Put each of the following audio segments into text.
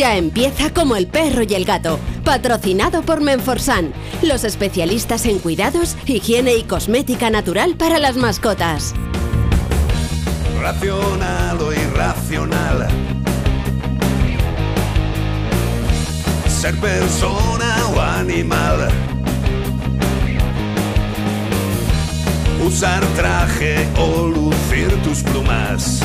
Ya empieza como el perro y el gato, patrocinado por Menforsan, los especialistas en cuidados, higiene y cosmética natural para las mascotas. Racional o irracional. Ser persona o animal. Usar traje o lucir tus plumas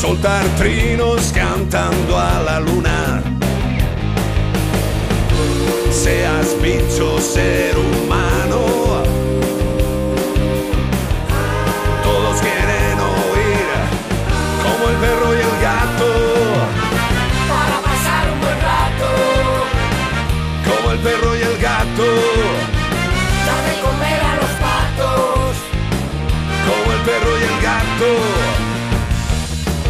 soltar trinos cantando a la luna. Seas bicho, ser humano. Todos quieren oír como el perro y el gato. Para pasar un buen rato. Como el perro y el gato. Da de comer a los patos. Como el perro y el gato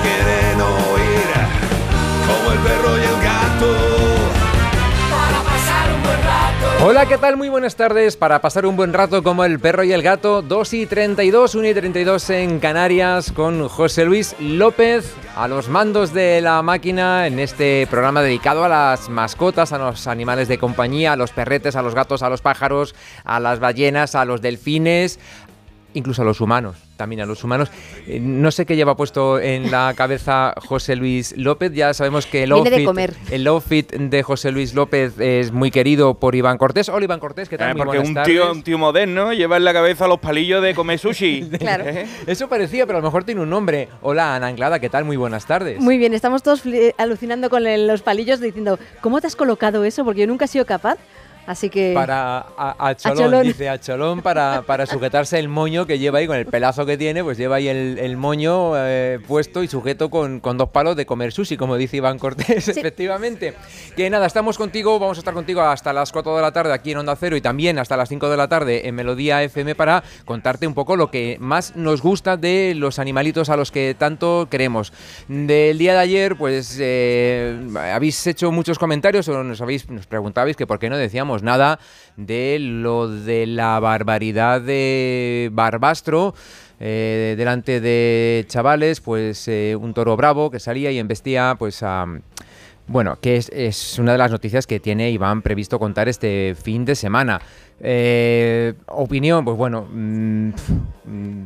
quieren oír, como el perro y el gato. Para pasar un buen rato. Hola, ¿qué tal? Muy buenas tardes. Para pasar un buen rato como el perro y el gato, 2 y 32, 1 y 32 en Canarias con José Luis López a los mandos de la máquina en este programa dedicado a las mascotas, a los animales de compañía, a los perretes, a los gatos, a los pájaros, a las ballenas, a los delfines, incluso a los humanos, también a los humanos. Eh, no sé qué lleva puesto en la cabeza José Luis López, ya sabemos que el outfit, de el outfit de José Luis López es muy querido por Iván Cortés. Hola Iván Cortés, ¿qué tal? Eh, porque un tío, un tío moderno lleva en la cabeza los palillos de comer sushi. claro. ¿Eh? Eso parecía, pero a lo mejor tiene un nombre. Hola Ana Anclada, ¿qué tal? Muy buenas tardes. Muy bien, estamos todos alucinando con los palillos diciendo, ¿cómo te has colocado eso? Porque yo nunca he sido capaz. Así que. Para a, Cholón, dice a Cholón, para, para sujetarse el moño que lleva ahí, con el pelazo que tiene, pues lleva ahí el, moño eh, puesto y sujeto con, dos palos de comer sushi, como dice Iván Cortés, efectivamente. Que nada, estamos contigo, vamos a estar contigo hasta las 4 de la tarde aquí en Onda Cero y también hasta las 5 de la tarde en Melodía FM para contarte un poco lo que más nos gusta de los animalitos a los que tanto queremos. Del día de ayer, pues eh, habéis hecho muchos comentarios o nos, habéis, nos preguntabais que por qué no decíamos nada de lo de la barbaridad de Barbastro. Eh, delante de chavales, pues eh, un toro bravo que salía y embestía pues a... Bueno, que es, una de las noticias que tiene Iván previsto contar este fin de semana. Eh, opinión, pues bueno, mm,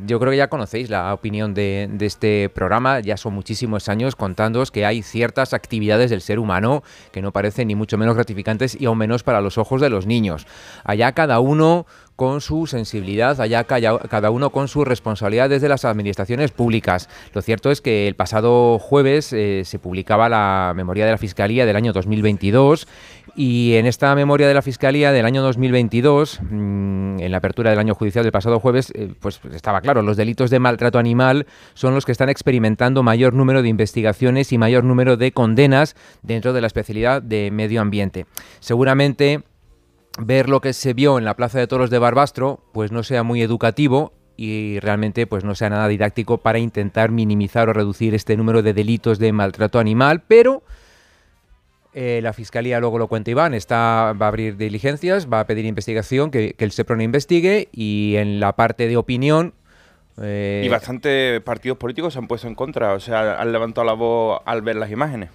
yo creo que ya conocéis la opinión de, este programa, ya son muchísimos años contándoos que hay ciertas actividades del ser humano que no parecen ni mucho menos gratificantes y aún menos para los ojos de los niños. Allá cada uno con su sensibilidad, allá cada uno con su responsabilidad desde las administraciones públicas. Lo cierto es que el pasado jueves eh, se publicaba la memoria de la Fiscalía del año 2022 y en esta memoria de la Fiscalía del año 2022, mm, en la apertura del año judicial del pasado jueves, eh, pues estaba claro, los delitos de maltrato animal son los que están experimentando mayor número de investigaciones y mayor número de condenas dentro de la especialidad de medio ambiente. Seguramente ver lo que se vio en la Plaza de Toros de Barbastro, pues no sea muy educativo y realmente pues no sea nada didáctico para intentar minimizar o reducir este número de delitos de maltrato animal, pero eh, la fiscalía luego lo cuenta Iván, está, va a abrir diligencias, va a pedir investigación, que, el SEPRON investigue y en la parte de opinión eh, y bastantes partidos políticos se han puesto en contra, o sea, han levantado la voz al ver las imágenes.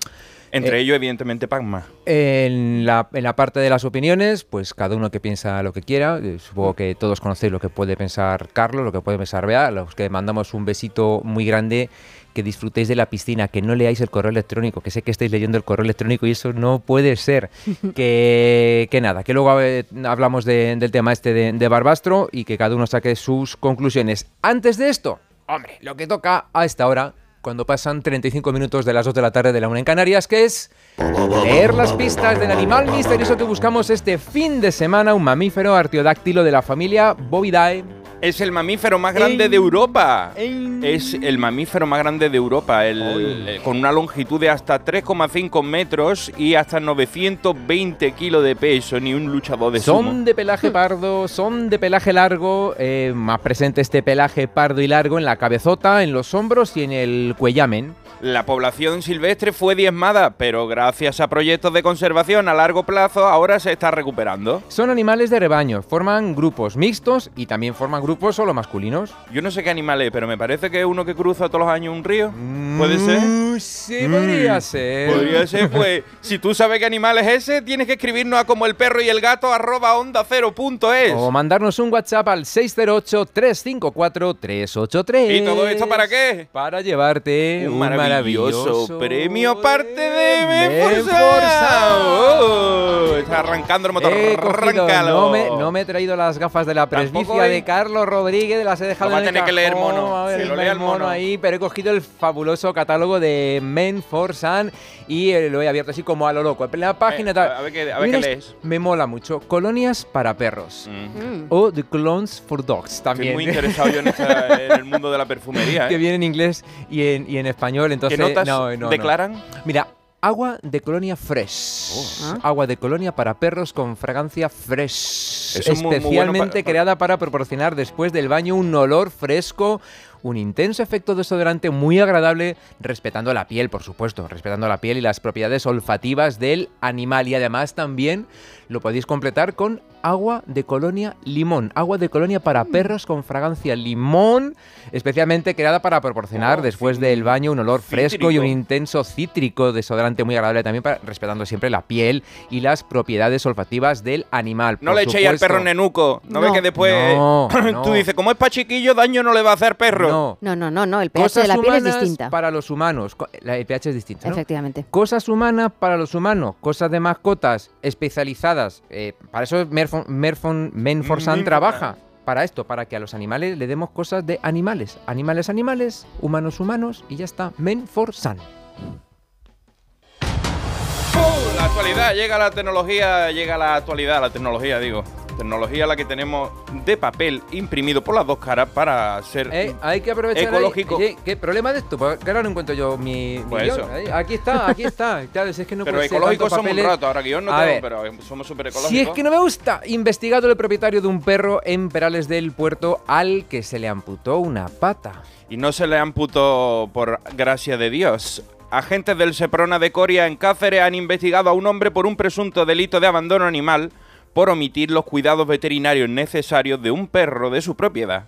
Entre eh, ellos, evidentemente, Pacma. En la, en la parte de las opiniones, pues cada uno que piensa lo que quiera. Eh, supongo que todos conocéis lo que puede pensar Carlos, lo que puede pensar Bea. Los que mandamos un besito muy grande que disfrutéis de la piscina, que no leáis el correo electrónico, que sé que estáis leyendo el correo electrónico y eso no puede ser. que, que nada, que luego eh, hablamos del tema este de, de, Barbastro y que cada uno saque sus conclusiones. Antes de esto, hombre, lo que toca a esta hora cuando pasan 35 minutos de las 2 de la tarde de la 1 en Canarias, que es leer las pistas del animal misterioso que buscamos este fin de semana, un mamífero artiodáctilo de la familia Bovidae Es el mamífero más grande de Europa. Es el mamífero más grande de Europa, el, con una longitud de hasta 3,5 metros y hasta 920 kilos de peso, ni un luchador de Son de pelaje pardo, son de pelaje largo, eh, más presente este pelaje pardo y largo en la cabezota, en los hombros y en el cuellamen. La población silvestre fue diezmada, pero gracias a proyectos de conservación a largo plazo ahora se está recuperando. Son animales de rebaño, forman grupos mixtos y también forman grupos solo masculinos. Yo no sé qué animal es, pero me parece que es uno que cruza todos los años un río. ¿Puede ser? Mm, sí, podría ser. Podría ser, pues si tú sabes qué animal es ese, tienes que escribirnos a como el perro y el gato arroba onda cero punto es. O mandarnos un WhatsApp al 608-354-383. ¿Y todo esto para qué? Para llevarte un, maravilloso, premio aparte de Menforza. Oh, está arrancando el motor. No me, no me, he traído las gafas de la presbicia de Carlos Rodríguez, las he dejado no en va a tener que leer mono. si lo el mono ahí, pero he cogido el fabuloso catálogo de Men for Sun y eh, lo he abierto así como a lo loco. En la página eh, A ver qué, a ver qué lees. Me mola mucho. Colonias para perros. Mm. O The Clones for Dogs también. Estoy muy interesado yo en, el mundo de la perfumería. Que ¿eh? viene en inglés y en, y en español. Entonces, ¿Qué notas no, no, declaran? Mira, Agua de colonia fresh. Oh. Agua de colonia para perros con fragancia fresh. especialmente creada para proporcionar después del baño un olor fresco, un intenso efecto desodorante muy agradable, respetando la piel, por supuesto, respetando la piel y las propiedades olfativas del animal. Y además también lo podéis completar con agua de colonia limón. Agua de colonia para mm. perros con fragancia limón, especialmente creada para proporcionar oh, después del baño un olor fresco y un intenso cítrico, desodorante muy agradable también, para, respetando siempre la piel y las propiedades olfativas del animal. No le echéis al perro nenuco. No, ve que después tú dices, como es para chiquillo, daño no le va a hacer perro. No, no, no, no, el pH de la piel es distinta. Para los humanos, el pH es distinto. Efectivamente. Cosas humanas para los humanos, cosas de mascotas especializadas. Eh, para eso Merfon, Menforsan trabaja para esto, para que a los animales le demos cosas de animales. Animales, animales, humanos, humanos y ya está. Menforsan. ¡Oh! La actualidad, llega la tecnología, llega la actualidad, la tecnología, digo. Tecnología la que tenemos de papel imprimido por las dos caras para ser eh, hay que aprovechar ecológico. ¿Qué problema de esto? Porque ahora no encuentro yo mi, pues Aquí está, aquí está. es que no pero ecológico somos un rato, ahora guion no tengo, pero somos súper ecológicos. Si es que no me gusta. Investigado el propietario de un perro en Perales del Puerto al que se le amputó una pata. Y no se le amputó por gracia de Dios. Agentes del Seprona de Coria en Cáceres han investigado a un hombre por un presunto delito de abandono animal por omitir los cuidados veterinarios necesarios de un perro de su propiedad,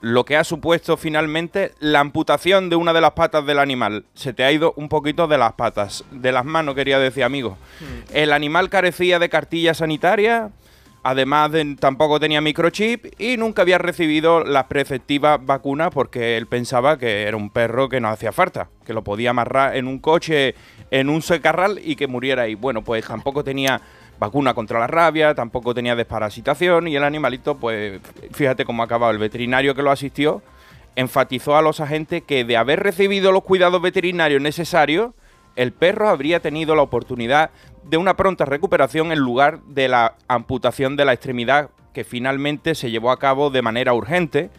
lo que ha supuesto finalmente la amputación de una de las patas del animal. Se te ha ido un poquito de las patas, de las manos, quería decir, amigo. Hmm. El animal carecía de cartilla sanitaria, además tampoco tenía microchip y nunca había recibido las preceptivas vacunas porque él pensaba que era un perro que no hacía falta, que lo podía amarrar en un coche, en un secarral y que muriera ahí. Bueno, pues tampoco tenía vacuna contra la rabia, tampoco tenía desparasitación y el animalito, pues fíjate cómo ha acabado. El veterinario que lo asistió enfatizó a los agentes que de haber recibido los cuidados veterinarios necesarios, el perro habría tenido la oportunidad de una pronta recuperación en lugar de la amputación de la extremidad que finalmente se llevó a cabo de manera urgente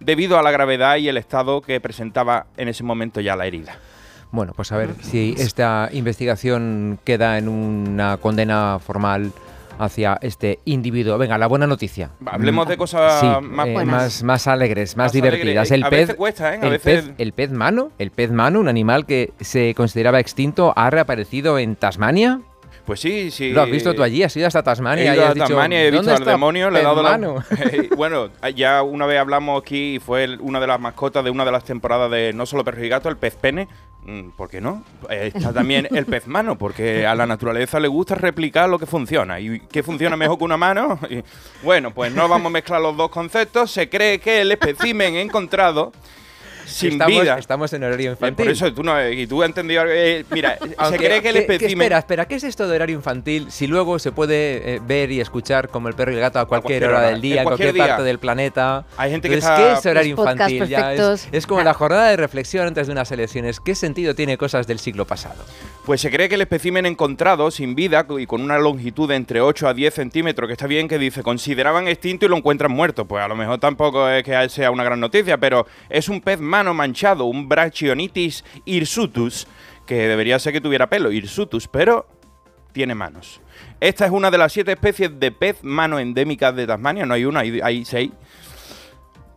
debido a la gravedad y el estado que presentaba en ese momento ya la herida. Bueno, pues a ver si esta investigación queda en una condena formal hacia este individuo. Venga, la buena noticia. Hablemos de cosas más, eh, más, más alegres, más, divertidas. El pez, cuesta, ¿eh? el, pez, el pez mano, el pez mano, un animal que se consideraba extinto, ha reaparecido en Tasmania. Pues sí, sí. ¿Lo has visto tú allí? ¿Has ido hasta Tasmania? He ido a Tasmania y he visto al demonio, le he dado la... bueno, ya una vez hablamos aquí y fue una de las mascotas de una de las temporadas de No Solo Perro y Gato, el pez pene. Mm, ¿Por qué no? Está también el pez mano, porque a la naturaleza le gusta replicar lo que funciona. ¿Y qué funciona mejor que una mano? bueno, pues no vamos a mezclar los dos conceptos. Se cree que el espécimen encontrado sin estamos, vida. Estamos en horario Eh, infantil. Por eso tú no, y tú has entendido. eh, mira, se cree que el ¿qué- qué- espécimen. espera, espera, ¿qué es esto de horario infantil? Si luego se puede eh, ver y escuchar como el perro y el gato a cualquier, cualquier hora, hora, del día, en cualquier, cualquier día. parte del planeta. Hay gente que Entonces, está- ¿qué es horario Los infantil? Ya es, como Ah. la jornada de reflexión antes de unas elecciones. ¿Qué sentido tiene cosas del siglo pasado? Pues se cree que el espécimen encontrado sin vida y con una longitud de entre 8 a 10 centímetros, que está bien que dice, consideraban extinto y lo encuentran muerto. Pues a lo mejor tampoco es que sea una gran noticia, pero es un pez manchado, un Brachyonitis hirsutus, que debería ser que tuviera pelo, hirsutus, pero tiene manos. Esta es una de las siete especies de pez mano endémicas de Tasmania, no hay una, hay, hay seis.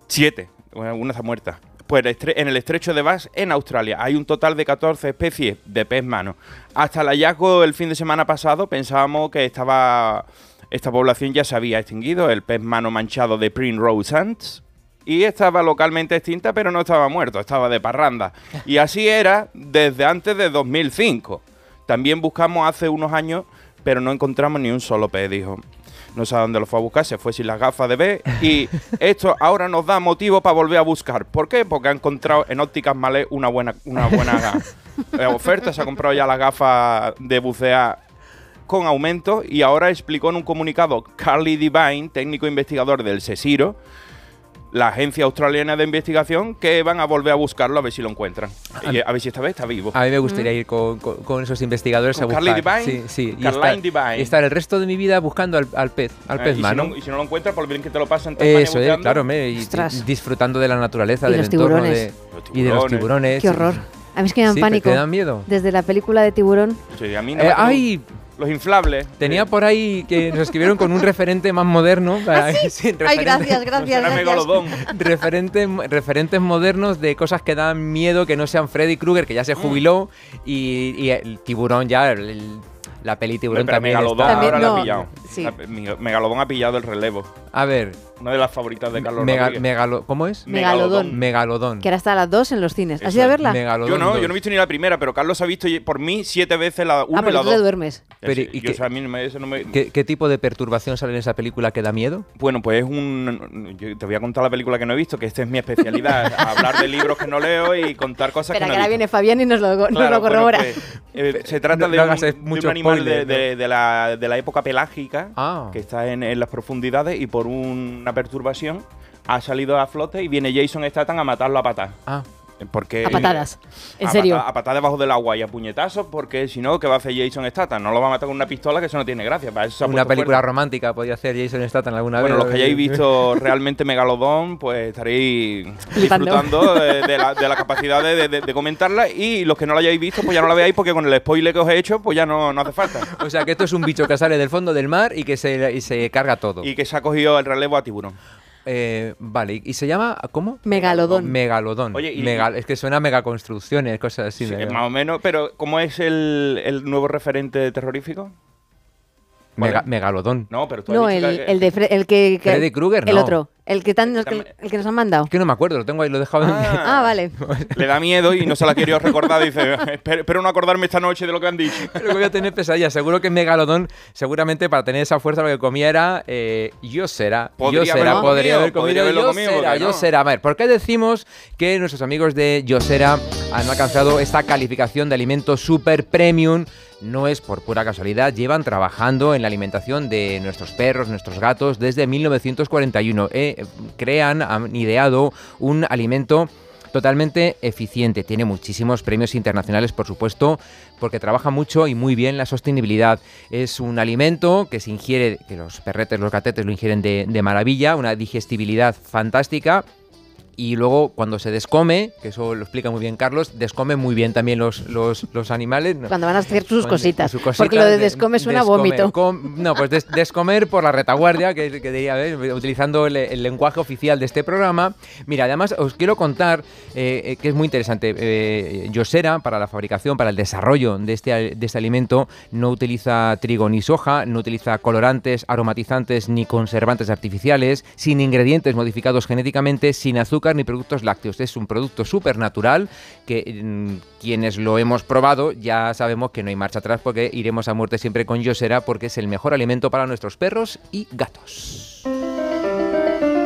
Siete, Bueno, una está muerta. Pues en el estrecho de Bass, en Australia, hay un total de 14 especies de pez mano. Hasta el hallazgo el fin de semana pasado pensábamos que estaba esta población ya se había extinguido, el pez mano manchado de Primrose Ants, y estaba localmente extinta, pero no estaba muerto, estaba de parranda. Y así era desde antes de 2005. También buscamos hace unos años, pero no encontramos ni un solo pez, dijo. No sé a dónde lo fue a buscar, se fue sin las gafas de ver. Y esto ahora nos da motivo para volver a buscar. ¿Por qué? Porque ha encontrado en Ópticas Malé una buena, una buena eh, oferta. Se ha comprado ya las gafas de bucear con aumento y ahora explicó en un comunicado Carly Divine, técnico investigador del SESIRO, la agencia australiana de investigación, que van a volver a buscarlo a ver si lo encuentran. Y a ver si esta vez está vivo. A mí me gustaría ir con, con- con esos investigadores ¿Con a Carly buscar. Divine? Sí, sí. Y estar, Divine. y estar el resto de mi vida buscando al, al pez, al Eh, pez y, si no, y si no lo encuentras, por bien que te lo pasen Tasmania Eso es, claro, me, y- disfrutando de la naturaleza, Y del los entorno tiburones. de- Los y de los tiburones. Qué horror. A mí es que me dan Sí, pánico. ¿Te dan miedo? Desde la película de Tiburón. Sí, a mí no Eh, ay, los inflables. tenía Eh, por ahí que nos escribieron con un referente más moderno. para- sí, Ay, referente- gracias, gracias, gracias. referente- referentes modernos de cosas que dan miedo que no sean Freddy Krueger, que ya Mm. se jubiló, y, y el tiburón ya, el- el- la peli tiburón Pero también. Megalodón está- También ahora la ha pillado. sí. La- Megalodón ha pillado el relevo. A ver, Una de las favoritas de Carlos mega- Rodríguez. megalo- ¿cómo es? Megalodón. Megalodón. Que ahora está a las 2 en los cines. ¿Has ido a verla? Megalodón Yo no, yo 2. no he visto ni la primera, pero Carlos ha visto y- por mí siete veces la ah, 1 y porque la tú te 2. duermes. Pero, ¿y yo, qué- o sea, a mí no me- eso no me- ¿Qué, qué tipo de perturbación sale en esa película que da miedo? Bueno, pues es un... Yo te voy a contar la película que no he visto, que esta es mi especialidad. hablar de libros que no leo y contar cosas Espera, que que no he ahora visto. viene Fabián y nos lo, nos Claro, bueno, corrobora. pues, eh, se trata No- de, no un, de animal spoiler, de, de- de la, de la época pelágica Ah. que está en, en las profundidades y por una perturbación ha salido a flote y viene Jason Statham a matarlo a patas. Ah, Porque, A patadas. En a serio. pata- a patadas debajo del agua y a puñetazos, porque si no, ¿qué va a hacer Jason Statham? No lo va a matar con una pistola, que eso no tiene gracia. Para eso se ha una película fuerte. romántica podía hacer Jason Statham alguna Bueno, vez. los que hayáis visto realmente Megalodón, pues estaréis Flipando. disfrutando de, de la, de la capacidad de, de- de comentarla. Y los que no la hayáis visto, pues ya no la veáis, porque con el spoiler que os he hecho, pues ya no, no hace falta. O sea, que esto es un bicho que sale del fondo del mar y que se, y se carga todo. Y que se ha cogido el relevo a tiburón. Eh, vale, ¿y se llama cómo? Megalodón. Megalodón. Oye, y- Megal- es que suena a megaconstrucciones, cosas así. Sí, de- más o menos, pero ¿cómo es el, el nuevo referente terrorífico? Mega- megalodón. No, pero tú has No, dicho el, que- el de Fre- el que, que- Freddy Krueger, El no. otro. El que, tan, el que, el que nos han mandado. Es que no me acuerdo, lo tengo ahí, lo he dejado. en- Ah. Ah, vale. Le da miedo y no se la quería recordar. Dice, espero, no acordarme esta noche de lo que han dicho. Luego voy a tener pesadillas. Seguro que Megalodón, seguramente para tener esa fuerza, lo que comía era eh, yo será. Podría yo será, haberlo podría comido, haber comido podría haberlo yo comido, será, ¿por qué yo no? será. A ver, ¿por qué decimos que nuestros amigos de Yosera han alcanzado esta calificación de alimento super premium? No es por pura casualidad, llevan trabajando en la alimentación de nuestros perros, nuestros gatos desde 1941. Eh, crean, han ideado un alimento totalmente eficiente. Tiene muchísimos premios internacionales, por supuesto, porque trabaja mucho y muy bien la sostenibilidad. Es un alimento que se ingiere, que los perretes, los gatetes lo ingieren de, de maravilla, una digestibilidad fantástica. Y luego cuando se descome, que eso lo explica muy bien Carlos, descome muy bien también los, los, los animales. Cuando van a hacer sus cositas. Porque lo de descome suena a descomer. vómito. Com- no, pues des- descomer por la retaguardia, que, que diría, ¿ves? utilizando el, el lenguaje oficial de este programa. Mira, además os quiero contar eh, eh, que es muy interesante. Eh, Yosera, para la fabricación, para el desarrollo de este, de este alimento, no utiliza trigo ni soja, no utiliza colorantes, aromatizantes ni conservantes artificiales, sin ingredientes modificados genéticamente, sin azúcar ni productos lácteos. Es un producto súper natural que mm, quienes lo hemos probado ya sabemos que no hay marcha atrás porque iremos a muerte siempre con Yosera porque es el mejor alimento para nuestros perros y gatos.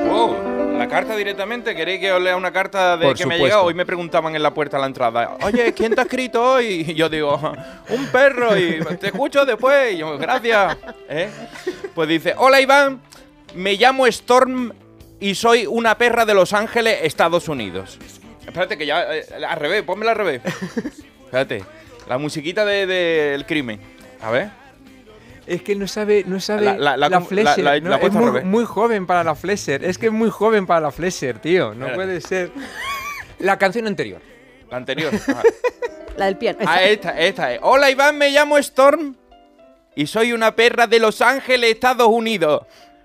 Wow, la carta directamente? ¿Queréis que os lea una carta de que me ha llegado? Hoy me preguntaban en la puerta a la entrada, oye, ¿quién te ha escrito hoy? Y yo digo, un perro, y te escucho después. Y yo, gracias. ¿Eh? Pues dice, hola Iván, me llamo Storm y soy una perra de Los Ángeles, Estados Unidos. Espérate que ya, eh, al revés, pónmela al revés. Espérate, la musiquita del de, crimen. A ver. Es que no sabe, no sabe la, la, Flesher. es muy, joven para la Flesher. Es que es muy joven para la Flesher, tío. No puede ser. La canción anterior. La anterior. la del piano. Ah, esta, esta es. Hola Iván, me llamo Storm y soy una perra de Los Ángeles, Estados Unidos.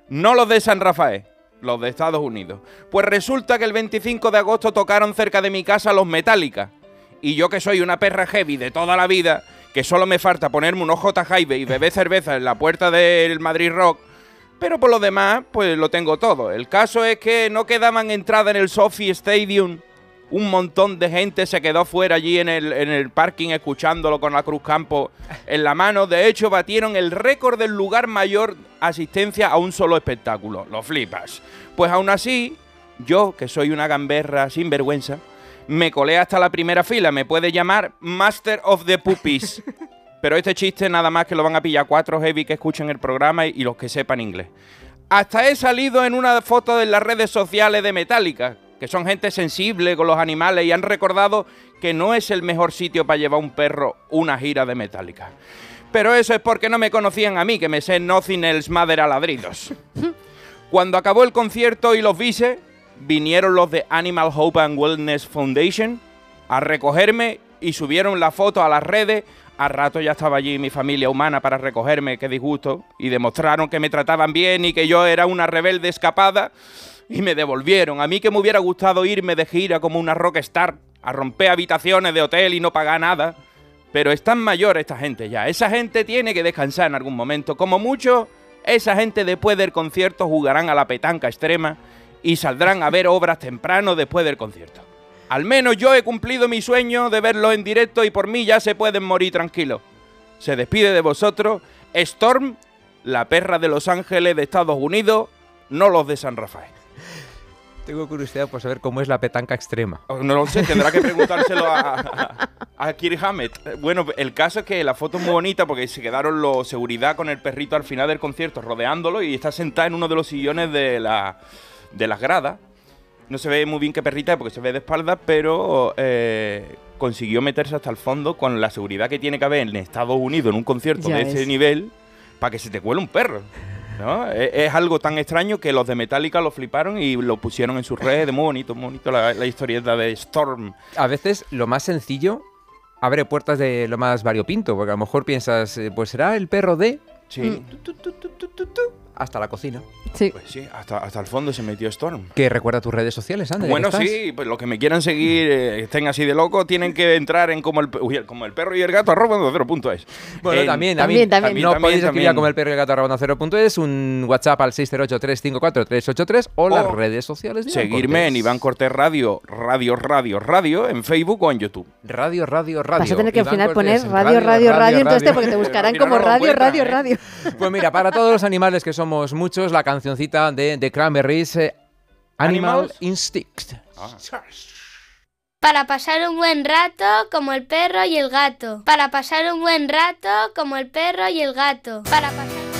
No los de San Rafael, los de Estados Unidos. Pues resulta que el 25 de agosto tocaron cerca de mi casa los Metallica. Y yo que soy una perra heavy de toda la vida, que solo me falta ponerme un OJ Jaime y beber cerveza en la puerta del Madrid Rock, pero por lo demás, pues lo tengo todo. El caso es que no quedaban entrada en el Sophie Stadium. Un montón de gente se quedó fuera allí en el, en el parking escuchándolo con la Cruz Campo en la mano. De hecho, batieron el récord del lugar mayor asistencia a un solo espectáculo. Lo flipas. Pues aún así, yo, que soy una gamberra sin vergüenza, me colé hasta la primera fila. Me puede llamar Master of the Puppies. Pero este chiste nada más que lo van a pillar cuatro heavy que escuchen el programa y, los que sepan inglés. Hasta he salido en una foto de las redes sociales de Metallica, que son gente sensible con los animales y han recordado que no es el mejor sitio para llevar un perro una gira de Metallica. Pero eso es porque no me conocían a mí, que me sé Nothing Else Mother a ladridos. Cuando acabó el concierto y los vise, vinieron los de Animal Hope and Wellness Foundation a recogerme y subieron la foto a las redes. A rato ya estaba allí mi familia humana para recogerme, qué disgusto, y demostraron que me trataban bien y que yo era una rebelde escapada y me devolvieron. A mí que me hubiera gustado irme de gira como una rockstar, a romper habitaciones de hotel y no pagar nada. Pero es tan mayor esta gente ya. Esa gente tiene que descansar en algún momento. Como mucho, esa gente después del concierto jugarán a la petanca extrema y saldrán a ver obras temprano después del concierto. Al menos yo he cumplido mi sueño de verlo en directo y por mí ya se pueden morir tranquilos. Se despide de vosotros Storm, la perra de Los Ángeles de Estados Unidos, no los de San Rafael. Tengo curiosidad por saber cómo es la petanca extrema. Oh, no lo sé, tendrá que preguntárselo a, a, Kirk Hammett. Bueno, el caso es que la foto es muy bonita porque se quedaron los seguridad con el perrito al final del concierto rodeándolo y está sentada en uno de los sillones de la de las gradas. No se ve muy bien qué perrita porque se ve de espalda, pero eh, consiguió meterse hasta el fondo con la seguridad que tiene que haber en Estados Unidos en un concierto de ese nivel para que se te cuele un perro. ¿No? Es, algo tan extraño que los de Metallica lo fliparon y lo pusieron en sus redes. Muy bonito, muy bonito la, la historieta de Storm. A veces lo más sencillo abre puertas de lo más variopinto, porque a lo mejor piensas, eh, pues será el perro de... Sí. Mm hasta la cocina. Sí. Pues sí, hasta, hasta el fondo se metió Storm. Que recuerda tus redes sociales, Ander. Bueno, sí, pues los que me quieran seguir, eh, estén así de loco, tienen que entrar en como el, como el perro y el gato arroba cero punto es. Bueno, también, también, también, No podéis escribir como el perro y el gato arroba cero punto es, un WhatsApp al 608-354-383 o, las redes sociales de Seguirme en Iván Cortés Radio, Radio, Radio, Radio, en Facebook o en YouTube. Radio, Radio, Radio. Vas a tener que al final poner Radio, Radio, Radio, entonces porque te buscarán como Radio, Radio, Radio. Pues mira, para todos los animales que muchos la cancioncita de The Cranberries, eh, Animal Instinct. Ah. Para pasar un buen rato como el perro y el gato. Para pasar un buen rato como el perro y el gato. Para pasar...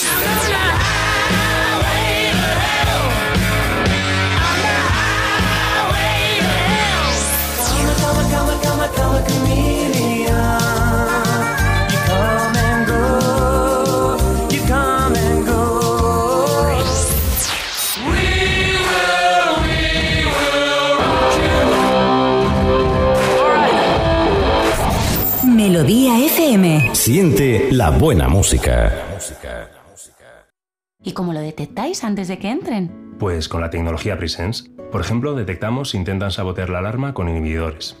Melodía FM. Siente la buena música. ¿Y cómo lo detectáis antes de que entren? Pues con la tecnología Presence. Por ejemplo, detectamos si intentan sabotear la alarma con inhibidores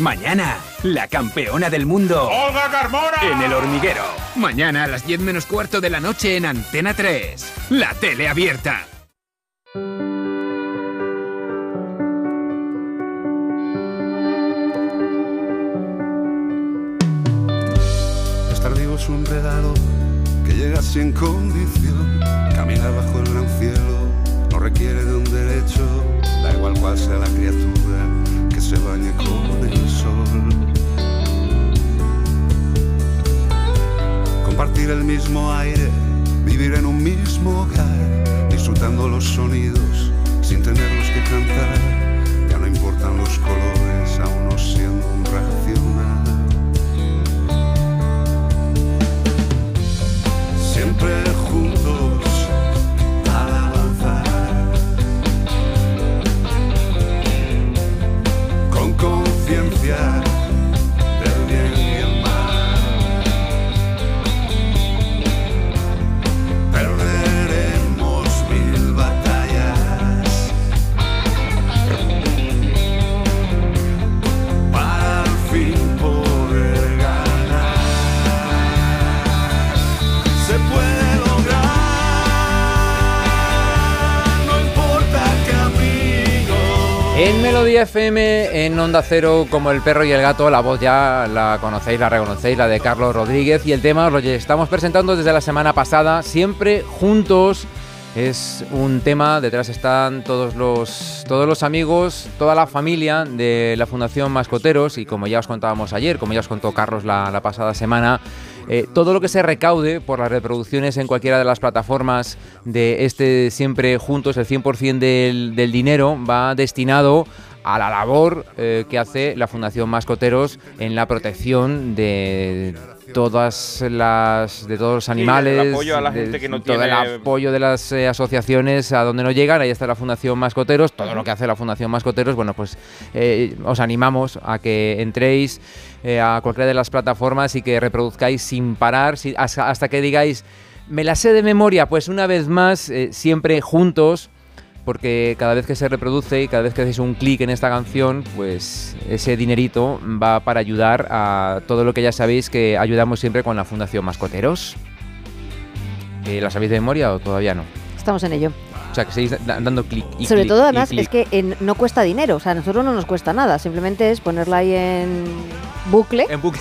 Mañana, la campeona del mundo. ¡Olga Carmona! En el hormiguero. Mañana a las 10 menos cuarto de la noche en Antena 3. La tele abierta. Estar vivo es un regalo que llega sin condición. Caminar bajo el gran cielo no requiere de un derecho. Da igual cuál sea la criatura que se bañe con el Compartir el mismo aire, vivir en un mismo hogar, disfrutando los sonidos sin tenerlos que cantar. Ya no importan los colores, Melodía FM, en Onda Cero, como el perro y el gato, la voz ya la conocéis, la reconocéis, la de Carlos Rodríguez. Y el tema os lo estamos presentando desde la semana pasada, siempre juntos. Es un tema, detrás están todos los, todos los amigos, toda la familia de la Fundación Mascoteros y como ya os contábamos ayer, como ya os contó Carlos la, la pasada semana, eh, todo lo que se recaude por las reproducciones en cualquiera de las plataformas de este Siempre Juntos, el 100% del, del dinero va destinado a la labor eh, que hace la Fundación Mascoteros en la protección de todas las de todos los animales el apoyo a la de- gente que no todo tiene- el apoyo de las eh, asociaciones a donde no llegan. Ahí está la Fundación Mascoteros. Todo lo que hace la Fundación Mascoteros bueno pues eh, os animamos a que entréis eh, a cualquiera de las plataformas y que reproduzcáis sin parar si- hasta, hasta que digáis me la sé de memoria pues una vez más siempre juntos porque cada vez que se reproduce y cada vez que hacéis un clic en esta canción, pues ese dinerito va para ayudar a todo lo que ya sabéis que ayudamos siempre con la Fundación Mascoteros. Eh, ¿La sabéis de memoria o todavía no? Estamos en ello. O sea, que seguís da- dando clic y Sobre todo, además, es que en- no cuesta dinero. O sea, a nosotros no nos cuesta nada. Simplemente es ponerla ahí en bucle En bucle.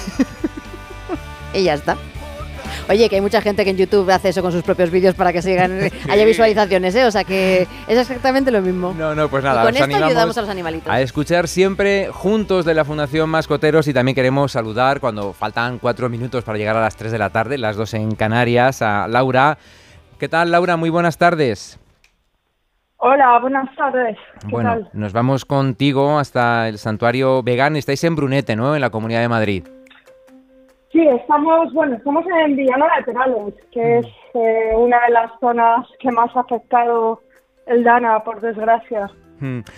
y ya está. Oye, que hay mucha gente que en YouTube hace eso con sus propios vídeos para que sigan, haya visualizaciones, ¿eh? O sea que es exactamente lo mismo. No, no, pues nada, Y con esto ayudamos a los animalitos. A escuchar siempre juntos de la Fundación Mascoteros y también queremos saludar cuando faltan cuatro minutos para llegar a las 3 de la tarde, las dos en Canarias, a Laura. ¿Qué tal, Laura? Muy buenas tardes. Hola, buenas tardes. ¿Qué Bueno, tal? nos vamos contigo hasta el santuario vegan. Estáis en Brunete, ¿no? En la Comunidad de Madrid. Sí, estamos, bueno, estamos en Villano Laterales, que es eh, una de las zonas que más ha afectado el Dana, por desgracia.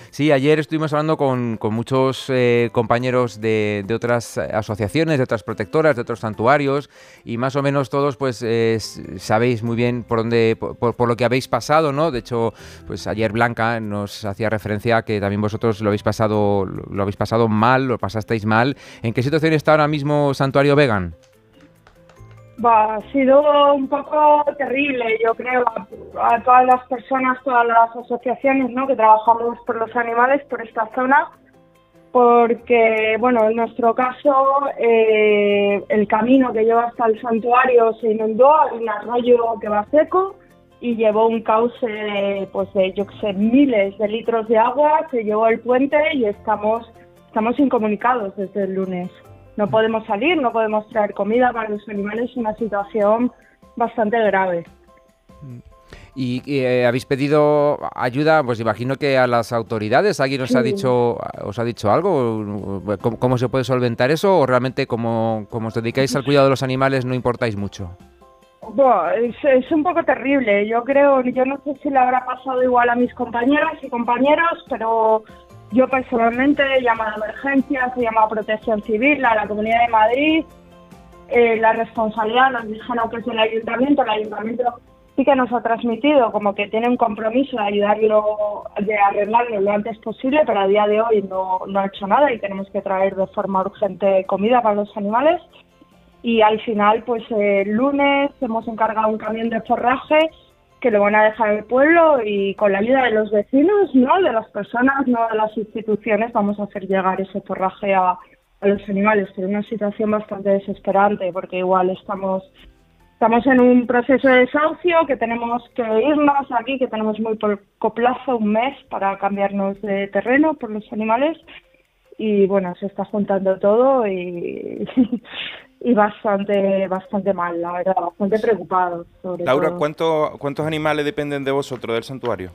Sí, ayer estuvimos hablando con, muchos eh, compañeros de, otras asociaciones, de otras protectoras, de otros santuarios y más o menos todos pues eh, sabéis muy bien por dónde, por, lo que habéis pasado, ¿no? De hecho, pues ayer Blanca nos hacía referencia a que también vosotros lo habéis pasado, lo habéis pasado mal, lo pasasteis mal. ¿En qué situación está ahora mismo Santuario Vegan? Va, ha sido un poco terrible, yo creo, a, todas las personas, todas las asociaciones ¿no? que trabajamos por los animales, por esta zona, porque, bueno, en nuestro caso, eh, el camino que lleva hasta el santuario se inundó, hay un arroyo que va seco y llevó un cauce de, pues de, yo qué sé, miles de litros de agua, se llevó el puente y estamos, estamos incomunicados desde el lunes. No podemos salir, no podemos traer comida para los animales, es una situación bastante grave. Y eh, habéis pedido ayuda, pues imagino que a las autoridades. ¿Alguien os ha dicho os ha dicho algo? ¿Cómo, cómo se puede solventar eso? ¿O realmente como, como os dedicáis al cuidado de los animales no importáis mucho? Bueno, es, es un poco terrible. Yo creo, yo no sé si le habrá pasado igual a mis compañeras y compañeros, pero yo personalmente he llamado a emergencias, he llamado a Protección Civil, a la Comunidad de Madrid. Eh, la responsabilidad nos dijeron que es del ayuntamiento. El ayuntamiento sí que nos ha transmitido como que tiene un compromiso de ayudarlo, de arreglarlo lo antes posible, pero a día de hoy no, no ha hecho nada y tenemos que traer de forma urgente comida para los animales y al final pues el lunes hemos encargado un camión de forraje que lo van a dejar el pueblo y con la ayuda de los vecinos, no de las personas, no de las instituciones, vamos a hacer llegar ese forraje a, los animales, pero es una situación bastante desesperante porque igual estamos estamos en un proceso de desahucio que tenemos que irnos aquí, que tenemos muy poco plazo, un mes para cambiarnos de terreno por los animales y bueno, se está juntando todo y, y bastante bastante mal, la verdad, bastante preocupados sobre Laura, todo. ¿cuánto- ¿cuántos animales dependen de vosotros del santuario?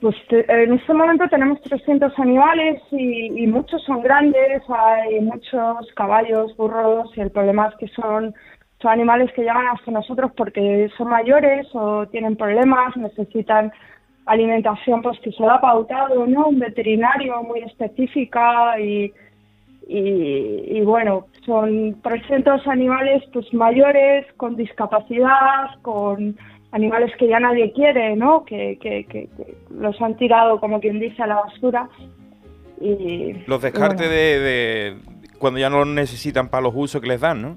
Pues te- en este momento tenemos 300 animales y, y muchos son grandes, hay muchos caballos, burros y el problema es que son, son animales que llegan hasta nosotros porque son mayores o tienen problemas, necesitan alimentación pues que se lo ha pautado, ¿no? Un veterinario muy específica y, y, y bueno, son 300 animales pues mayores, con discapacidad, con animales que ya nadie quiere, ¿no? Que, que, que- que los han tirado, como quien dice, a la basura. Y, Los y descartes bueno, de, de cuando ya no los necesitan para los usos que les dan, ¿no?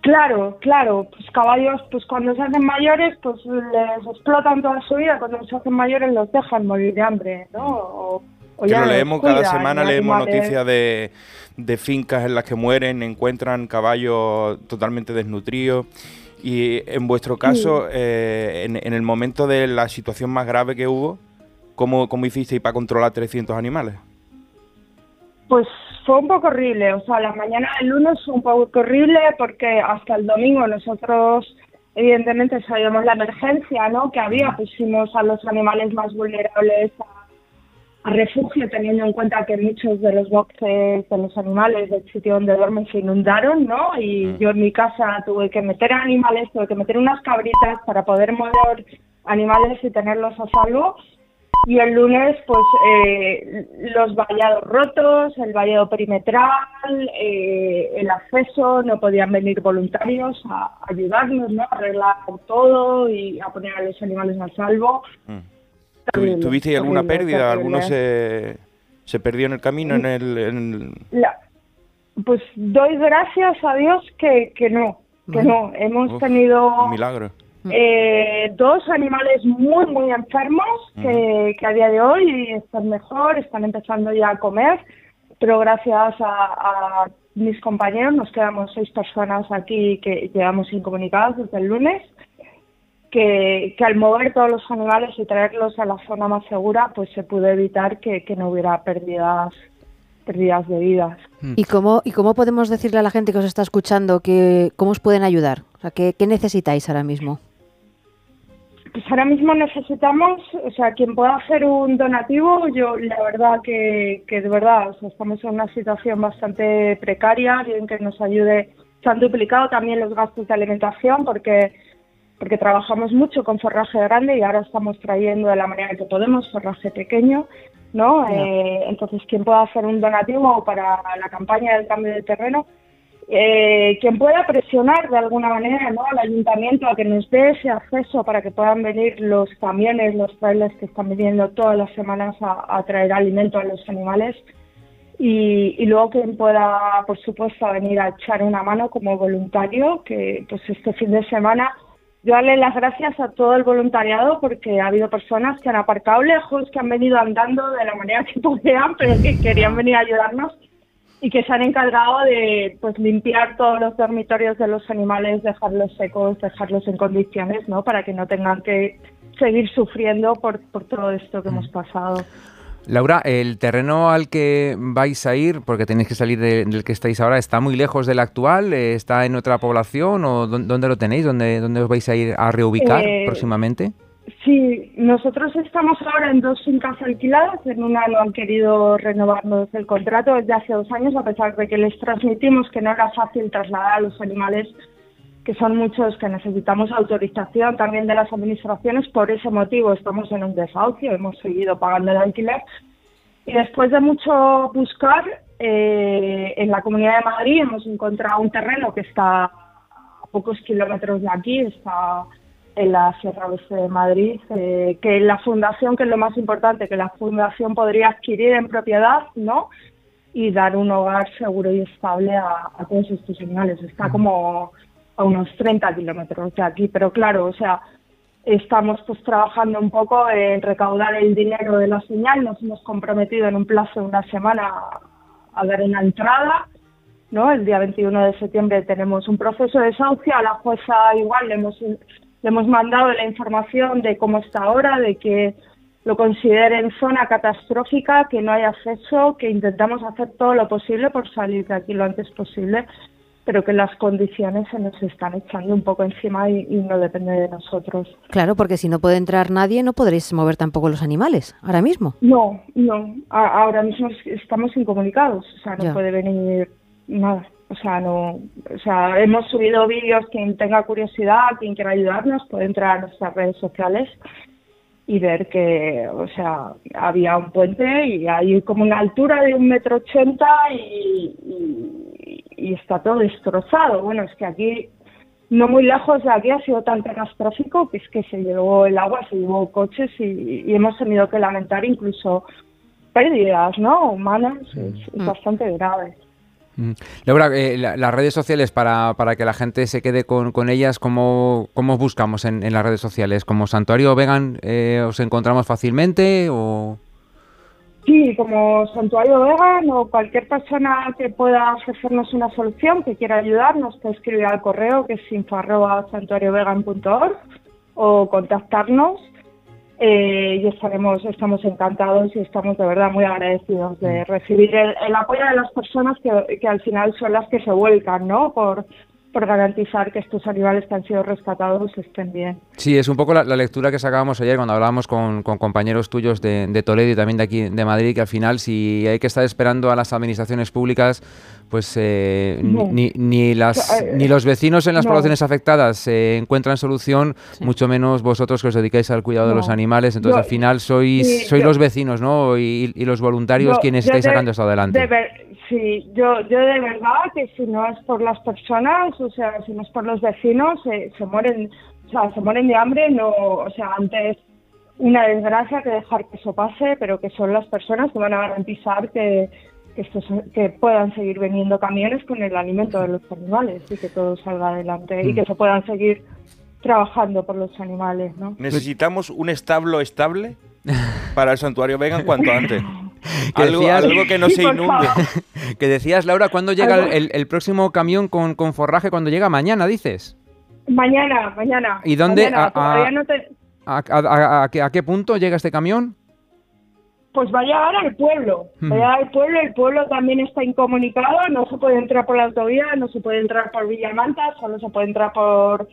Claro, claro, pues caballos, pues cuando se hacen mayores, pues les explotan toda su vida, cuando se hacen mayores los dejan morir de hambre, ¿no? O, o Que ya lo leemos cada semana, leemos noticias de, de fincas en las que mueren, encuentran caballos totalmente desnutridos. Y en vuestro caso, eh, en, en el momento de la situación más grave que hubo, ¿cómo, cómo hicisteis para controlar 300 animales? Pues fue un poco horrible, o sea, la mañana del lunes fue un poco horrible porque hasta el domingo nosotros evidentemente sabíamos la emergencia ¿no? que había, pusimos a los animales más vulnerables a, a refugio teniendo en cuenta que muchos de los boxes de los animales del sitio donde duermen se inundaron, ¿no? Y yo en mi casa tuve que meter animales, tuve que meter unas cabritas para poder mover animales y tenerlos a salvo. Y el lunes, pues, eh, los vallados rotos, el vallado perimetral, eh, el acceso, no podían venir voluntarios a ayudarnos, ¿no? A arreglar todo y a poner a los animales a salvo. ¿Tu- Terrible, ¿Tuvisteis alguna pérdida? ¿Alguno se, se perdió en el camino? En el, en el- La- pues doy gracias a Dios que, que no, que no. Hemos Uf, tenido un milagro. Eh, dos animales muy, muy enfermos que, que a día de hoy están mejor, están empezando ya a comer, pero gracias a, a mis compañeros, nos quedamos seis personas aquí que llevamos incomunicados desde el lunes, que, que, al mover todos los animales y traerlos a la zona más segura, pues se pudo evitar que, que no hubiera pérdidas pérdidas de vidas. Hmm. ¿Y cómo, ¿Y cómo podemos decirle a la gente que os está escuchando que cómo os pueden ayudar? O sea, ¿qué, qué necesitáis ahora mismo? Pues ahora mismo necesitamos, o sea, quien pueda hacer un donativo, yo la verdad que, que de verdad, o sea, estamos en una situación bastante precaria, alguien que nos ayude, se han duplicado también los gastos de alimentación porque porque trabajamos mucho con forraje grande y ahora estamos trayendo de la manera que podemos forraje pequeño, ¿no? Eh, entonces, quien pueda hacer un donativo para la campaña del cambio de terreno, eh, quien pueda presionar de alguna manera al ayuntamiento a que nos dé ese acceso para que puedan venir los camiones, los trailers que están viniendo todas las semanas a, traer alimento a los animales. Y, y, luego quien pueda, por supuesto, venir a echar una mano como voluntario, que pues este fin de semana yo darle las gracias a todo el voluntariado porque ha habido personas que han aparcado lejos, que han venido andando de la manera que podían, pero que querían venir a ayudarnos y que se han encargado de pues limpiar todos los dormitorios de los animales, dejarlos secos, dejarlos en condiciones, ¿no? Para que no tengan que seguir sufriendo por, por todo esto que hemos pasado. Laura, el terreno al que vais a ir, porque tenéis que salir del que estáis ahora, ¿está muy lejos del actual? ¿Está en otra población o dónde lo tenéis? ¿Dónde, dónde os vais a ir a reubicar eh, próximamente? Sí, nosotros estamos ahora en dos fincas alquiladas. En una no han querido renovarnos el contrato desde hace dos años, a pesar de que les transmitimos que no era fácil trasladar a los animales que son muchos que necesitamos autorización también de las administraciones. Por ese motivo estamos en un desahucio, hemos seguido pagando el alquiler. Y después de mucho buscar, eh, en la Comunidad de Madrid hemos encontrado un terreno que está a pocos kilómetros de aquí, está en la Sierra Oeste de Madrid, eh, que la fundación, que es lo más importante, que la fundación podría adquirir en propiedad, ¿no? Y dar un hogar seguro y estable a, a todos estos animales. Está como a unos 30 kilómetros de aquí, pero claro, o sea, estamos pues trabajando un poco en recaudar el dinero de la señal, nos hemos comprometido en un plazo de una semana a dar una entrada, ¿no? El día 21 de septiembre tenemos un proceso de desahucio, a la jueza igual le hemos, le hemos mandado la información de cómo está ahora, de que lo consideren zona catastrófica, que no hay acceso, que intentamos hacer todo lo posible por salir de aquí lo antes posible pero que las condiciones se nos están echando un poco encima y, no depende de nosotros. Claro, porque si no puede entrar nadie, no podréis mover tampoco los animales, ahora mismo. No, no, ahora mismo estamos incomunicados, o sea, no puede venir nada. O sea, no, o sea, hemos subido vídeos, quien tenga curiosidad, quien quiera ayudarnos, puede entrar a nuestras redes sociales y ver que, o sea, había un puente y hay como una altura de un metro ochenta y, y, está todo destrozado. Bueno, es que aquí, no muy lejos de aquí, ha sido tan catastrófico que es que se llevó el agua, se llevó coches y, hemos tenido que lamentar incluso pérdidas, ¿no? Humanas, es bastante grave. Mm. Laura, eh, las redes sociales, para, para, que la gente se quede con, con ellas, ¿cómo, ¿cómo, buscamos en, las redes sociales? ¿Como Santuario Vegan eh, os encontramos fácilmente o...? Sí, como Santuario Vegan o cualquier persona que pueda ofrecernos una solución, que quiera ayudarnos, puede escribir al correo que es info o contactarnos eh, y estaremos, estamos encantados y estamos de verdad muy agradecidos de mm. recibir el, apoyo de las personas que, que, al final son las que se vuelcan, ¿no? Por, por garantizar que estos animales que han sido rescatados estén bien. Sí, es un poco la, lectura que sacábamos ayer cuando hablábamos con, compañeros tuyos de, Toledo y también de aquí de Madrid, que al final si hay que estar esperando a las administraciones públicas, pues eh, ni, ni, las, eh, ni los vecinos en las poblaciones afectadas se encuentran solución, mucho menos vosotros que os dedicáis al cuidado de los animales. Entonces al final sois, sois los vecinos ¿no? y, los voluntarios quienes estáis sacando esto adelante. Sí, yo, yo de verdad que si no es por las personas, o sea, si no es por los vecinos, se, se mueren, o sea, se mueren de hambre, no, o sea, antes una desgracia que dejar que eso pase, pero que son las personas que van a garantizar que, que, esto, que puedan seguir vendiendo camiones con el alimento de los animales y que todo salga adelante y que mm. se puedan seguir trabajando por los animales, ¿no? Necesitamos un establo estable para el santuario vegan cuanto antes. Que algo, decías- algo que no se Sí, por inunde. Que decías, Laura, ¿cuándo llega el, el próximo camión con, con forraje? ¿Cuándo llega? Mañana, dices. Mañana, mañana. ¿Y dónde? Mañana, A- a- no te- ¿A, a- a- a qué, a qué punto llega este camión? Pues va a llegar al pueblo. Va Hmm. a llegar al pueblo. El pueblo también está incomunicado. No se puede entrar por la autovía, no se puede entrar por Villamanta, solo se puede entrar por,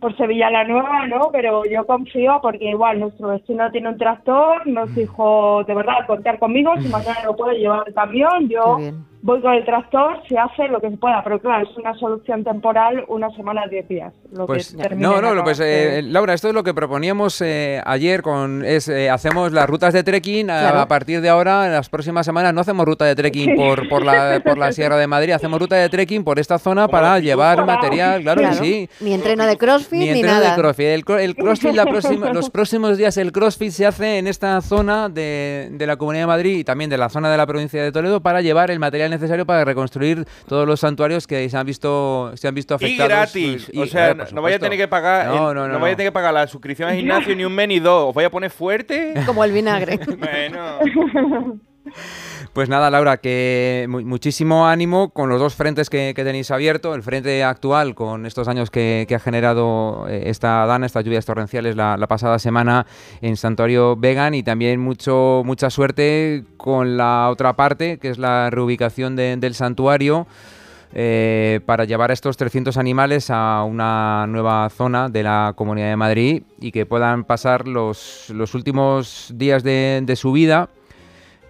por Sevilla la Nueva, ¿no? Pero yo confío porque igual nuestro vecino tiene un tractor, nos dijo de verdad contar conmigo. Si mañana no puede llevar el camión, yo voy con el tractor, se hace lo que se pueda. Pero claro, es una solución temporal, una semana, diez días. Lo Pues que no, no, pues eh, Laura, esto es lo que proponíamos eh, ayer con es eh, hacemos las rutas de trekking a- Claro. a, partir de ahora en las próximas semanas no hacemos ruta de trekking por, por la por la Sierra de Madrid, hacemos ruta de trekking por esta zona para llevar Para- material, claro, que sí. Ni entreno de crossfit Ni ni, entreno nada. de CrossFit. El, cro- el CrossFit la próxima- los próximos días el CrossFit se hace en esta zona de, de la Comunidad de Madrid y también de la zona de la provincia de Toledo para llevar el material necesario para reconstruir todos los santuarios que se han visto se han visto Y afectados. gratis. Y- o sea, eh, no vaya a tener que pagar. No, no, no, vaya a no. tener que pagar la suscripción al gimnasio ni un mes ni dos. Os voy a poner fuerte. Como el vinagre. bueno. Pues nada, Laura, que mu- muchísimo ánimo con los dos frentes que, tenéis abierto. El frente actual, con estos años que, ha generado eh, esta dana, estas lluvias torrenciales la, pasada semana en Santuario Vegan, y también mucho, mucha suerte con la otra parte, que es la reubicación de- del santuario. eh, para llevar a estos 300 animales a una nueva zona de la Comunidad de Madrid y que puedan pasar los, los últimos días de su vida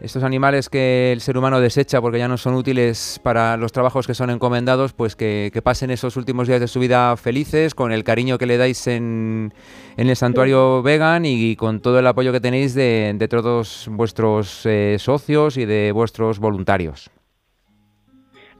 estos animales que el ser humano desecha porque ya no son útiles para los trabajos que son encomendados, pues que, que pasen esos últimos días de su vida felices, con el cariño que le dais en, en el santuario vegan y, con todo el apoyo que tenéis de, de todos vuestros eh, socios y de vuestros voluntarios.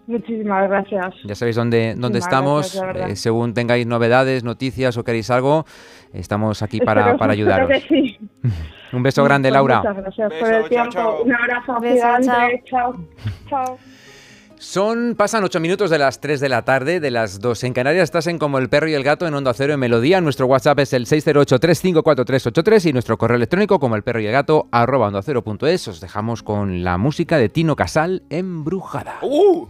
Muchísimas gracias. Ya sabéis dónde, dónde Muchísimas estamos. gracias, eh, según tengáis novedades, noticias o queréis algo, estamos aquí para, para ayudaros. que sí. Un beso grande, Laura. Muchas gracias por el tiempo. Un abrazo Beso, gigante. Chao. Chao. Son, pasan 8 minutos de las 3 de la tarde, de las 2 en Canarias. Estás en Como el Perro y el Gato en Onda Cero en Melodía. Nuestro WhatsApp es el 608-354383 y nuestro correo electrónico como el perro y el gato arroba onda cero punto es. Os dejamos con la música de Tino Casal, Embrujada. ¡Uh!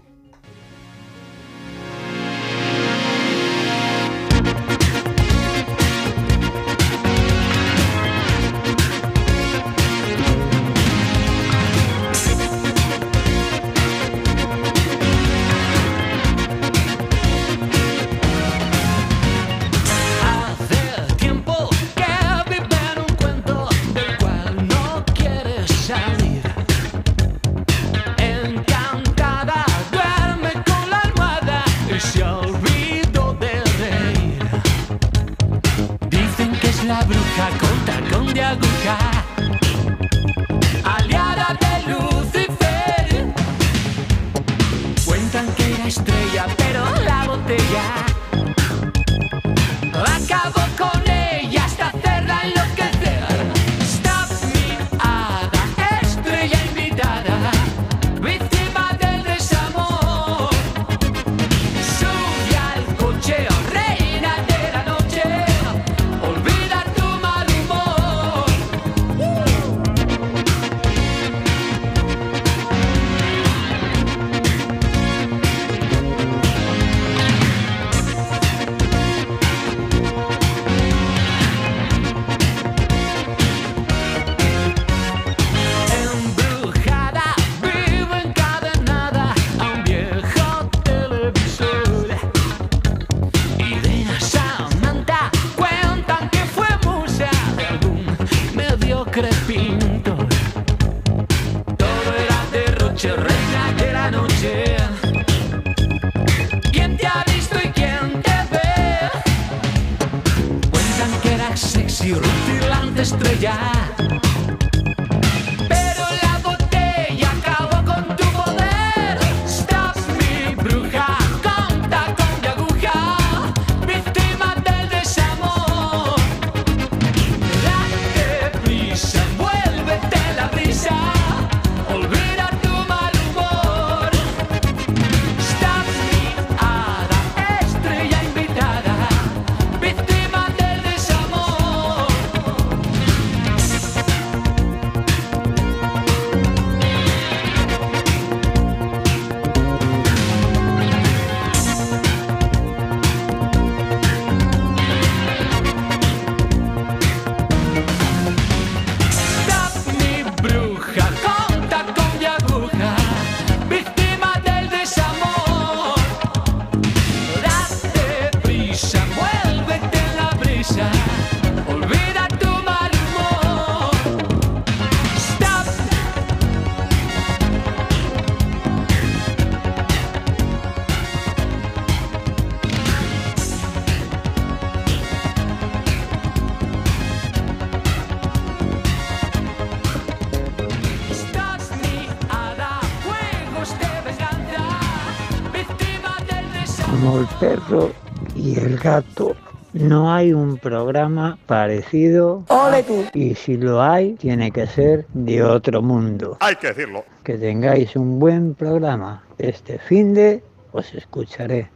Hay un programa parecido. ¡Ole tú! Y si lo hay, tiene que ser de otro mundo. Hay que decirlo. Que tengáis un buen programa. Este fin de os escucharé.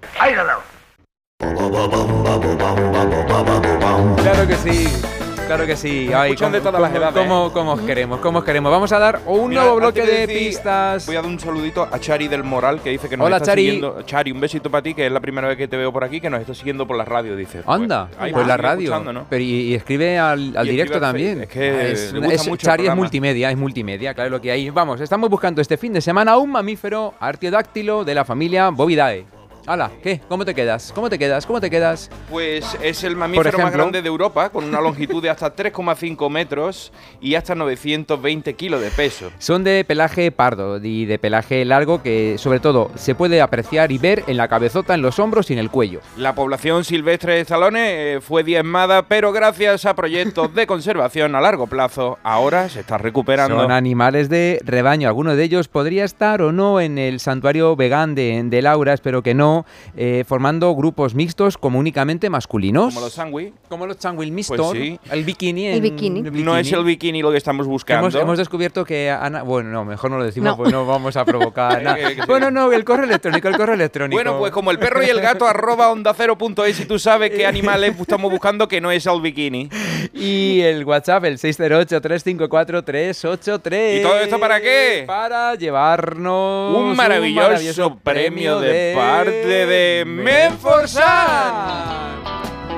Claro que sí. Claro que sí. Ay, cómo- de todas las edades, cómo- cómo os queremos, cómo os queremos. Vamos a dar un Mira, nuevo bloque antes de, decir- pistas. Voy a dar un saludito a Chari del Moral que dice que nos Hola, está Chari. siguiendo. Chari, un besito para ti, que es la primera vez que te veo por aquí, que nos está siguiendo por la radio, dice. Anda, Pues, ahí pues la radio. Pero y, y escribe al, al Y escribe directo también. Es que Es- le gusta es- mucho el Chari es multimedia, es multimedia, claro lo que hay. Vamos, estamos buscando este fin de semana un mamífero artiodáctilo de la familia Bovidae. Hala, ¿qué? ¿Cómo te quedas? ¿Cómo te quedas? ¿Cómo te quedas? Pues es el mamífero más grande de Europa, con una longitud de hasta 3,5 metros y hasta 920 kilos de peso. Son de pelaje pardo y de pelaje largo que sobre todo se puede apreciar y ver en la cabezota, en los hombros y en el cuello. La población silvestre de Zalones eh, fue diezmada, pero gracias a proyectos de conservación a largo plazo, ahora se está recuperando. Son animales de rebaño. Alguno de ellos podría estar o no en el santuario vegán de, de Laura, espero que no, eh, formando grupos mixtos como únicamente masculinos. Como los sangui. Como los mixtos. Pues sí. El bikini. El en- bikini. No es el bikini lo que estamos buscando. Hemos, hemos descubierto que Ana. Bueno, no, mejor no lo decimos, No. pues no vamos a provocar nada. Bueno, no, el correo electrónico, el correo electrónico. Bueno, pues como el perro y el gato arroba onda cero punto es y tú sabes qué animales estamos buscando que no es el bikini. Y el WhatsApp, el 608-354-383. ¿Y todo esto para qué? Para llevarnos Un maravilloso, premio de parte de Menforsan.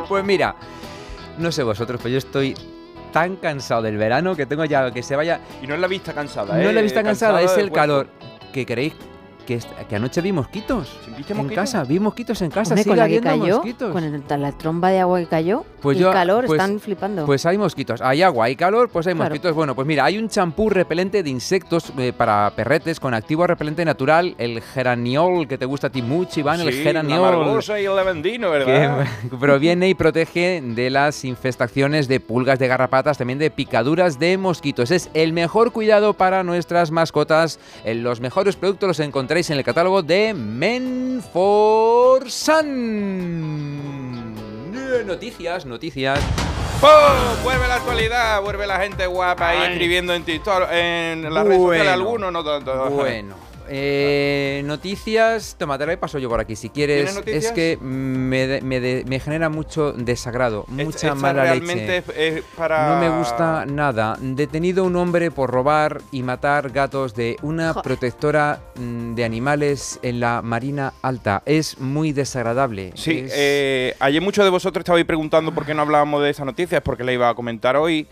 Pues mira, no sé vosotros, pero yo estoy tan cansado del verano que tengo ya que se vaya. Y no es la vista cansada, No ¿eh? es la vista cansada, es el cuerpo. calor. ¿Qué queréis? Que, que anoche vi mosquitos. ¿Viste En casa, vi mosquitos en casa. Hombre, sigue con la que habiendo cayó, mosquitos. con el- la tromba de agua que cayó, Pues y yo- el calor, pues- están flipando. Pues hay mosquitos, hay agua, hay calor, pues hay Claro. mosquitos. Bueno, pues mira, hay un champú repelente de insectos eh, para perretes con activo repelente natural, el geraniol, que te gusta a ti mucho, Iván, el Sí, la geraniol. margosa y el que ¿verdad? proviene y protege de las infestaciones de pulgas, de garrapatas, también de picaduras de mosquitos. Es el mejor cuidado para nuestras mascotas. Eh, Los mejores productos los encontráis en el catálogo de Menforsan. Eh, Noticias, noticias. ¡Pum! Vuelve la actualidad, vuelve la gente guapa ahí escribiendo en TikTok, en las redes sociales, algunos, no tanto. Bueno, eh, noticias. Toma, te la paso yo por aquí si quieres. Es que me, de- me de- me genera mucho desagrado, mucha Esta mala realmente leche. es, es para... No me gusta nada. Detenido un hombre por robar y matar gatos de una protectora mm, de animales en la Marina Alta. Es muy desagradable. Sí, Es- eh, ayer muchos de vosotros estabais preguntando por qué no hablábamos de esa noticia, es porque la iba a comentar hoy.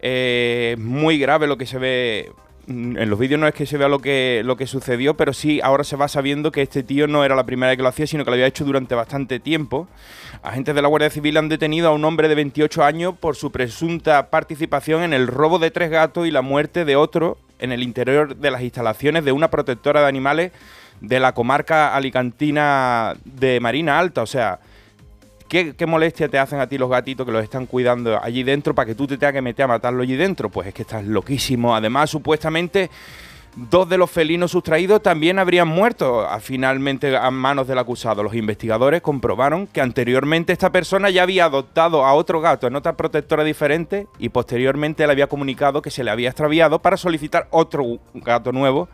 Eh, Es muy grave lo que se ve. Mm, En los vídeos no es que se vea lo que, lo que sucedió, pero sí ahora se va sabiendo que este tío no era la primera vez que lo hacía, sino que lo había hecho durante bastante tiempo. Agentes de la Guardia Civil han detenido a un hombre de 28 años por su presunta participación en el robo de tres gatos y la muerte de otro en el interior de las instalaciones de una protectora de animales de la comarca alicantina de Marina Alta. O sea, ¿qué, molestia te hacen a ti los gatitos que los están cuidando allí dentro para que tú te tengas que meter a matarlo allí dentro? Pues es que estás loquísimo. Además, supuestamente... Dos de los felinos sustraídos también habrían muerto a- finalmente a manos del acusado. Los investigadores comprobaron que anteriormente esta persona ya había adoptado a otro gato en otra protectora diferente y posteriormente le había comunicado que se le había extraviado para solicitar otro gato nuevo.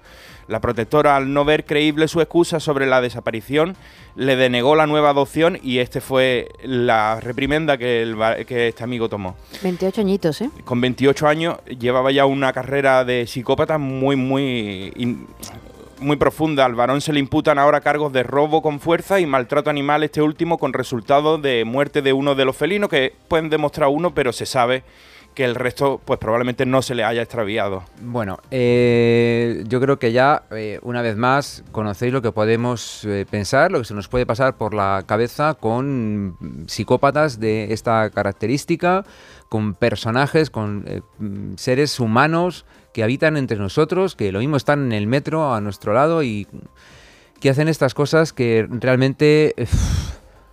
La protectora, al no ver creíble su excusa sobre la desaparición, le denegó la nueva adopción y este fue la reprimenda que, el va- que este amigo tomó. 28 añitos, ¿eh? Con 28 años llevaba ya una carrera de psicópata muy, muy, in- muy profunda. Al varón se le imputan ahora cargos de robo con fuerza y maltrato animal, este último con resultado de muerte de uno de los felinos, que pueden demostrar uno, pero se sabe que el resto pues probablemente no se le haya extraviado. Bueno, eh, yo creo que ya, eh, una vez más, conocéis lo que podemos eh, pensar, lo que se nos puede pasar por la cabeza con psicópatas de esta característica, con personajes, con seres humanos que habitan entre nosotros, que lo mismo están en el metro a nuestro lado y que hacen estas cosas que realmente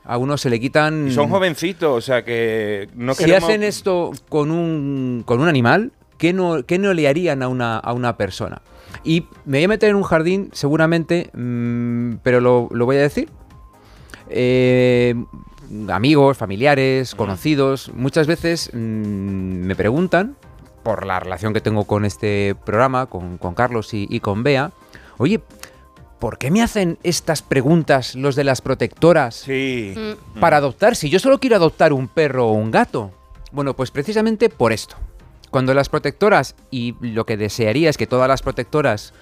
a uno se le quitan... Y son jovencitos, o sea que no si queremos... hacen esto con un, con un animal, ¿qué no, qué no le harían a una, a una persona? Y me voy a meter en un jardín, seguramente, mm, pero lo, lo voy a decir. eh, amigos, familiares, conocidos, muchas veces mm, me preguntan, por la relación que tengo con este programa, con, con Carlos y, y con Bea, oye, ¿por qué me hacen estas preguntas los de las protectoras Sí. para adoptar si yo solo quiero adoptar un perro o un gato? Bueno, pues precisamente por esto. Cuando las protectoras, y lo que desearía es que todas las protectoras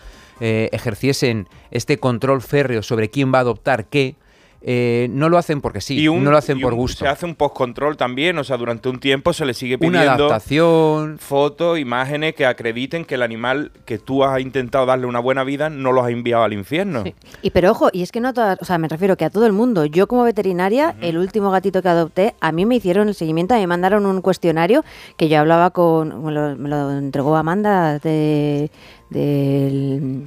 eh, ejerciesen este control férreo sobre quién va a adoptar qué, eh, no lo hacen porque sí, Y un- no lo hacen y por un- gusto. Se hace un post-control también, o sea, durante un tiempo se le sigue Una pidiendo adaptación. fotos, imágenes que acrediten que el animal que tú has intentado darle una buena vida no los has enviado al infierno. Y pero ojo, y es que no todas, o sea, me refiero que a todo el mundo. Yo como veterinaria, el último gatito que adopté, a mí me hicieron el seguimiento, a mí me mandaron un cuestionario que yo hablaba con, me lo, me lo entregó Amanda de, del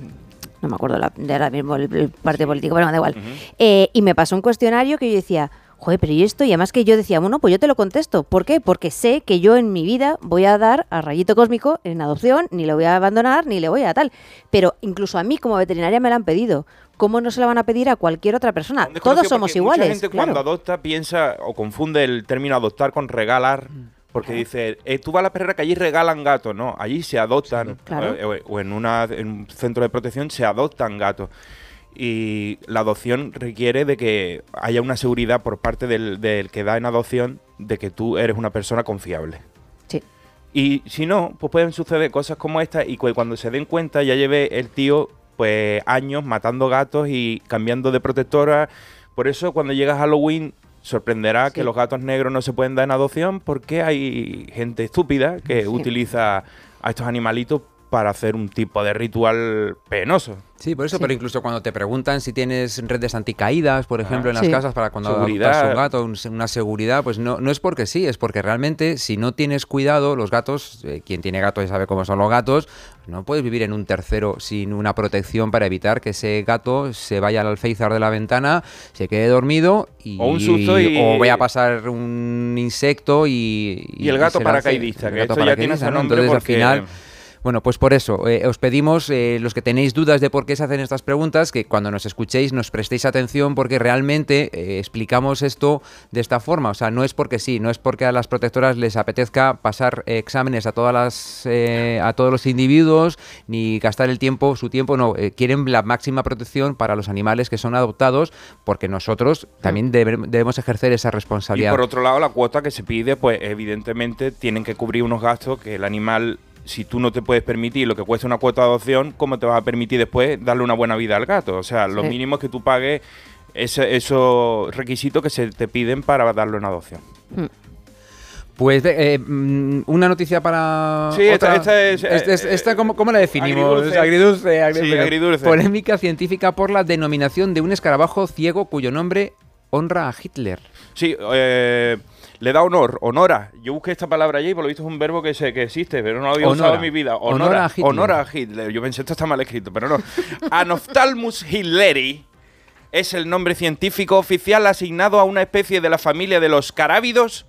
no me acuerdo la- de ahora mismo el, el partido político, pero bueno, da igual. Eh, y me pasó un cuestionario que yo decía, joder, pero ¿y esto? Y además que yo decía, bueno, pues yo te lo contesto. ¿Por qué? Porque sé que yo en mi vida voy a dar a Rayito Cósmico en adopción, ni le voy a abandonar, ni le voy a tal. Pero incluso a mí como veterinaria me la han pedido. ¿Cómo no se la van a pedir a cualquier otra persona? Todos somos iguales. Mucha gente claro. cuando adopta piensa o confunde el término adoptar con regalar. Porque dice, eh, tú vas a la perrera que allí regalan gatos. No, allí se adoptan. Claro. eh, o, o en, una, en un centro de protección se adoptan gatos. Y la adopción requiere de que haya una seguridad por parte del, del que da en adopción de que tú eres una persona confiable. Sí. Y si no, pues pueden suceder cosas como esta y cu- cuando se den cuenta ya lleve el tío pues años matando gatos y cambiando de protectora. Por eso cuando llega Halloween sorprenderá que los gatos negros no se pueden dar en adopción porque hay gente estúpida que utiliza a estos animalitos para hacer un tipo de ritual penoso. Sí, por eso, pero incluso cuando te preguntan si tienes redes anticaídas, por ejemplo, en las Sí. casas para cuando Seguridad. adoptas un gato, un- una seguridad, pues no, no es porque sí, es porque realmente si no tienes cuidado, los gatos, eh, quien tiene gatos ya sabe cómo son los gatos, no puedes vivir en un tercero sin una protección para evitar que ese gato se vaya al alféizar de la ventana, se quede dormido y, O un susto y- o vaya a pasar un insecto y... Y el gato paracaidista, El que gato esto ya tiene ese ¿no? nombre Entonces al final... Bueno, pues por eso, eh, os pedimos, eh, los que tenéis dudas de por qué se hacen estas preguntas, que cuando nos escuchéis nos prestéis atención porque realmente eh, explicamos esto de esta forma. O sea, no es porque sí, no es porque a las protectoras les apetezca pasar eh, exámenes a todas las eh, a todos los individuos, ni gastar el tiempo, su tiempo, no. quieren la máxima protección para los animales que son adoptados, porque nosotros también debe- debemos ejercer esa Y responsabilidad. por otro lado, la cuota que se pide, pues evidentemente tienen que cubrir unos gastos que el animal, si tú no te puedes permitir lo que cuesta una cuota de adopción, ¿cómo te vas a permitir después darle una buena vida al gato? O sea, lo Sí. mínimo es que tú pagues ese- esos requisitos que se te piden para darle una adopción. Pues de- eh, mm, una noticia para. Sí, esta- otra. esta es, Este- eh, este- esta, ¿cómo, cómo la definimos? agridulce. Sí, agridulce. Polémica científica por la denominación de un escarabajo ciego cuyo nombre honra a Hitler. Sí, eh, le da honor, honora. Yo busqué esta palabra allí, por lo visto es un verbo que, se, que existe, pero no lo había usado en mi vida. Honora Honora, a Hitler. honora a Hitler. Yo pensé, esto está mal escrito, pero no. Anophthalmus hitleri es el nombre científico oficial asignado a una especie de la familia de los carábidos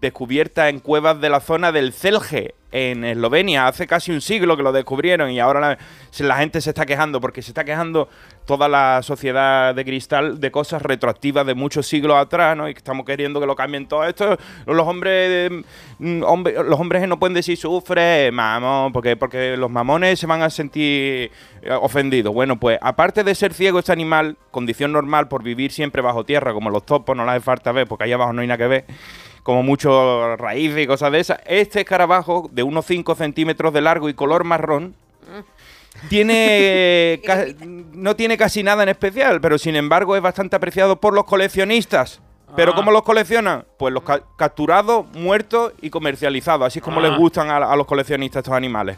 descubierta en cuevas de la zona del Celje, en Eslovenia. Hace casi un siglo que lo descubrieron y ahora la, gente se está quejando porque se está quejando toda la sociedad de cristal de cosas retroactivas de muchos siglos atrás, ¿no? Y que estamos queriendo que lo cambien todo esto. Los hombres, mm, hombre- los hombres no pueden decir sufre, mamón, porque, porque los mamones se van a sentir eh, ofendidos. Bueno, pues aparte de ser ciego este animal, condición normal por vivir siempre bajo tierra, como los topos, no les hace falta ver, porque ahí abajo no hay nada que ver como mucho raíces y cosas de esas. Este escarabajo de unos 5 centímetros de largo y color marrón tiene no tiene casi nada en especial, pero sin embargo es bastante apreciado por los coleccionistas. ¿Pero Ah. cómo los coleccionan? Pues los ca- capturados, muertos y comercializados. Así es como Ah. les gustan a, a los coleccionistas estos animales.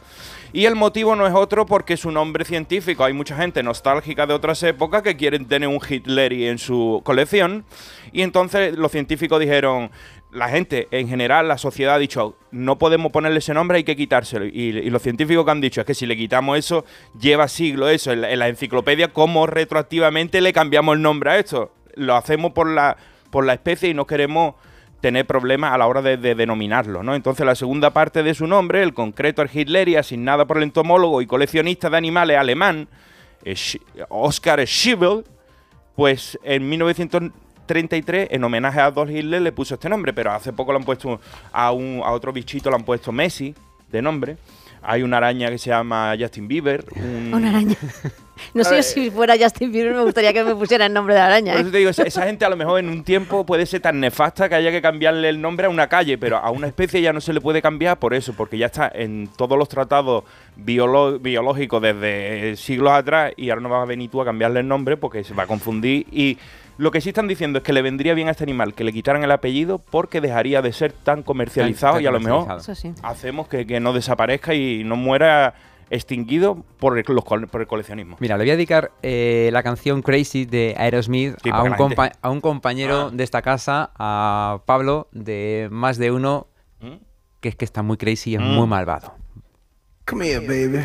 Y el motivo no es otro porque es un nombre científico. Hay mucha gente nostálgica de otras épocas que quieren tener un Hitleri en su colección. Y entonces los científicos dijeron, la gente en general, la sociedad ha dicho, no podemos ponerle ese nombre, hay que quitárselo. Y, los científicos que han dicho es que si le quitamos eso, lleva siglos eso. En la, en la enciclopedia, ¿cómo retroactivamente le cambiamos el nombre a esto? Lo hacemos por la, por la especie y no queremos tener problemas a la hora de, de denominarlo, ¿no? Entonces la segunda parte de su nombre, el concreto Hitleri, asignada por el entomólogo y coleccionista de animales alemán, eh, Oscar Schiebel, pues en 1900 33, en homenaje a Adolf Hitler, le puso este nombre, pero hace poco le han puesto a, un, a otro bichito, le han puesto Messi de nombre. Hay una araña que se llama Justin Bieber. un- Una araña. No sé si fuera Justin Bieber, me gustaría que me pusiera el nombre de araña. Por ¿eh? eso te digo, esa, esa gente a lo mejor en un tiempo puede ser tan nefasta que haya que cambiarle el nombre a una calle, pero a una especie ya no se le puede cambiar por eso, porque ya está en todos los tratados biológicos desde siglos atrás y ahora no vas a venir tú a cambiarle el nombre porque se va a confundir y lo que sí están diciendo es que le vendría bien a este animal que le quitaran el apellido porque dejaría de ser tan comercializado Tan- tan y a lo mejor sí. hacemos que, que no desaparezca y no muera extinguido por el, los por el coleccionismo. Mira, le voy a dedicar eh, la canción Crazy de Aerosmith Sí, a, porque un la gente- compa- a un compañero Ah. de esta casa, a Pablo, de más de uno, ¿Mm? que es que está muy crazy y es Mm. muy malvado. Come here, baby.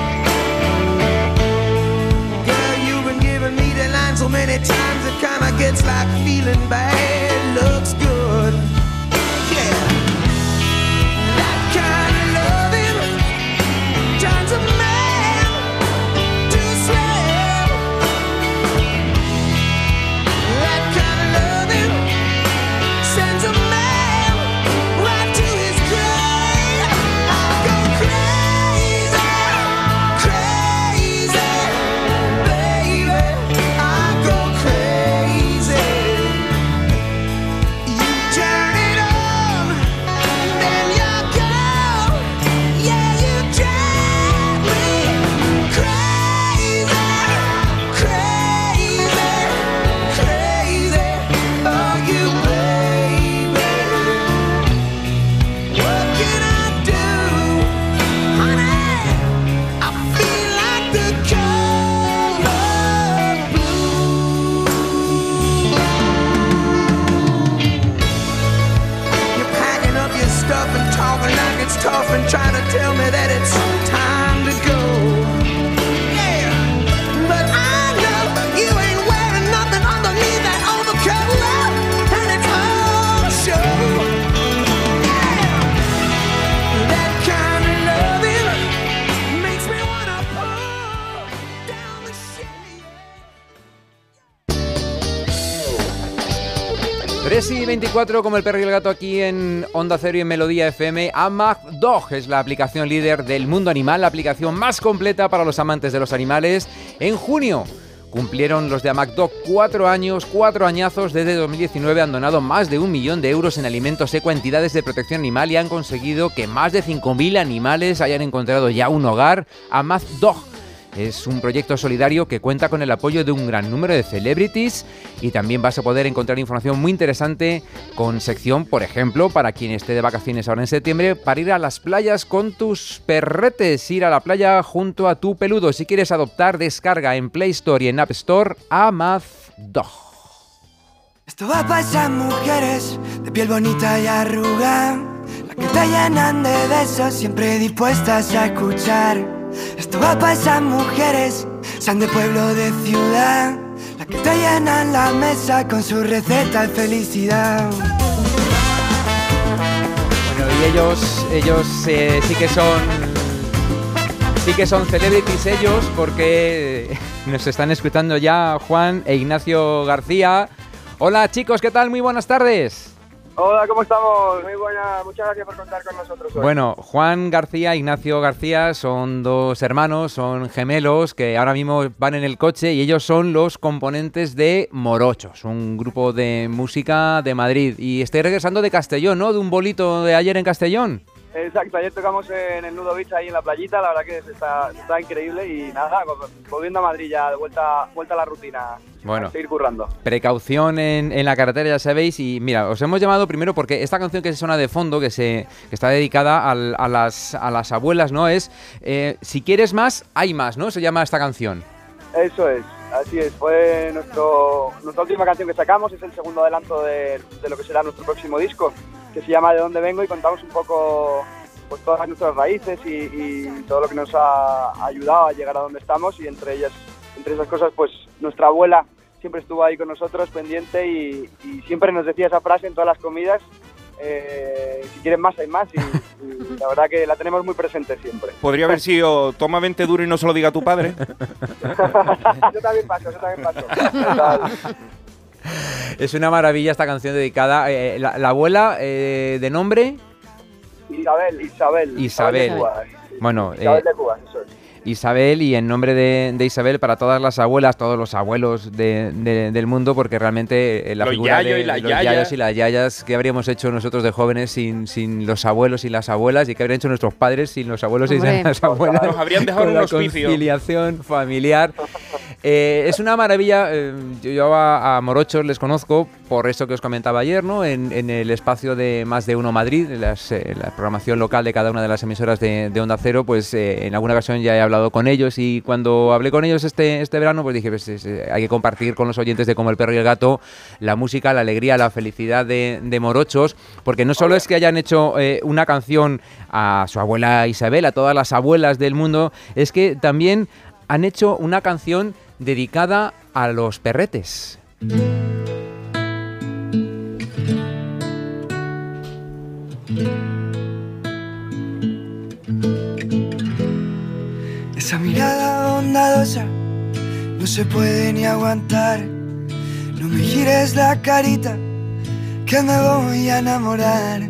So many times it kinda gets like feeling bad looks good. 3 y 24 como el perro y el gato aquí en Onda Cero y en Melodía FM. Amag Dog es la aplicación líder del mundo animal, la aplicación más completa para los amantes de los animales. En junio cumplieron los de Amag Dog cuatro años, cuatro añazos. Desde 2019 han donado más de un millón de euros en alimentos eco a entidades de protección animal y han conseguido que más de 5.000 animales hayan encontrado ya un hogar. Amag Dog es un proyecto solidario que cuenta con el apoyo de un gran número de celebrities y también vas a poder encontrar información muy interesante con sección, por ejemplo, para quien esté de vacaciones ahora en septiembre, para ir a las playas con tus perretes, ir a la playa junto a tu peludo. Si quieres adoptar, descarga en Play Store y en App Store Amaz Dog. Esto va para esas mujeres de piel bonita y arruga, las que te llenan de besos, siempre dispuestas a escuchar. Esto va para esas mujeres, sean de pueblo de ciudad, las que te llenan la mesa con su receta de felicidad. Bueno, y ellos, ellos eh, sí que son. Sí que son celebrities ellos, porque nos están escuchando ya Juan e Ignacio García. Hola chicos, ¿qué tal? Muy buenas tardes. Hola, ¿cómo estamos? Muy buena, muchas gracias por contar con nosotros hoy. Bueno, Juan García, Ignacio García son dos hermanos, son gemelos que ahora mismo van en el coche y ellos son los componentes de Morochos, un grupo de música de Madrid. Y estoy regresando de Castellón, ¿no? De un bolito de ayer en Castellón. Exacto, ayer tocamos en el Nudo Beach ahí en la playita, la verdad que se está, está increíble y nada, volviendo a Madrid ya, de vuelta, vuelta a la rutina, Bueno. a seguir currando. Precaución en, en la carretera, ya sabéis. Y mira, os hemos llamado primero porque esta canción que suena de fondo, que, se, que está dedicada al- a, las, a las abuelas, ¿no? Es eh, Si quieres más, hay más, ¿no? Se llama esta canción. Eso es, así es, fue nuestro, nuestra última canción que sacamos, es el segundo adelanto de, de lo que será nuestro próximo disco. Que se llama De dónde vengo y contamos un poco pues todas nuestras raíces y, y todo lo que nos ha ayudado a llegar a donde estamos y entre ellas, entre esas cosas, pues nuestra abuela siempre estuvo ahí con nosotros pendiente y, y siempre nos decía esa frase en todas las comidas, eh, si quieren más hay más y, y la verdad que la tenemos muy presente siempre. Podría haber sido toma 20 duro y no se lo diga a tu padre. yo también paso, yo también paso. Es una maravilla esta canción dedicada. eh, la, la abuela eh, de nombre Isabel, Isabel. Isabel. de Cuba. Bueno, Isabel eh, de Cuba, eso es. Isabel y en nombre de, de Isabel para todas las abuelas, todos los abuelos de- de- del mundo, porque realmente eh, la Los figura de y las los yayas. yayos y las yayas, ¿qué habríamos hecho nosotros de jóvenes sin, sin los abuelos y las abuelas? ¿Y qué habrían hecho nuestros padres sin los abuelos y Hombre. sin las abuelas? Nos habrían dejado Con en la un hospicio. conciliación familiar. Eh, es una maravilla. eh, yo, yo a, a Morochos les conozco por eso que os comentaba ayer, ¿no? En, en el espacio de Más de Uno Madrid, en las, eh, la programación local de cada una de las emisoras de, de Onda Cero, pues eh, en alguna ocasión ya he hablado con ellos y cuando hablé con ellos este, este verano, pues dije, pues, es, eh, hay que compartir con los oyentes de Como el Perro y el Gato la música, la alegría, la felicidad de, de Morochos, porque no solo es que hayan hecho eh, una canción a su abuela Isabel, a todas las abuelas del mundo, es que también han hecho una canción dedicada a los perretes. Esa mirada bondadosa no se puede ni aguantar. No me gires la carita que me voy a enamorar.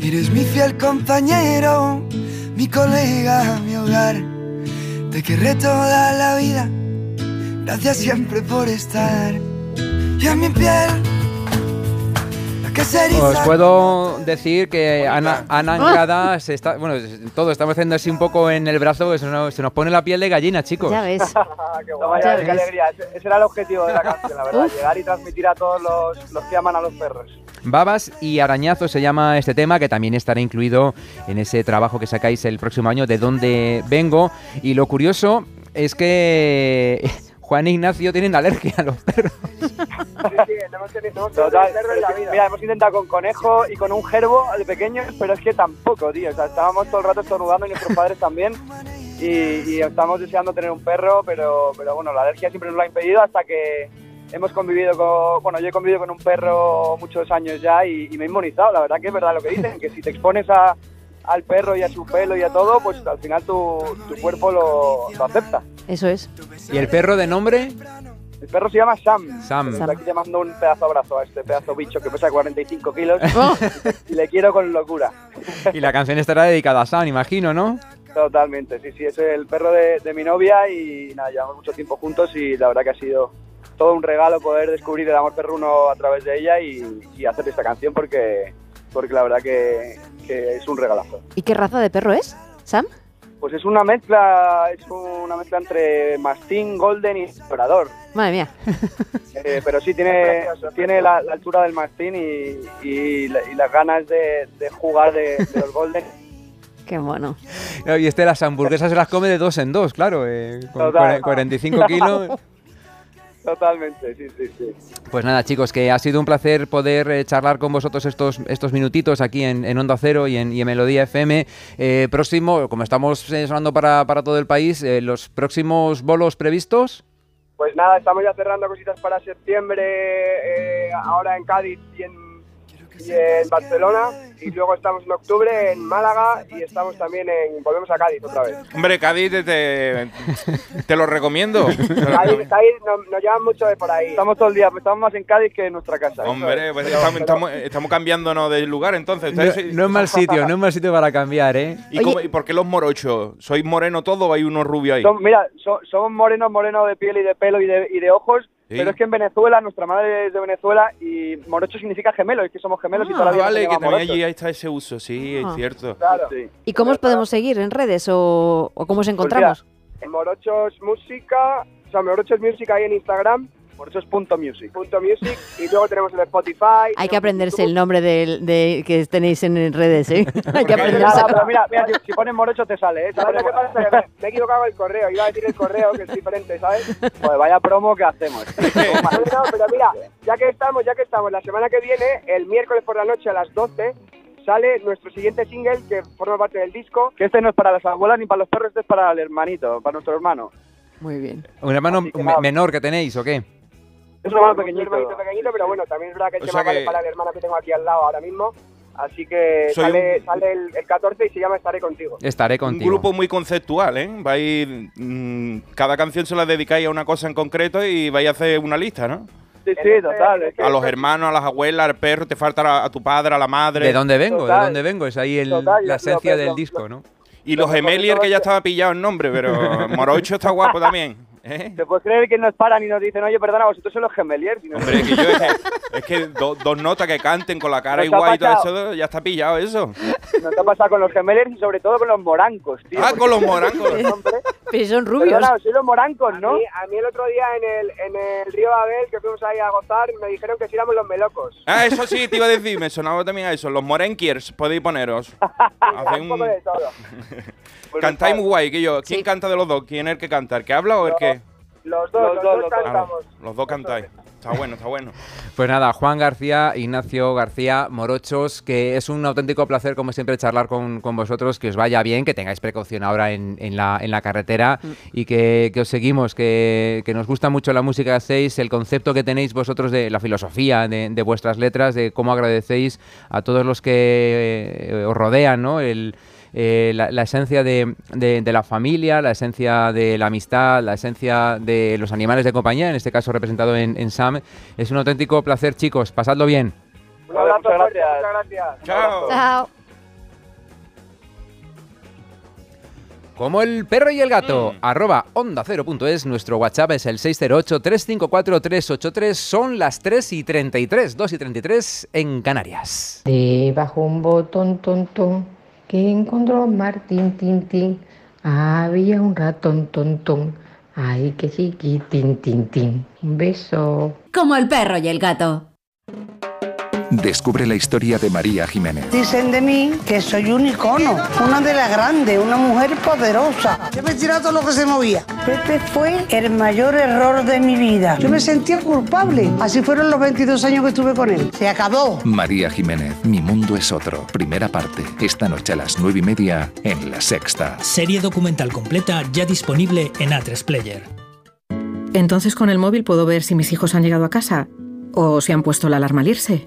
Eres mi fiel compañero, mi colega, mi hogar. Te querré toda la vida. Gracias siempre por estar. Y a mi piel, Os puedo decir que Ana, Ana Anglada se está, bueno, todo estamos haciendo así un poco en el brazo, que se nos, se nos pone la piel de gallina, chicos. Ya ves. qué guay, Ya qué ves. alegría. Ese, ese era el objetivo de la canción, la verdad. Uf. Llegar y transmitir a todos los, los que aman a los perros. Babas y Arañazo se llama este tema, que también estará incluido en ese trabajo que sacáis el próximo año, de dónde vengo. Y lo curioso es que Juan e Ignacio tienen alergia a los perros. Total, pero es que, Mira, hemos intentado con conejo y con un gerbo de pequeños, pero es que tampoco, tío. O sea, estábamos todo el rato estornudando y nuestros padres también. Y, y estamos deseando tener un perro, pero, pero bueno, la alergia siempre nos lo ha impedido hasta que hemos convivido con. Bueno, yo he convivido con un perro muchos años ya y, y me he inmunizado. La verdad que es verdad lo que dicen, que si te expones a, al perro y a su pelo y a todo, pues al final tu, tu cuerpo lo, lo acepta. Eso es. ¿Y el perro de nombre? El perro se llama Sam. Sam. Estoy aquí llamando un pedazo abrazo a este pedazo bicho que pesa 45 kilos Oh. y le quiero con locura. Y la canción estará dedicada a Sam, imagino, ¿no? Totalmente, sí, sí, es el perro de, de mi novia y nada, llevamos mucho tiempo juntos y la verdad que ha sido todo un regalo poder descubrir el amor perruno a través de ella y, y hacer esta canción porque, porque la verdad que, que es un regalazo. ¿Y qué raza de perro es, Sam? Pues es una mezcla, es una mezcla entre mastín, golden y labrador. Madre mía. Eh, pero sí tiene, tiene la, la altura del mastín y, y la- y las ganas de, de jugar de, de los golden. Qué mono. Y este las hamburguesas se las come de dos en dos, claro, eh, con Total. cuare- 45 kilos. Totalmente, sí, sí, sí. Pues nada, chicos, que ha sido un placer poder eh, charlar con vosotros estos, estos minutitos aquí en, en Onda Cero y en, y en Melodía FM. Eh, próximo, como estamos eh, sonando para, para todo el país, eh, los próximos bolos previstos. Pues nada, estamos ya cerrando cositas para septiembre, eh, ahora en Cádiz y en, y en Barcelona, y luego estamos en octubre en Málaga y estamos también en, volvemos a Cádiz otra vez. Hombre, Cádiz, te, te, te lo recomiendo. Cádiz, Cádiz nos, nos llevan mucho de por ahí. Estamos todo el día, estamos más en Cádiz que en nuestra casa. Hombre, pues Pero- estamos, pero- estamos, estamos cambiándonos de lugar entonces. No, es mal sitio, no es mal sitio para cambiar, ¿eh? ¿Y, cómo- y por qué los morochos? ¿Sois moreno todo o hay uno rubio ahí? Son- mira, so- somos morenos, morenos de piel y de pelo y de, y de ojos, Sí. pero es que en Venezuela, nuestra madre es de Venezuela y morocho significa gemelo, es que somos gemelos y toda la Ah, vida vale, que también allí está ese uso, sí, Ah. es cierto. Claro. ¿Y cómo os podemos seguir en redes o, o cómo os Pues encontramos? mira, Morochos Música, o sea, Morochos Música ahí en Instagram Por eso es punto music. Punto music y luego tenemos el Spotify. Hay que aprenderse el nombre del- de, que tenéis en redes, ¿eh? Hay que aprenderse. Nada, pero mira, mira, si, si pones morocho te sale, ¿eh? Si ¿Sabes pones lo que pasa? Que me, he equivocado el correo. Iba a decir el correo, que es diferente, ¿sabes? Pues vaya promo que hacemos. No, pero mira, ya que estamos, ya que estamos, la semana que viene, el miércoles por la noche a las 12, sale nuestro siguiente single que forma parte del disco. Que este no es para las abuelas ni para los perros, este es para el hermanito, para nuestro hermano. Muy bien. ¿Un hermano me- menor que tenéis o qué? Es un hermano pequeñito. pequeñito, pero bueno, también es verdad que el O tema vale para el hermano que tengo aquí al lado ahora mismo. Así que Soy sale, un- sale el, el 14 y se llama Estaré Contigo. Estaré Un contigo. grupo muy conceptual, ¿eh? Vais, mm, cada canción se la dedicáis a una cosa en concreto y vais a hacer una lista, ¿no? Sí, sí, total. es que- A los hermanos, a las abuelas, al perro, te falta a, a tu padre, a la madre. ¿De dónde vengo? ¿De Total. dónde vengo? Es ahí el- Total, la lo- esencia lo- del lo- disco, ¿no? Y los Gemelier, que ya estaba pillado el nombre, pero Morocho está guapo también. ¿Eh? ¿Te puedes creer que nos paran y nos dicen, oye, perdona, vosotros sois los gemeliers? Y Hombre, que yo es que, es que do- dos notas que canten con la cara Nos igual y todo eso, ya está pillado eso. Nos ha pasado con los gemeliers y sobre todo con los morancos, tío. Ah, con los morancos. Pero son rubios. Perdona, soy los morancos, ¿no? A mí, a mí el otro día en el, en el río Babel, que fuimos ahí a gozar, me dijeron que si éramos los melocos. Ah, eso sí, te iba a decir, me sonaba también a eso. Los Morenkiers, podéis poneros. Hacéis un. Cantáis muy guay, que yo. ¿Quién canta de los dos? ¿Quién es el que canta? ¿El que habla o el que...? Los dos, los, dos, cantamos. Ah, los dos cantáis. Está bueno, está bueno. Pues nada, Juan García, Ignacio García, Morochos, que es un auténtico placer, como siempre, charlar con, con vosotros, que os vaya bien, que tengáis precaución ahora en, en la, en la carretera y que, que os seguimos, que, que nos gusta mucho la música que hacéis, el concepto que tenéis vosotros de la filosofía de, de vuestras letras, de cómo agradecéis a todos los que eh, os rodean, ¿no? El, eh, la, la esencia de, de- de la familia, la esencia de la amistad, la esencia de los animales de compañía, en este caso representado en, en Sam. Es un auténtico placer, chicos. Pasadlo bien. Un abrazo muchas gracias. muchas gracias. Chao. Chao. Como el perro y el gato, arroba onda 0.es, nuestro WhatsApp es el 608-354-383, son las 3 y 33, 2 y 33 en Canarias. Debajo un botón tontón que encontró Martín Tintín. Había un ratón tontón. Ay, que chiquitín, tin, tin. Un beso. Como el perro y el gato. Descubre la historia de María Jiménez. Dicen de mí que soy un icono, una de las grandes, una mujer poderosa. Yo me tiraba todo lo que se movía. Este fue el mayor error de mi vida. Yo me sentía culpable. Así fueron los 22 años que estuve con él. Se acabó. María Jiménez, Mi Mundo es Otro. Primera parte. Esta noche a las nueve y media en La Sexta. Serie documental completa ya disponible en A3 Player. Entonces con el móvil puedo ver si mis hijos han llegado a casa o si han puesto la alarma al irse.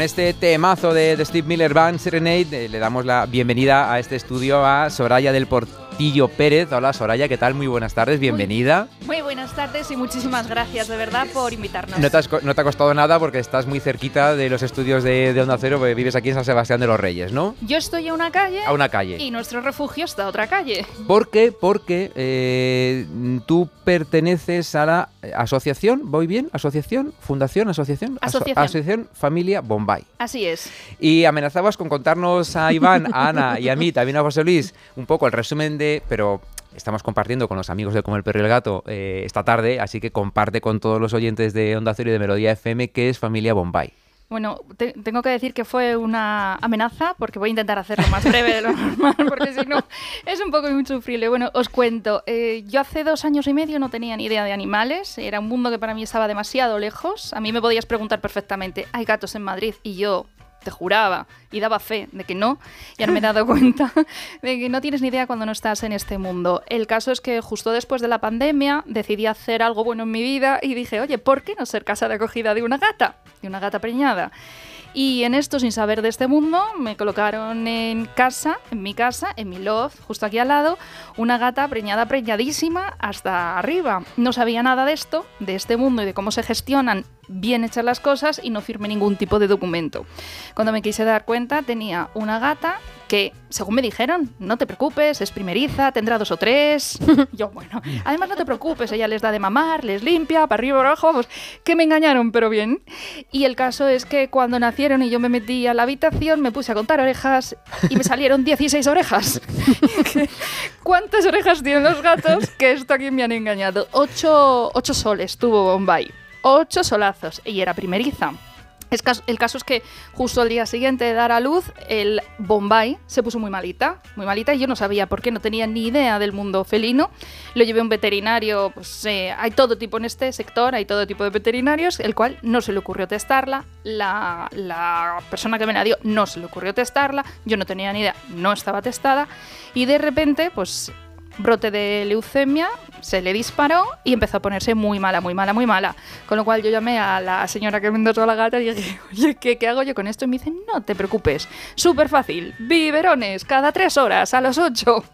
Con este temazo de, de Steve Miller Band Serenade eh, le damos la bienvenida a este estudio a Soraya del Portillo Pérez. Hola Soraya, ¿qué tal? Muy buenas tardes, bienvenida. Muy buenas tardes y muchísimas gracias de verdad por invitarnos. No te, has co- no te ha costado nada porque estás muy cerquita de los estudios de, de Onda Cero, porque vives aquí en San Sebastián de los Reyes, ¿no? Yo estoy a una calle. A una calle. Y nuestro refugio está a otra calle. ¿Por qué? Porque eh, tú perteneces a la eh, asociación, ¿voy bien? ¿Asociación? ¿Fundación? ¿Asociación? Aso- Asociación. asociación Familia Bombay. Así es. Y amenazabas con contarnos a Iván, a Ana y a mí, también a José Luis, un poco el resumen de... Pero estamos compartiendo con los amigos de Como el Perro y el Gato eh, esta tarde, así que comparte con todos los oyentes de Onda Cero y de Melodía FM qué es Familia Bombay. Bueno, te- tengo que decir que fue una amenaza porque voy a intentar hacerlo más breve de lo normal porque si no es un poco insufrible. Bueno, os cuento. eh, yo hace dos años y medio no tenía ni idea de animales. Era un mundo que para mí estaba demasiado lejos. A mí me podías preguntar perfectamente, ¿hay gatos en Madrid? Y yo te juraba y daba fe de que no. Y ahora me he dado cuenta de que no tienes ni idea cuando no estás en este mundo. El caso es que justo después de la pandemia decidí hacer algo bueno en mi vida y dije, oye, ¿por qué no ser casa de acogida de una gata? De una gata preñada. Y en esto, sin saber de este mundo, me colocaron en casa, en mi casa, en mi loft, justo aquí al lado, una gata preñada, preñadísima hasta arriba. No sabía nada de esto, de este mundo y de cómo se gestionan bien hechas las cosas y no firmé ningún tipo de documento. Cuando me quise dar cuenta, tenía una gata que, según me dijeron, no te preocupes, es primeriza, tendrá dos o tres. Yo, bueno, además no te preocupes, ella les da de mamar, les limpia, para arriba, para abajo, vamos, que me engañaron, pero bien. Y el caso es que cuando nacieron y yo me metí a la habitación, me puse a contar orejas y me salieron 16 orejas. ¿Cuántas orejas tienen los gatos? Que esto aquí me han engañado. Ocho, ocho soles tuvo Bombay. Ocho solazos. Y era primeriza. El caso es que justo al día siguiente de dar a luz, el Bombay se puso muy malita, muy malita, y yo no sabía por qué, no tenía ni idea del mundo felino. Lo llevé a un veterinario, pues eh, hay todo tipo en este sector, hay todo tipo de veterinarios, el cual no se le ocurrió testarla, la, la persona que me la dio no se le ocurrió testarla, yo no tenía ni idea, no estaba testada, y de repente, pues brote de leucemia, se le disparó y empezó a ponerse muy mala, muy mala, muy mala. Con lo cual yo llamé a la señora que me endosó la gata y dije, oye, ¿qué, qué hago yo con esto? Y me dice, no te preocupes, súper fácil, biberones cada tres horas, a las ocho.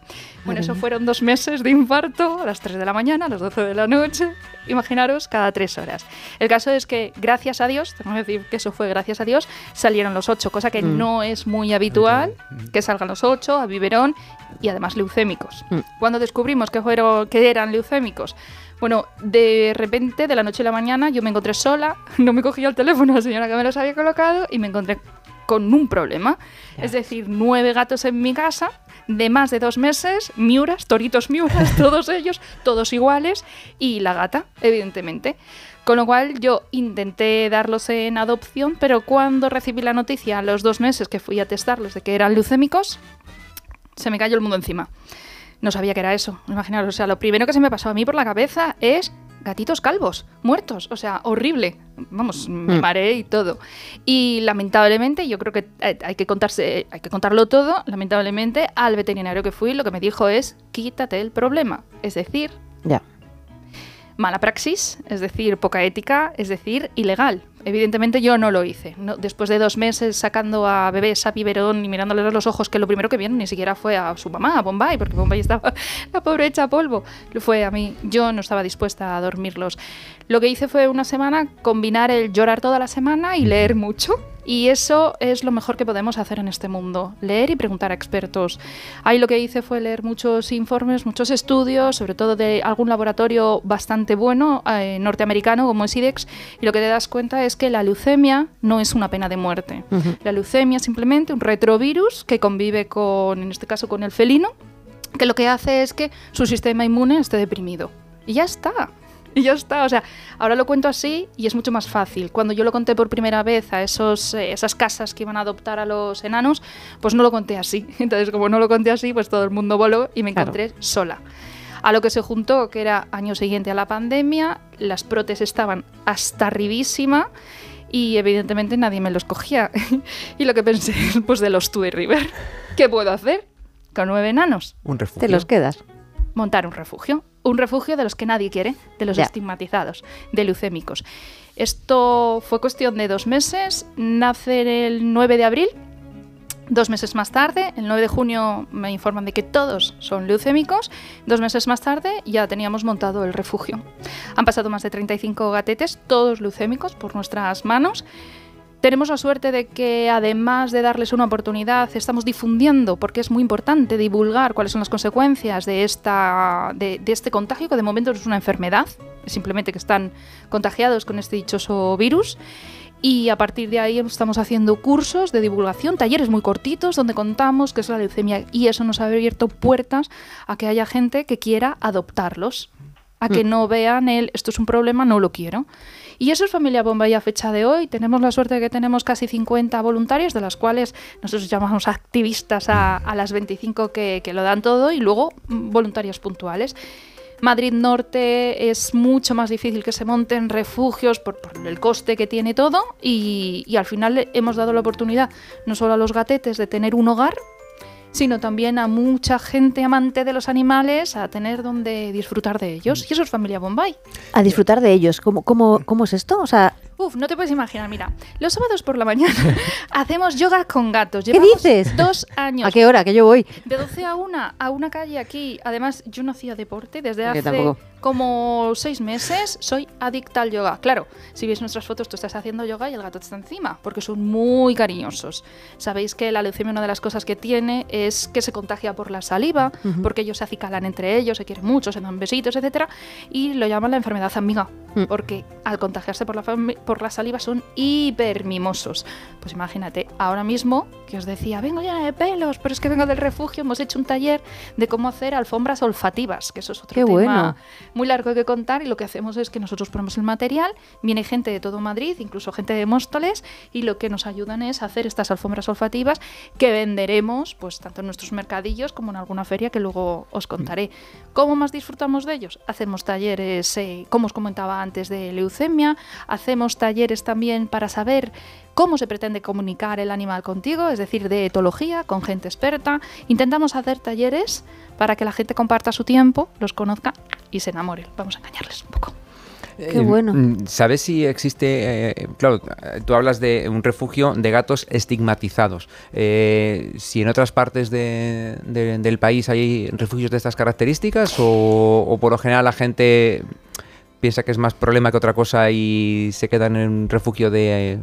Bueno, eso fueron dos meses de infarto, a las 3 de la mañana, a las 12 de la noche, imaginaros, cada tres horas. El caso es que, gracias a Dios, tengo que decir que eso fue gracias a Dios, salieron los ocho, cosa que Mm. no es muy habitual, que salgan los ocho a biberón y además leucémicos. Cuando descubrimos que, fueron, que eran leucémicos, bueno, de repente, de la noche a la mañana, yo me encontré sola, no me cogía el teléfono la señora que me los había colocado y me encontré con un problema. Es decir, nueve gatos en mi casa, de más de dos meses, miuras, toritos miuras, todos ellos, todos iguales, y la gata, evidentemente. Con lo cual yo intenté darlos en adopción, pero cuando recibí la noticia a los dos meses que fui a testarlos de que eran leucémicos, se me cayó el mundo encima. No sabía que era eso, imaginaros. O sea, lo primero que se me pasó a mí por la cabeza es gatitos calvos, muertos. O sea, horrible. Vamos, me Mm. mareé y todo. Y lamentablemente, yo creo que eh, hay que contarse, hay que contarlo todo. Lamentablemente, al veterinario que fui, lo que me dijo es quítate el problema. Es decir, Ya. mala praxis, es decir, poca ética, es decir, ilegal. Evidentemente yo no lo hice. Después de dos meses sacando a bebés a biberón y mirándoles a los ojos, que lo primero que vieron ni siquiera fue a su mamá, a Bombay, porque Bombay estaba la pobre hecha polvo. Lo fue a mí. Yo no estaba dispuesta a dormirlos. Lo que hice fue una semana combinar el llorar toda la semana y leer mucho. Y eso es lo mejor que podemos hacer en este mundo, leer y preguntar a expertos. Ahí lo que hice fue leer muchos informes, muchos estudios, sobre todo de algún laboratorio bastante bueno, eh, norteamericano como es IDEX, y lo que te das cuenta es que la leucemia no es una pena de muerte. La leucemia es simplemente un retrovirus que convive con, en este caso, con el felino, que lo que hace es que su sistema inmune esté deprimido. Y ya está. Y ya está. O sea, ahora lo cuento así y es mucho más fácil. Cuando yo lo conté por primera vez a esos, eh, esas casas que iban a adoptar a los enanos, pues no lo conté así. Entonces, como no lo conté así, pues todo el mundo voló y me Claro. encontré sola. A lo que se juntó, que era año siguiente a la pandemia, las protes estaban hasta arribísima y evidentemente nadie me los cogía. y lo que pensé, pues de los Tui River, ¿qué puedo hacer con nueve enanos? Un refugio. Te los quedas. montar un refugio. Un refugio de los que nadie quiere, de los estigmatizados, de leucémicos. Esto fue cuestión de dos meses, nace el 9 de abril. Dos meses más tarde, el 9 de junio, me informan de que todos son leucémicos. Dos meses más tarde ya teníamos montado el refugio. Han pasado más de 35 gatetes, todos leucémicos, por nuestras manos. Tenemos la suerte de que además de darles una oportunidad, estamos difundiendo, porque es muy importante divulgar cuáles son las consecuencias de, esta, de, de este contagio, que de momento no es una enfermedad, simplemente que están contagiados con este dichoso virus. Y a partir de ahí estamos haciendo cursos de divulgación, talleres muy cortitos donde contamos qué es la leucemia y eso nos ha abierto puertas a que haya gente que quiera adoptarlos, a que Mm. no vean el esto es un problema, no lo quiero. Y eso es Familia Bombay a fecha de hoy. Tenemos la suerte de que tenemos casi 50 voluntarios, de las cuales nosotros llamamos activistas a, las 25 que, que lo dan todo y luego mm, voluntarios puntuales. Madrid Norte es mucho más difícil que se monten refugios por, por el coste que tiene todo y, y al final hemos dado la oportunidad no solo a los gatetes de tener un hogar, sino también a mucha gente amante de los animales a tener donde disfrutar de ellos. Y eso es Familia Bombay. A disfrutar de ellos. ¿Cómo, cómo, cómo es esto? O sea, Uf, no te puedes imaginar, mira, los sábados por la mañana hacemos yoga con gatos. ¿Qué dices? Dos años. ¿a qué hora? Que yo voy. De 12 a 1 a una calle aquí. Además, yo no hacía deporte desde hace. Como seis meses. Soy adicta al yoga. Claro, si ves nuestras fotos, tú estás haciendo yoga y el gato está encima, porque son muy cariñosos. Sabéis que la leucemia, una de las cosas que tiene es que se contagia por la saliva, porque ellos se acicalan entre ellos, se quieren mucho, se dan besitos, etcétera, y lo llaman la enfermedad amiga, Mm. porque al contagiarse por la, fami- por la saliva son hipermimosos. Pues imagínate, ahora mismo que os decía, vengo llena de pelos, pero es que vengo del refugio, hemos hecho un taller de cómo hacer alfombras olfativas, que eso es otro Qué tema bueno. Muy largo que contar y lo que hacemos es que nosotros ponemos el material, viene gente de todo Madrid, incluso gente de Móstoles, y lo que nos ayudan es hacer estas alfombras olfativas que venderemos pues tanto en nuestros mercadillos como en alguna feria que luego os contaré. ¿Cómo más disfrutamos de ellos? Hacemos talleres, eh, como os comentaba antes, de leucemia, hacemos talleres también para saber cómo se pretende comunicar el animal contigo, es decir, de etología, con gente experta. Intentamos hacer talleres para que la gente comparta su tiempo, los conozca y se enamore. Vamos a engañarles un poco. Qué bueno. mm, ¿Sabes si existe, eh, claro, eh, tú hablas de un refugio de gatos estigmatizados? Eh, si en otras partes de- de- del país hay refugios de estas características o, o por lo general la gente piensa que es más problema que otra cosa y se quedan en un refugio de eh,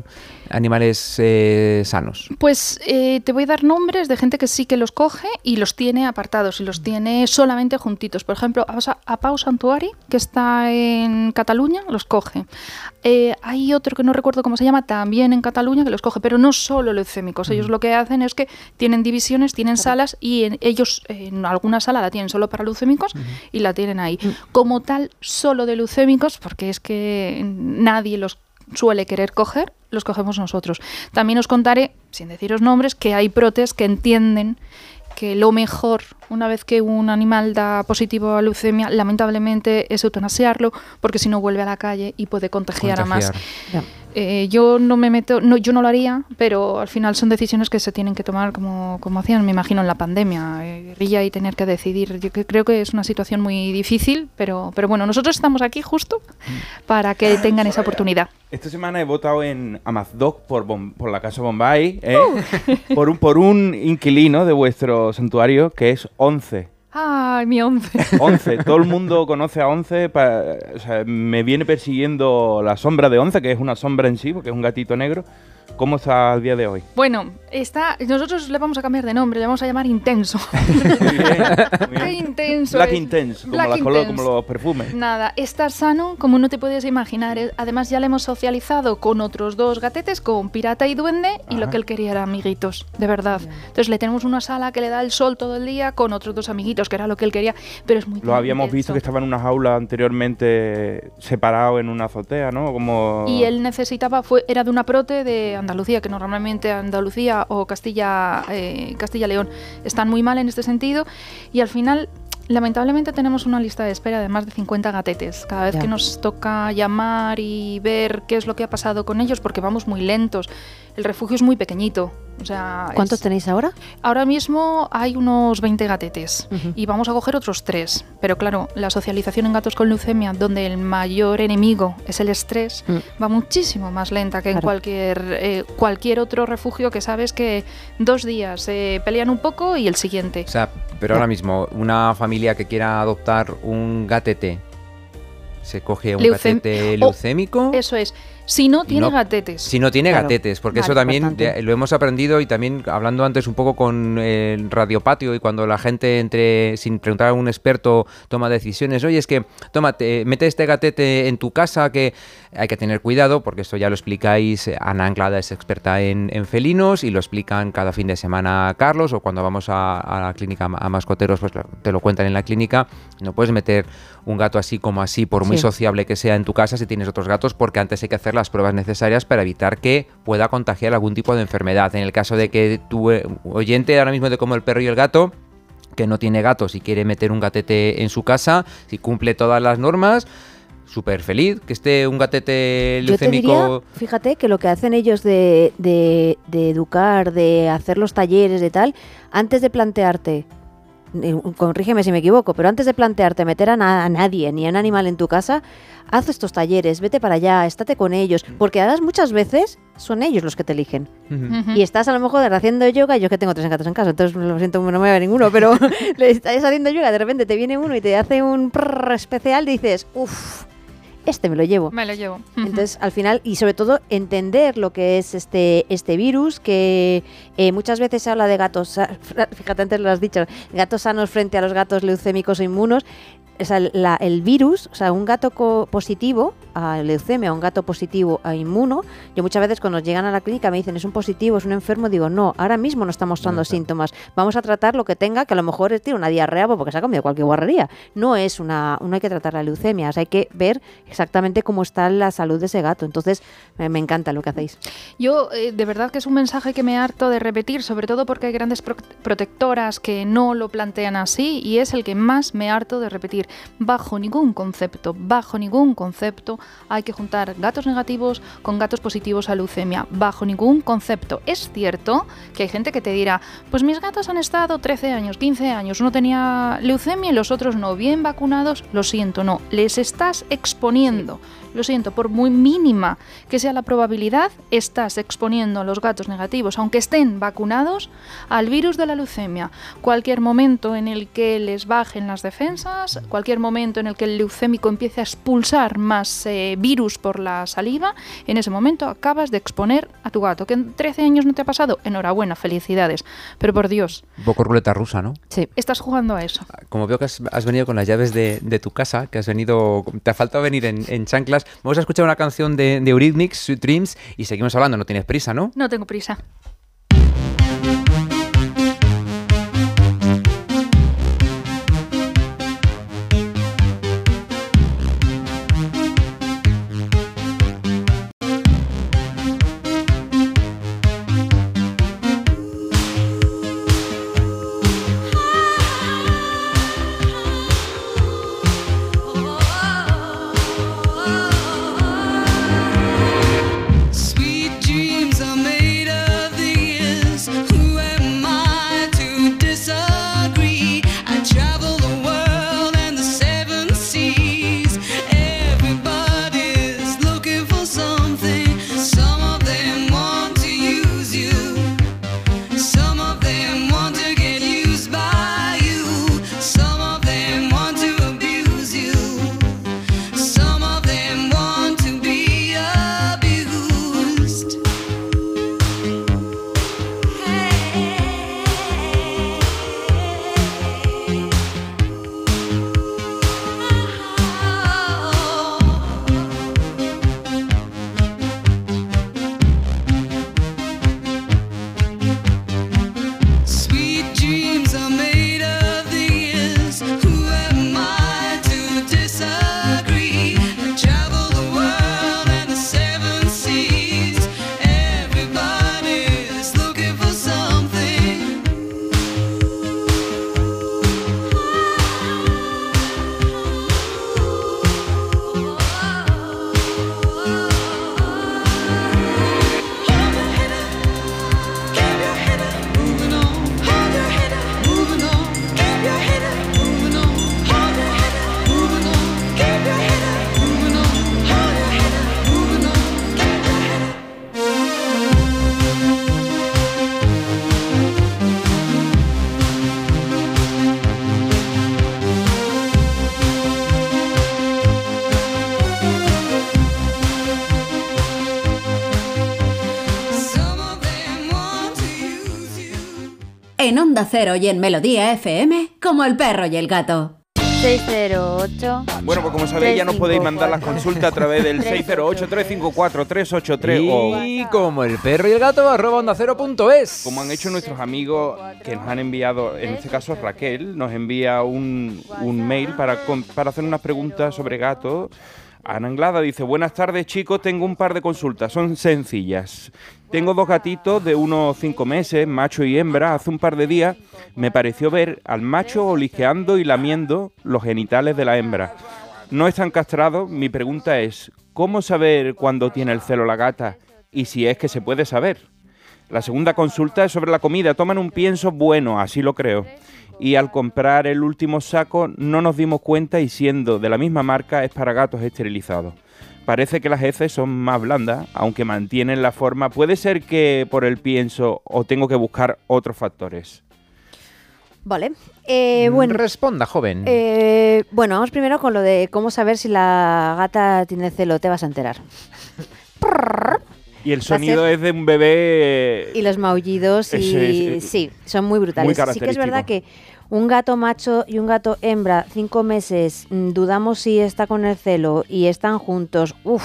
animales eh, sanos? Pues eh, te voy a dar nombres de gente que sí que los coge y los tiene apartados y los tiene solamente juntitos. Por ejemplo, a, a Pau Santuari, que está en Cataluña, los coge. Eh, hay otro que no recuerdo cómo se llama, también en Cataluña, que los coge, pero no solo leucémicos. Ellos lo que hacen es que tienen divisiones, tienen salas y en- ellos en alguna sala la tienen solo para leucémicos y la tienen ahí. Como tal, solo de leucémicos, porque es que nadie los suele querer coger, los cogemos nosotros. También os contaré, sin deciros nombres, que hay protes que entienden que lo mejor, una vez que un animal da positivo a leucemia, lamentablemente es eutanasiarlo, porque si no vuelve a la calle y puede contagiar, a más. Eh, yo no me meto, no, yo no lo haría, pero al final son decisiones que se tienen que tomar como, como hacían, me imagino, en la pandemia, eh, guerrilla y tener que decidir. Yo que- creo que es una situación muy difícil, pero, pero bueno, nosotros estamos aquí justo para que tengan esa oportunidad. Esta semana he votado en Amazdoc por, por la casa Bombay, ¿eh? por, un, por un inquilino de vuestro santuario que es 11. Ay, mi once. 11, todo el mundo conoce a 11, pa- o sea, me viene persiguiendo la sombra de 11, que es una sombra en sí, porque es un gatito negro. ¿Cómo está al día de hoy? Bueno, está, nosotros le vamos a cambiar de nombre, le vamos a llamar Intenso. Qué intenso. Black es. Intense, como, Black colo- Intense. como los perfumes. Nada, está sano, como no te puedes imaginar. Eh, Además, ya le hemos socializado con otros dos gatetes, con Pirata y Duende, y lo que él quería era amiguitos, de verdad. Entonces, le tenemos una sala que le da el sol todo el día con otros dos amiguitos, que era lo que él quería, pero es muy Lo habíamos intenso. visto que estaba en una jaula anteriormente separado en una azotea, ¿no? Como... Y él necesitaba, fue, era de una prote de Andalucía, que normalmente Andalucía o Castilla, eh, Castilla-León están muy mal en este sentido. Y al final, lamentablemente, tenemos una lista de espera de más de 50 gatetes. Cada vez Ya. que nos toca llamar y ver qué es lo que ha pasado con ellos, porque vamos muy lentos. El refugio es muy pequeñito. O sea, ¿Cuántos es- tenéis ahora? Ahora mismo hay unos 20 gatetes y vamos a coger otros tres. Pero claro, la socialización en gatos con leucemia, donde el mayor enemigo es el estrés, Mm. va muchísimo más lenta que en cualquier, eh, cualquier otro refugio que sabes que dos días se pelean un poco y el siguiente. O sea, pero ahora mismo, una familia que quiera adoptar un gatete, se coge un Leucem- gatete leucémico. Eso es. Si no tiene no- gatetes. Si no tiene Claro. gatetes, porque eso Vale, también importante. de- lo hemos aprendido y también hablando antes un poco con el Radio Patio y cuando la gente entre sin preguntar a un experto toma decisiones, oye, es que tómate, mete este gatete en tu casa que hay que tener cuidado porque esto ya lo explicáis, Ana Anglada es experta en, en felinos y lo explican cada fin de semana Carlos o cuando vamos a, a la clínica a mascoteros pues te lo cuentan en la clínica, no puedes meter un gato así como así por muy Sí. sociable que sea en tu casa si tienes otros gatos porque antes hay que hacer las pruebas necesarias para evitar que pueda contagiar algún tipo de enfermedad. En el caso de que tu eh, oyente ahora mismo de como el perro y el gato que no tiene gatos y quiere meter un gatete en su casa, si cumple todas las normas, súper feliz que esté un gatete Yo te diría, leucémico. fíjate que lo que hacen ellos de, de- de educar, de hacer los talleres, de tal, antes de plantearte, eh, corrígeme si me equivoco, pero antes de plantearte meter a, na- a nadie ni a un animal en tu casa, haz estos talleres, vete para allá, estate con ellos, porque además muchas veces son ellos los que te eligen. Y estás a lo mejor haciendo yoga, yo que tengo tres gatos en casa, entonces lo siento, no me voy a ver ninguno, pero le estás haciendo yoga, de repente te viene uno y te hace un prrr especial, dices, uff, este me lo llevo. Me lo llevo. Entonces, al final, y sobre todo, entender lo que es este, este virus, que eh, muchas veces se habla de gatos, fíjate, antes lo has dicho, gatos sanos frente a los gatos leucémicos o inmunos. O sea, la- el virus, o sea, un gato co- positivo a leucemia, un gato positivo a inmuno, yo muchas veces cuando llegan a la clínica me dicen es un positivo, es un enfermo, digo no, ahora mismo no está mostrando síntomas, vamos a tratar lo que tenga, que a lo mejor es tiene una diarrea porque se ha comido cualquier guarrería. No es una, no hay que tratar la leucemia, o sea, hay que ver exactamente cómo está la salud de ese gato. Entonces, me, me encanta lo que hacéis. Yo, eh, de verdad que es un mensaje que me harto de repetir, sobre todo porque hay grandes pro- protectoras que no lo plantean así y es el que más me harto de repetir. Bajo ningún concepto, bajo ningún concepto hay que juntar gatos negativos con gatos positivos a leucemia. Bajo ningún concepto. Es cierto que hay gente que te dirá, pues mis gatos han estado 13 años, 15 años, uno tenía leucemia y los otros no, bien vacunados, lo siento, no, les estás exponiendo. Lo siento, por muy mínima que sea la probabilidad, estás exponiendo a los gatos negativos, aunque estén vacunados, al virus de la leucemia. Cualquier momento en el que les bajen las defensas, cualquier momento en el que el leucémico empiece a expulsar más eh, virus por la saliva, en ese momento acabas de exponer a tu gato. ¿Que en 13 años no te ha pasado? Enhorabuena, felicidades. Pero por Dios, Un poco ruleta rusa, ¿no? Sí. estás jugando a eso. Como veo que has, has venido con las llaves de, de tu casa, que has venido, te ha faltado venir en, en chanclas. Vamos a escuchar una canción de, de Eurythmics, Sweet Dreams, y seguimos hablando, no tienes prisa, ¿no? No tengo prisa. En Onda Cero y en Melodía FM, como el perro y el gato. 608. Bueno, pues como sabéis, ya nos podéis mandar las consultas a través del 608-354-383 o Y como el perro y el gato, arroba onda cero punto es. como han hecho nuestros amigos que nos han enviado, en este caso Raquel, nos envía un, un mail para, para hacer unas preguntas sobre gatos. Ana Anglada dice, buenas tardes chicos, tengo un par de consultas, son sencillas. Tengo dos gatitos de unos cinco meses, macho y hembra. Hace un par de días me pareció ver al macho olisqueando y lamiendo los genitales de la hembra. No están castrados, mi pregunta es, ¿cómo saber cuándo tiene el celo la gata? Y si es que se puede saber. La segunda consulta es sobre la comida. Toman un pienso bueno, así lo creo. Y al comprar el último saco no nos dimos cuenta y siendo de la misma marca es para gatos esterilizados. Parece que las heces son más blandas, aunque mantienen la forma. Puede ser que por el pienso o tengo que buscar otros factores. Vale. Eh, bueno, Responda, joven. eh, bueno, vamos primero con lo de cómo saber si la gata tiene celo. Te vas a enterar. Y el sonido ser- es de un bebé... Y los maullidos y Ese es- sí, son muy brutales. muy sí que es verdad que un gato macho y un gato hembra, cinco meses, mm, dudamos si está con el celo y están juntos. Uf,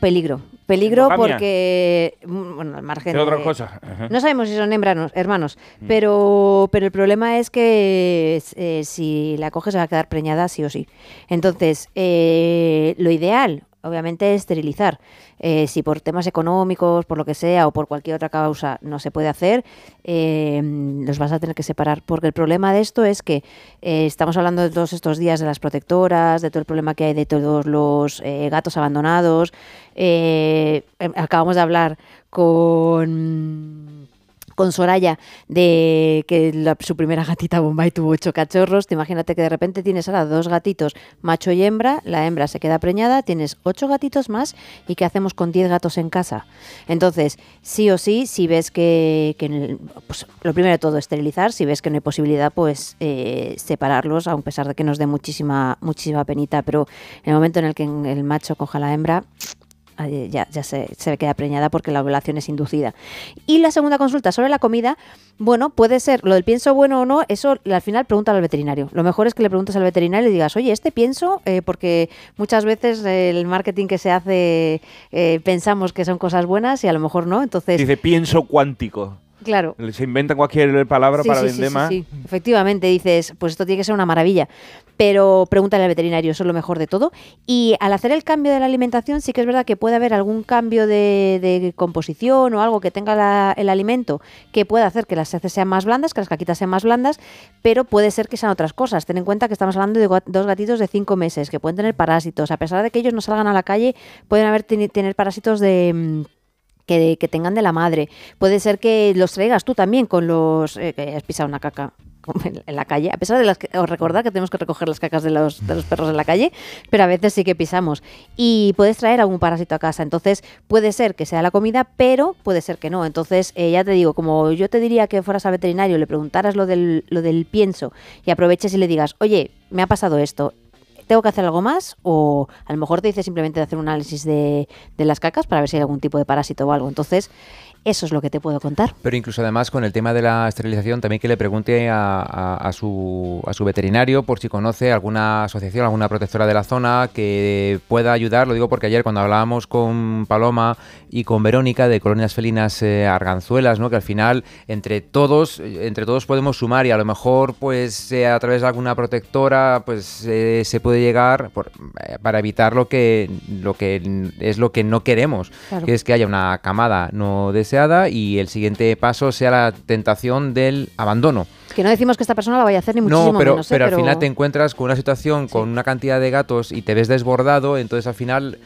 peligro. Peligro porque, mm, bueno, al margen De otras cosas. No sabemos si son hembranos, hermanos, Mm. pero, pero el problema es que eh, si la coges se va a quedar preñada sí o sí. Entonces, eh, lo ideal, obviamente, es esterilizar. Eh, si por temas económicos, por lo que sea, o por cualquier otra causa no se puede hacer, eh, los vas a tener que separar. Porque el problema de esto es que eh, estamos hablando de todos estos días de las protectoras, de todo el problema que hay de todos los eh, gatos abandonados. Eh, em, acabamos de hablar con con Soraya de que la- su primera gatita Bombay tuvo ocho cachorros. Te imagínate que de repente tienes ahora dos gatitos, macho y hembra, la hembra se queda preñada, tienes ocho gatitos más y ¿qué hacemos con diez gatos en casa? Entonces, sí o sí, si ves que, que pues, lo primero de todo, esterilizar, si ves que no hay posibilidad, pues eh, separarlos, a pesar de que nos dé muchísima, muchísima penita, pero en el momento en el que el macho coja la hembra, ya, ya se, se queda preñada porque la ovulación es inducida. Y la segunda consulta sobre la comida, bueno, puede ser lo del pienso bueno o no, eso al final pregunta al veterinario. Lo mejor es que le preguntes al veterinario y digas, oye, este pienso, eh, porque muchas veces el marketing que se hace eh, pensamos que son cosas buenas y a lo mejor no, entonces... Dice pienso cuántico. Claro. Se inventan cualquier palabra Sí, para sí, vender sí, más. sí, sí. Efectivamente, dices, pues esto tiene que ser una maravilla. Pero pregúntale al veterinario, eso es lo mejor de todo. Y al hacer el cambio de la alimentación, sí que es verdad que puede haber algún cambio de, de composición o algo que tenga la- el alimento que pueda hacer que las heces sean más blandas, que las caquitas sean más blandas, pero puede ser que sean otras cosas. Ten en cuenta que estamos hablando de dos gatitos de cinco meses que pueden tener parásitos. A pesar de que ellos no salgan a la calle, pueden haber tener parásitos de... que, que tengan de la madre. Puede ser que los traigas tú también con los... eh, que hayas pisado una caca en, la calle, a pesar de las que, os recordad que tenemos que recoger las cacas de los, de los perros en la calle, pero a veces sí que pisamos. Y puedes traer algún parásito a casa. Entonces, puede ser que sea la comida, pero puede ser que no. Entonces, eh, ya te digo, como yo te diría que fueras al veterinario, le preguntaras lo del, lo del pienso y aproveches y le digas, oye, me ha pasado esto, ¿Tengo que hacer algo más? O a lo mejor te dice simplemente de hacer un análisis de, de las cacas para ver si hay algún tipo de parásito o algo. Entonces, eso es lo que te puedo contar. Pero incluso además con el tema de la esterilización también que le pregunte a, a- a su, a su veterinario por si conoce alguna asociación, alguna protectora de la zona que pueda ayudar. Lo digo porque ayer cuando hablábamos con Paloma y con Verónica de colonias felinas eh, arganzuelas, ¿no? que al final entre todos, eh, entre todos podemos sumar y a lo mejor pues eh, a través de alguna protectora pues eh, se puede llegar por- para evitar lo que, lo que es lo que no queremos, Claro. que es que haya una camada no deseada y el siguiente paso sea la tentación del abandono. Que no decimos que esta persona la vaya a hacer ni muchísimo No, pero, menos. ¿eh? pero al final te encuentras con una situación, con una cantidad de gatos y te ves desbordado, entonces al final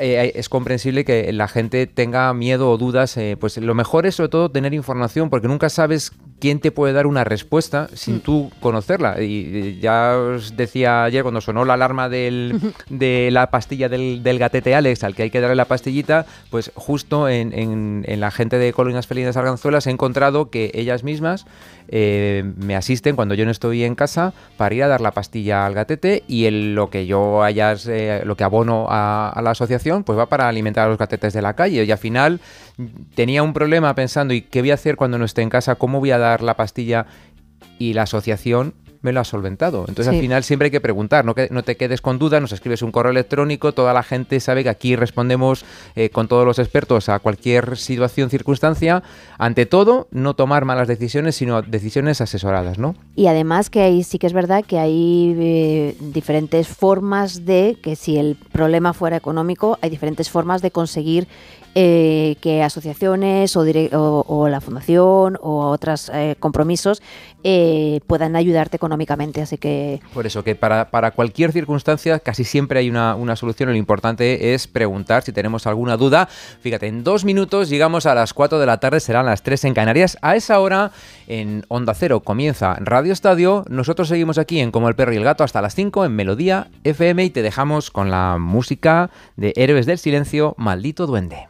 eh, es comprensible que la gente tenga miedo o dudas. eh, pues lo mejor es sobre todo tener información, porque nunca sabes quién te puede dar una respuesta sin Mm. tú conocerla. Y eh, ya os decía ayer cuando sonó la alarma del, de la pastilla del, del gatete Alex, al que hay que darle la pastillita, pues justo en, en- en la gente de Colonias Felinas Arganzuelas he encontrado que ellas mismas eh, me asisten cuando yo no estoy en casa para ir a dar la pastilla al gatete y el- lo que yo hayas, eh, lo que abono a, a la asociación pues va para alimentar a los gatetes de la calle. Y al final tenía un problema pensando y qué voy a hacer cuando no esté en casa, cómo voy a dar la pastilla y la asociación me lo ha solventado. Entonces Sí. al final siempre hay que preguntar, no, que, no te quedes con dudas, nos escribes un correo electrónico, toda la gente sabe que aquí respondemos eh, con todos los expertos a cualquier situación, circunstancia. Ante todo, no tomar malas decisiones, sino decisiones asesoradas, ¿no? Y además que ahí sí que es verdad que hay eh, diferentes formas de, que si el problema fuera económico, hay diferentes formas de conseguir eh, que asociaciones o, la fundación o otros compromisos eh, puedan ayudarte económicamente. Así que Por eso, que para, para cualquier circunstancia casi siempre hay una, una solución. Lo importante es preguntar si tenemos alguna duda. Fíjate, en dos minutos llegamos a las 4 de la tarde, serán las 3 en Canarias. A esa hora, en Onda Cero comienza Radio Estadio. Nosotros seguimos aquí en Como el Perro y el Gato hasta las 5 en Melodía FM y te dejamos con la música de Héroes del Silencio, Maldito Duende.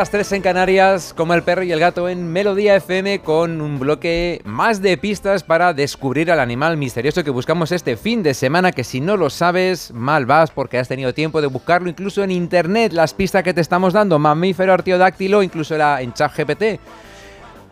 Las 3 en Canarias, como el perro y el gato en Melodía FM con un bloque más de pistas para descubrir al animal misterioso que buscamos este fin de semana, que si no lo sabes, mal vas porque has tenido tiempo de buscarlo incluso en internet, las pistas que te estamos dando, mamífero artiodáctilo, incluso era en ChatGPT.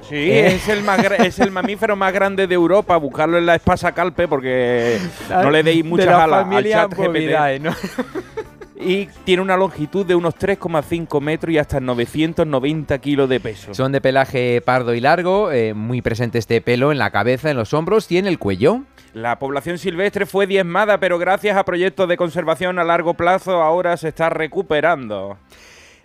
Sí, Eh. es, el más, es el mamífero más grande de Europa. Buscarlo en la espasa calpe porque no le deis De muchas la alas al chat Bovidae, ¿no? Y tiene una longitud de unos 3,5 metros y hasta 990 kilos de peso. Son de pelaje pardo y largo, eh, muy presente este pelo en la cabeza, en los hombros y en el cuello. La población silvestre fue diezmada, pero gracias a proyectos de conservación a largo plazo ahora se está recuperando.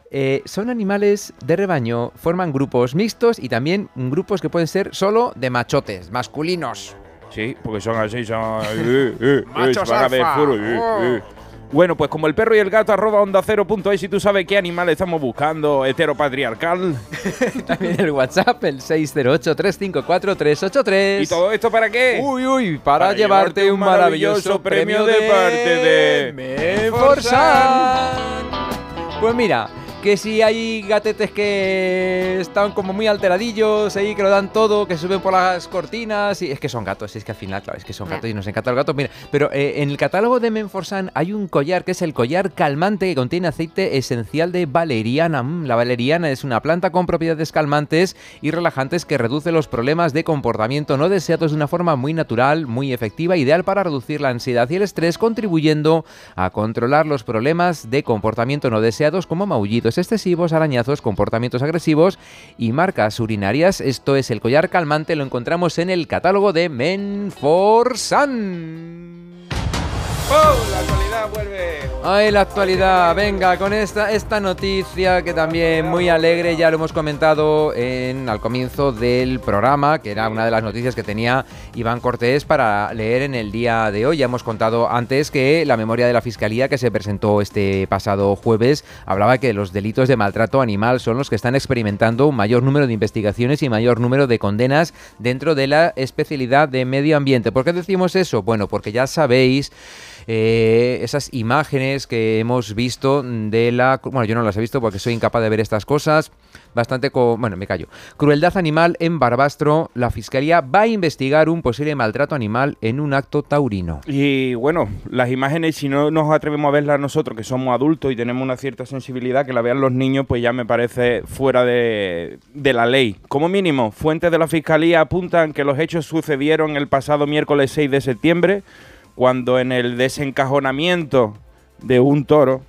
Eh, son animales de rebaño, forman grupos mixtos y también grupos que pueden ser solo de machotes, masculinos. Sí, porque son así, son... eh, eh, eh, Machos alfa. Bueno, pues como el perro y el gato arroba onda cero punto es, si tú sabes qué animal estamos buscando, heteropatriarcal. También el WhatsApp, el 608-354-383. ¿Y todo esto para qué? Uy, uy, para, llevarte un maravilloso premio de parte de Menforsan. Pues mira, que si hay gatetes que están como muy alteradillos ahí, que lo dan todo, que suben por las cortinas, y es que son gatos, es que al final, claro, es que son gatos y nos encanta el gato. Mira, pero eh, en el catálogo de Menforsan hay un collar que es el collar calmante que contiene aceite esencial de valeriana. Mm, la valeriana es una planta con propiedades calmantes y relajantes que reduce los problemas de comportamiento no deseados de una forma muy natural, muy efectiva, ideal para reducir la ansiedad y el estrés, contribuyendo a controlar los problemas de comportamiento no deseados como maullidos excesivos, arañazos, comportamientos agresivos y marcas urinarias. Esto es el collar calmante, lo encontramos en el catálogo de Menforsan. ¡Oh! La vuelve. Ay, la actualidad, venga, con esta, esta noticia que también muy alegre, ya lo hemos comentado en, al comienzo del programa, que era una de las noticias que tenía Iván Cortés para leer en el día de hoy. Ya hemos contado antes que la memoria de la Fiscalía que se presentó este pasado jueves hablaba que los delitos de maltrato animal son los que están experimentando un mayor número de investigaciones y mayor número de condenas dentro de la especialidad de medio ambiente. ¿Por qué decimos eso? Bueno, porque ya sabéis eh, esas imágenes que hemos visto de la... Bueno, yo no las he visto porque soy incapaz de ver estas cosas. Bastante... Co bueno, me callo. Crueldad animal en Barbastro. La Fiscalía va a investigar un posible maltrato animal en un acto taurino. Y bueno, las imágenes, si no nos atrevemos a verlas nosotros, que somos adultos y tenemos una cierta sensibilidad, que la vean los niños, pues ya me parece fuera de, de la ley. Como mínimo, fuentes de la Fiscalía apuntan que los hechos sucedieron el pasado miércoles 6 de septiembre, cuando en el desencajonamiento de un toro,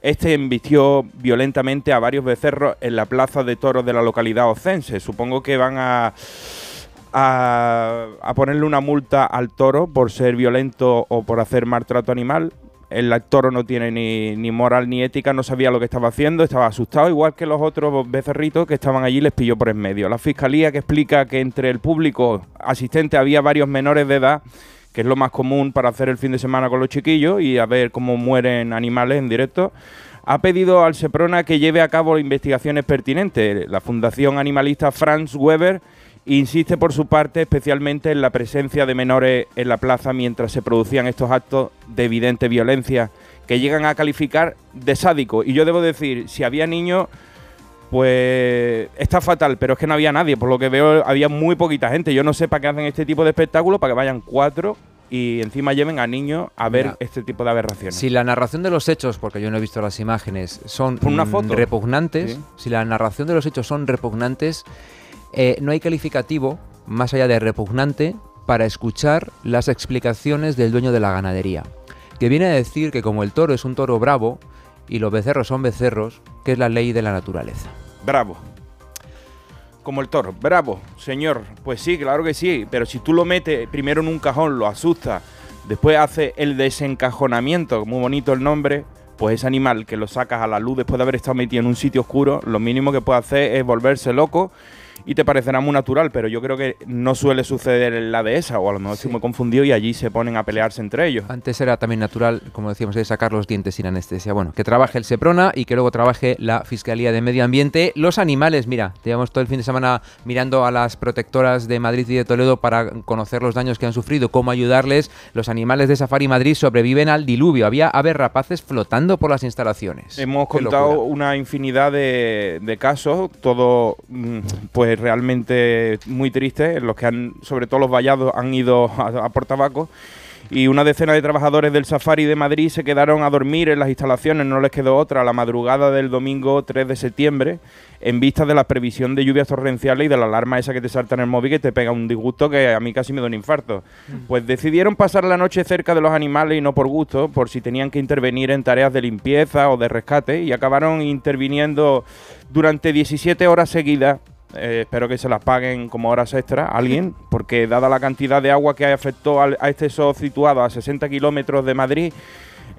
este embistió violentamente a varios becerros en la plaza de toros de la localidad ocense. Supongo que van a, a, a ponerle una multa al toro por ser violento o por hacer maltrato animal. El toro no tiene ni, ni moral ni ética, no sabía lo que estaba haciendo, estaba asustado, igual que los otros becerritos que estaban allí, les pilló por en medio. La fiscalía que explica que entre el público asistente había varios menores de edad que es lo más común para hacer el fin de semana con los chiquillos y a ver cómo mueren animales en directo, ha pedido al Seprona que lleve a cabo investigaciones pertinentes. La Fundación Animalista Franz Weber insiste por su parte especialmente en la presencia de menores en la plaza mientras se producían estos actos de evidente violencia que llegan a calificar de sádico. Y yo debo decir, si había niños, pues está fatal, pero es que no había nadie. Por lo que veo, había muy poquita gente. Yo no sé para qué hacen este tipo de espectáculos, para que vayan cuatro y encima lleven a niños a ver Mira, este tipo de aberraciones. Si la narración de los hechos, porque yo no he visto las imágenes, son una mm, foto. repugnantes, Sí. si la narración de los hechos son repugnantes, eh, no hay calificativo más allá de repugnante para escuchar las explicaciones del dueño de la ganadería, que viene a decir que como el toro es un toro bravo y los becerros son becerros, que es la ley de la naturaleza. Bravo. Como el toro. Bravo, señor. Pues sí, claro que sí. Pero si tú lo metes primero en un cajón, lo asustas, después hace el desencajonamiento, muy bonito el nombre, pues ese animal que lo sacas a la luz después de haber estado metido en un sitio oscuro, lo mínimo que puede hacer es volverse loco y te parecerá muy natural, pero yo creo que no suele suceder en la dehesa, o a lo mejor estoy muy confundido y allí se ponen a pelearse entre ellos. Antes era también natural, como decíamos, de sacar los dientes sin anestesia. Bueno, que trabaje el Seprona y que luego trabaje la Fiscalía de Medio Ambiente. Los animales, mira, llevamos todo el fin de semana mirando a las protectoras de Madrid y de Toledo para conocer los daños que han sufrido, cómo ayudarles. Los animales de Safari Madrid sobreviven al diluvio. Había aves rapaces flotando por las instalaciones. Hemos Qué contado locura. una infinidad de, de casos, todo mm, pues realmente muy tristes, en los que han, sobre todo los vallados han ido a, a por tabaco. Y una decena de trabajadores del Safari de Madrid se quedaron a dormir en las instalaciones, no les quedó otra, a la madrugada del domingo 3 de septiembre, en vista de la previsión de lluvias torrenciales y de la alarma esa que te salta en el móvil que te pega un disgusto que a mí casi me da un infarto. Pues decidieron pasar la noche cerca de los animales y no por gusto, por si tenían que intervenir en tareas de limpieza o de rescate, y acabaron interviniendo durante 17 horas seguidas. Eh, espero que se las paguen como horas extra a alguien, porque dada la cantidad de agua que afectó al- a este zoo situado a 60 kilómetros de Madrid,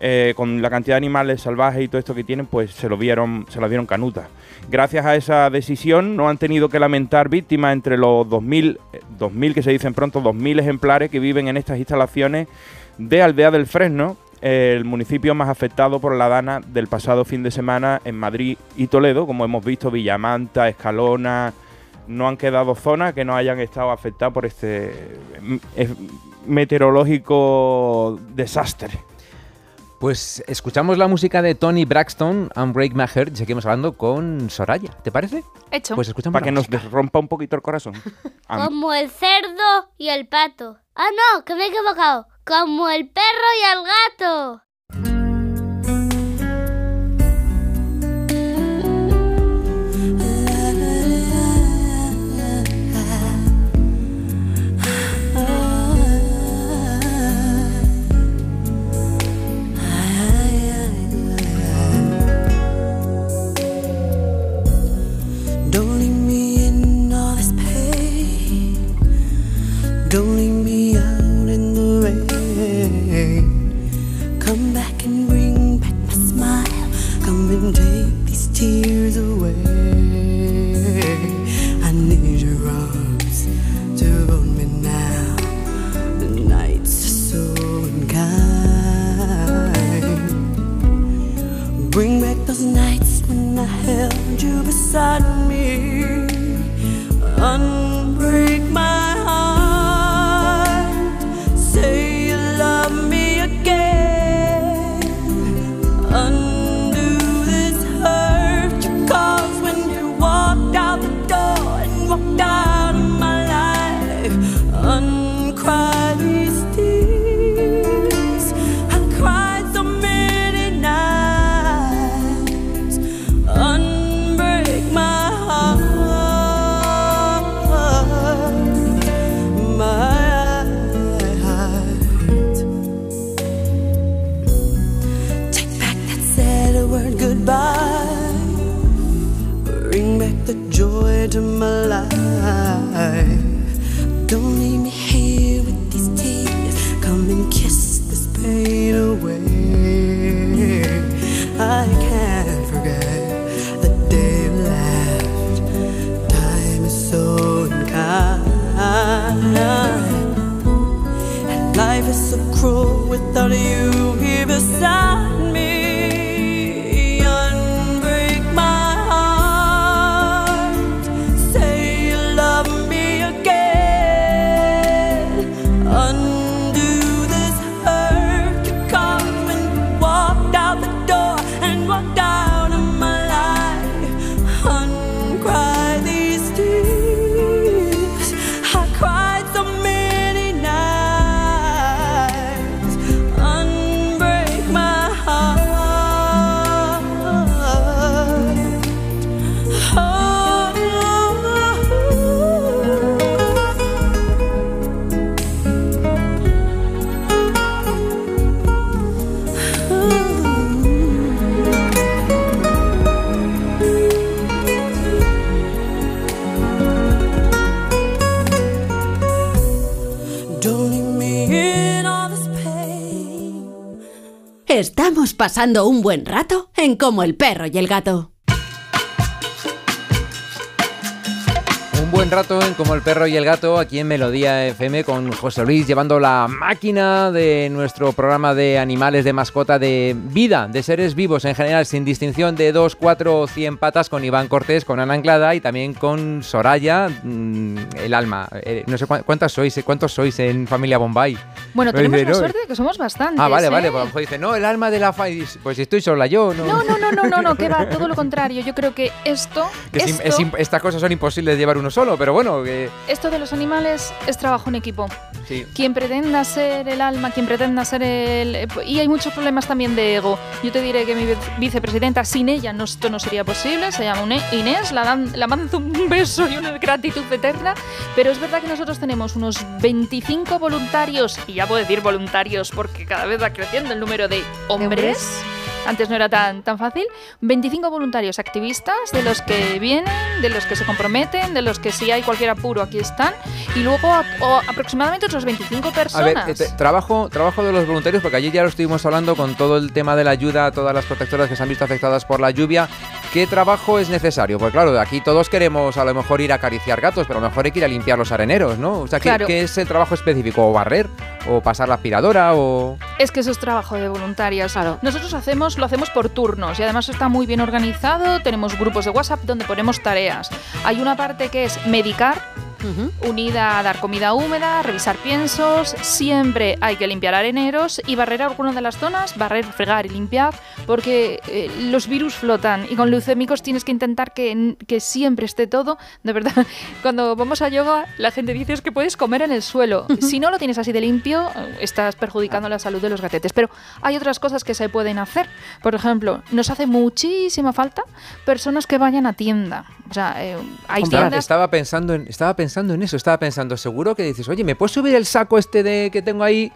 eh, con la cantidad de animales salvajes y todo esto que tienen, pues se lo vieron, se las vieron canutas. Gracias a esa decisión no han tenido que lamentar víctimas entre los 2.000, eh, 2.000 que se dicen pronto, 2.000 ejemplares que viven en estas instalaciones de Aldea del Fresno, el municipio más afectado por la dana del pasado fin de semana en Madrid y Toledo, como hemos visto, Villamanta, Escalona, no han quedado zonas que no hayan estado afectadas por este mm, meteorológico desastre. Pues escuchamos la música de Tony Braxton, Unbreak My Heart, y seguimos hablando con Soraya. ¿Te parece? Hecho. Pues escuchamos Para la que nos rompa un poquito el corazón. Como el cerdo y el pato. Ah, no, que me he equivocado. Como el perro y el gato. inside me. Un buen rato en Como el perro y el gato. Buen rato en Como el perro y el gato aquí en Melodía FM con José Luis llevando la máquina de nuestro programa de animales de mascota de vida, de seres vivos en general, sin distinción de 2, 4 o 100 patas con Iván Cortés, con Ana Anglada y también con Soraya, mm, el alma. Eh, no sé cuán- cuántas sois, cuántos sois en familia Bombay. Bueno, tenemos dice, la no, suerte de que somos bastantes. Ah, vale, ¿eh? vale. Pues a lo mejor dice, no, el alma de la fa... Pues si estoy sola yo, ¿no? No, no, no, no, no, no, que va, todo lo contrario. Yo creo que esto, Que es estas cosas son imposibles de llevar uno solo, pero bueno, que... esto de los animales es trabajo en equipo. Sí. Quien pretenda ser el alma, quien pretenda ser el... eh, Y hay muchos problemas también de ego. Yo te diré que mi vice- vicepresidenta, sin ella no, esto no sería posible. Se llama Inés, la, dan, la mando un beso y una gratitud eterna. Pero es verdad que nosotros tenemos unos 25 voluntarios, y ya puedo decir voluntarios porque cada vez va creciendo el número de hombres. Antes no era tan, tan fácil. 25 voluntarios activistas, de los que vienen, de los que se comprometen, de los que si hay cualquier apuro aquí están. Y luego a- o aproximadamente otros 25 A ver, personas. eh, trabajo, trabajo de los voluntarios, porque ayer ya lo estuvimos hablando con todo el tema de la ayuda a todas las protectoras que se han visto afectadas por la lluvia. ¿Qué trabajo es necesario? Pues claro, aquí todos queremos a lo mejor ir a acariciar gatos, pero a lo mejor hay que ir a limpiar los areneros, ¿no? O sea, ¿qué, Claro. qué es el trabajo específico? ¿O barrer? ¿O pasar la aspiradora? ¿O...? Es que eso es trabajo de voluntarias. Nosotros hacemos, lo hacemos por turnos y además está muy bien organizado. Tenemos grupos de WhatsApp donde ponemos tareas. Hay una parte que es medicar, unida a dar comida húmeda, revisar piensos. Siempre hay que limpiar areneros y barrer algunas de las zonas, barrer, fregar y limpiar, porque eh, los virus flotan y con leucémicos tienes que intentar que, que siempre esté todo. De verdad, cuando vamos a yoga, la gente dice es que puedes comer en el suelo. Si no lo tienes así de limpio, estás perjudicando la salud de los gatetes. Pero hay otras cosas que se pueden hacer. Por ejemplo, nos hace muchísima falta personas que vayan a tienda. O sea, eh, hay tiendas estaba pensando en, estaba pensando en eso, estaba pensando, seguro que dices, oye, ¿me puedes subir el saco este de que tengo ahí?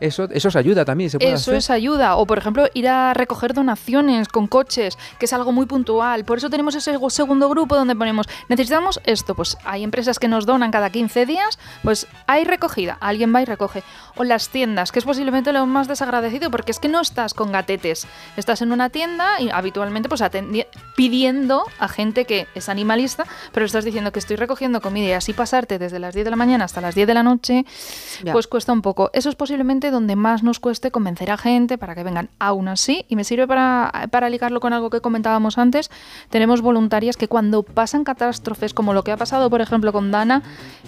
Eso, eso os ayuda también, se puede Eso hacer. es ayuda. O, por ejemplo, ir a recoger donaciones con coches, que es algo muy puntual. Por eso tenemos ese segundo grupo donde ponemos, necesitamos esto. Pues hay empresas que nos donan cada 15 días, pues hay recogida. Alguien va y recoge. O las tiendas, que es posiblemente lo más desagradecido, porque es que no estás con gatetes. Estás en una tienda y habitualmente pues pidiendo a gente que es animalista, pero estás diciendo que estoy recogiendo comida y así pasarte desde las 10 de la mañana hasta las 10 de la noche, Ya. pues cuesta un poco. Eso es posiblemente donde más nos cueste convencer a gente para que vengan. Aún así, y me sirve para, para ligarlo con algo que comentábamos antes, tenemos voluntarias que cuando pasan catástrofes como lo que ha pasado, por ejemplo, con Dana,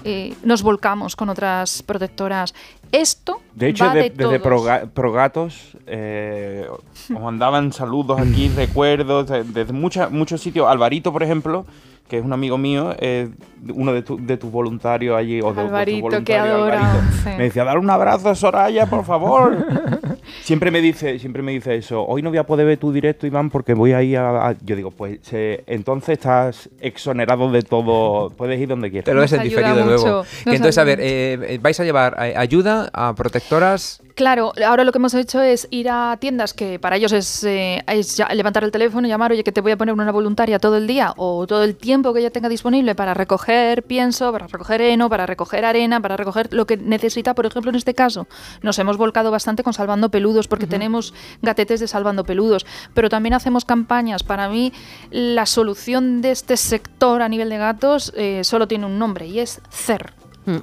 eh, nos volcamos con otras protectoras. Esto De hecho, va de- de, desde Progatos eh, os mandaban saludos aquí, recuerdos, de- desde mucha- muchos sitios. Alvarito, por ejemplo, que es un amigo mío, es uno de, tu- de tus voluntarios allí. O de Alvarito, adorado, Alvarito. sí. Me decía, dar un abrazo a Soraya, por favor. siempre me dice siempre me dice eso. Hoy no voy a poder ver tu directo, Iván, porque voy a ir a... a-". Yo digo, pues eh, entonces estás exonerado de todo. Puedes ir donde quieras. Te lo ves en diferido luego. Que entonces, a ver, eh, eh, vais a llevar eh, ayuda a protectoras. Claro, ahora lo que hemos hecho es ir a tiendas que para ellos es, eh, es levantar el teléfono y llamar, oye, que te voy a poner una voluntaria todo el día o todo el tiempo que ella tenga disponible para recoger pienso, para recoger heno, para recoger arena, para recoger lo que necesita. Por ejemplo, en este caso, nos hemos volcado bastante con Salvando Peludos porque tenemos gatetes de Salvando Peludos, pero también hacemos campañas. Para mí, la solución de este sector a nivel de gatos eh, solo tiene un nombre y es CER.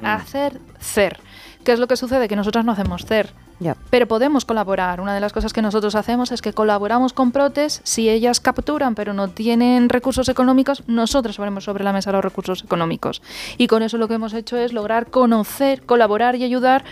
Hacer CER. ¿Qué es lo que sucede? Que nosotras no hacemos CER. Pero podemos colaborar. Una de las cosas que nosotros hacemos es que colaboramos con Protes. Si ellas capturan pero no tienen recursos económicos, nosotros ponemos sobre la mesa los recursos económicos. Y con eso lo que hemos hecho es lograr conocer, colaborar y ayudar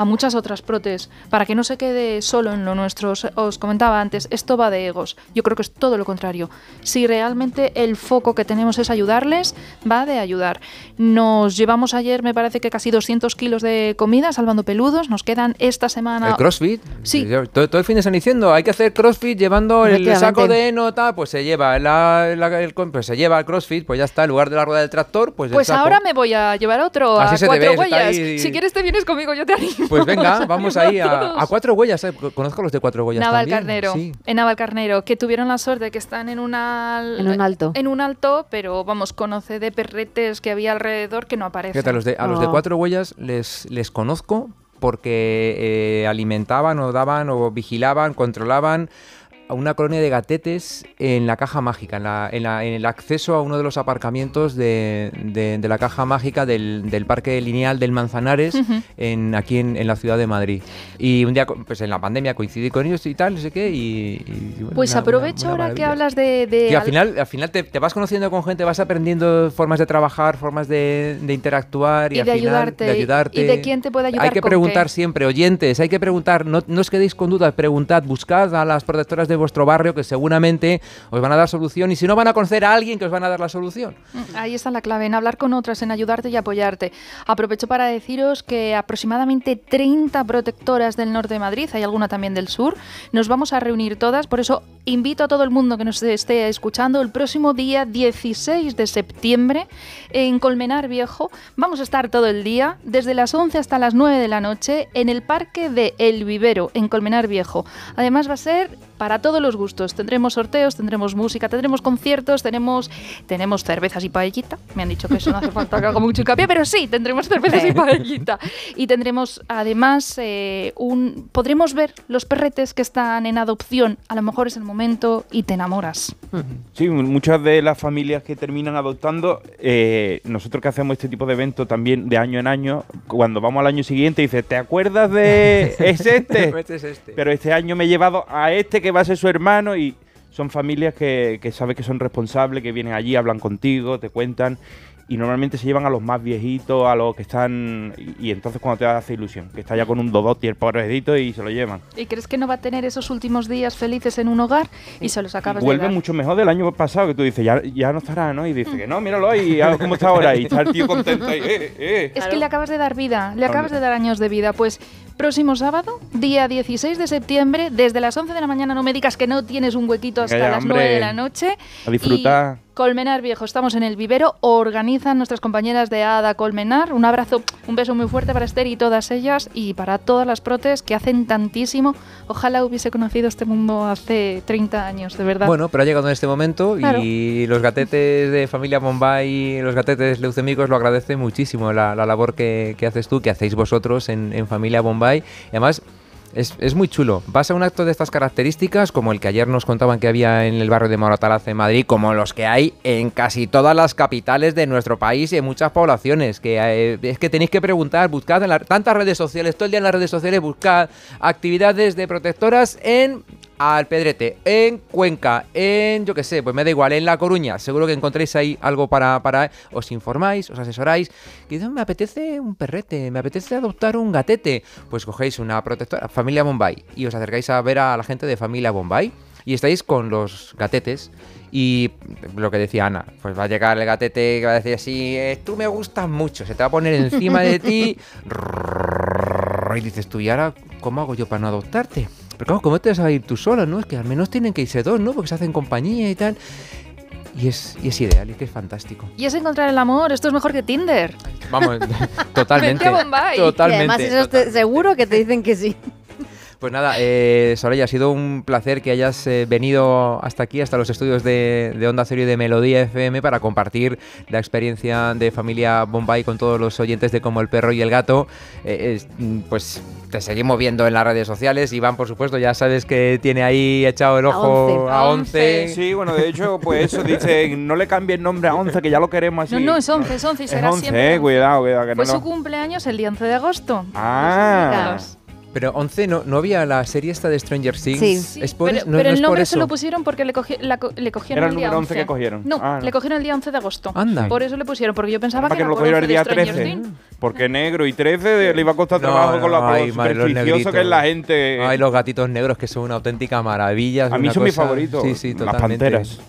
a muchas otras protes, para que no se quede solo en lo nuestro. Os, os comentaba antes, esto va de egos. Yo creo que es todo lo contrario. Si realmente el foco que tenemos es ayudarles, va de ayudar. Nos llevamos ayer, me parece que casi 200 kilos de comida, salvando peludos. Nos quedan esta semana... El CrossFit. Sí. Todo, todo el fin de están diciendo, hay que hacer CrossFit llevando el saco de nota, pues se lleva la, la- el, pues se lleva el CrossFit, pues ya está, en lugar de la rueda del tractor, pues el Pues saco. ahora me voy a llevar otro Así a cuatro huellas. ahí- Si quieres te vienes conmigo, yo te animo. Pues venga, vamos ahí a, a cuatro huellas. eh, Conozco los de cuatro huellas Naval también. Carnero, Sí. en Naval Carnero, que tuvieron la suerte de que están en, una, En un alto. En un alto, pero vamos, conoce de perretes que había alrededor que no aparecen. Fíjate, a los de, a los de cuatro huellas les, les conozco porque eh, alimentaban o daban o vigilaban, controlaban a una colonia de gatetes en la caja mágica, en, la- en la- en el acceso a uno de los aparcamientos de, de- de la caja mágica del, del parque lineal del Manzanares, Ujú. en, aquí en, en la ciudad de Madrid. Y un día, pues en la pandemia coincidí con ellos y tal, no sé qué, y... y, bueno, Pues una- aprovecho una- una ahora que hablas de... de Y al al- final, al final te, te vas conociendo con gente, vas aprendiendo formas de trabajar, formas de, interactuar y, Y al de final ayudarte, de ayudarte. y de quién te puede ayudar Hay que preguntar qué. siempre, oyentes, hay que preguntar, no, no os quedéis con dudas, preguntad, buscad a las protectoras de vuestro barrio que seguramente os van a dar solución y si no van a conocer a alguien que os van a dar la solución. Mm, Ahí está la clave, en hablar con otras, en ayudarte y apoyarte. Aprovecho para deciros que aproximadamente 30 protectoras del norte de Madrid, hay alguna también del sur, nos vamos a reunir todas, por eso invito a todo el mundo que nos esté escuchando el próximo día 16 de septiembre en Colmenar Viejo. Vamos a estar todo el día, desde las 11 hasta las 9 de la noche, en el Parque de El Vivero, en Colmenar Viejo. Además va a ser para todos los gustos. Tendremos sorteos, tendremos música, tendremos conciertos, tenemos, tenemos cervezas y paellita. Me han dicho que eso no hace falta que haga mucho hincapié, pero sí, tendremos cervezas y paellita. Y tendremos además eh, un... Podremos ver los perretes que están en adopción. A lo mejor es el momento y te enamoras. Sí, muchas de las familias que terminan adoptando, eh, nosotros que hacemos este tipo de eventos también de año en año, cuando vamos al año siguiente dices, ¿te acuerdas de es este? Este es este. Pero este año me he llevado a este que va a ser su hermano y son familias que, que sabes que son responsables, que vienen allí, hablan contigo, te cuentan y normalmente se llevan a los más viejitos, a los que están... Y, y entonces cuando te hace ilusión, que está ya con un dodoti el pobrecito y se lo llevan. ¿Y crees que no va a tener esos últimos días felices en un hogar? Y se los acabas de Vuelve dar. mucho mejor del año pasado, que tú dices, ya, ya no estará, ¿no? Y dice que no, míralo ahí, ah, cómo está ahora. Y está el tío contento ahí, eh, eh. Es que le acabas de dar vida, le acabas de dar años de vida. Pues próximo sábado, día 16 de septiembre, desde las 11 de la mañana, no me digas que no tienes un huequito hasta las hombre. 9 de la noche. A disfrutar. Y Colmenar Viejo, estamos en el vivero, organizan nuestras compañeras de ADA Colmenar. Un abrazo, un beso muy fuerte para Esther y todas ellas y para todas las protes que hacen tantísimo. Ojalá hubiese conocido este mundo hace 30 años, de verdad. Bueno, pero ha llegado en este momento Claro. y los gatetes de familia Bombay, los gatetes leucémicos lo agradecen muchísimo la, la labor que, que haces tú, que hacéis vosotros en, en familia Bombay. Y además es, es muy chulo. Vas a un acto de estas características, como el que ayer nos contaban que había en el barrio de Moratalaz en Madrid, como los que hay en casi todas las capitales de nuestro país y en muchas poblaciones. Que eh, es que tenéis que preguntar, buscad en la- tantas redes sociales, todo el día en las redes sociales, buscad actividades de protectoras en Alpedrete, en Cuenca, en, yo qué sé, pues me da igual, en La Coruña. Seguro que encontréis ahí algo para, para os informáis, os asesoráis. Que me apetece un perrete, me apetece adoptar un gatete. Pues cogéis una protectora, familia Bombay, y os acercáis a ver a la gente de familia Bombay. Y estáis con los gatetes. Y lo que decía Ana, pues va a llegar el gatete que va a decir así, "Eh, tú me gustas mucho, se te va a poner encima de ti. Y dices tú, ¿y ahora cómo hago yo para no adoptarte? Pero claro, ¿cómo te vas a ir tú solo, no? Es que al menos tienen que irse dos, ¿no? Porque se hacen compañía y tal. Y es, y es ideal, y es que es fantástico. Y es encontrar el amor, esto es mejor que Tinder. Vamos, totalmente. Vente a Bombay. Y además Totalmente. eso te- seguro que te dicen que sí. Pues nada, eh, Soraya, ha sido un placer que hayas eh, venido hasta aquí, hasta los estudios de, de Onda Cero y de Melodía FM para compartir la experiencia de familia Bombay con todos los oyentes de Como el Perro y el Gato. Eh, es, pues te seguimos viendo en las redes sociales. Iván, por supuesto, ya sabes que tiene ahí echado el ojo a 11. Sí, bueno, de hecho, pues eso dice, no le cambie el nombre a 11, que ya lo queremos así. No, no, es 11, es 11 y Es será 11, siempre. eh, cuidado, cuidado. Que Fue no su lo- cumpleaños el día 11 de agosto. Ah. Pero 11, ¿no, ¿no había la serie esta de Stranger Things? Sí, ¿Es por pero, eso? No- pero no el es por nombre se lo pusieron porque le, cogi- la le cogieron Era el el día número 11 11 que cogieron. No, Ah, no. le cogieron el día 11 de agosto. Anda. Por eso le pusieron, porque yo pensaba que que no era lo por cogiera el 11 día de Stranger 13. Things. Porque negro y 13 le iba a costar No, trabajo con lo ay, madre, los que es la gente. Ay, los gatitos negros que son una auténtica maravilla. A mí son mis favoritos. Sí, sí, Las totalmente. panteras.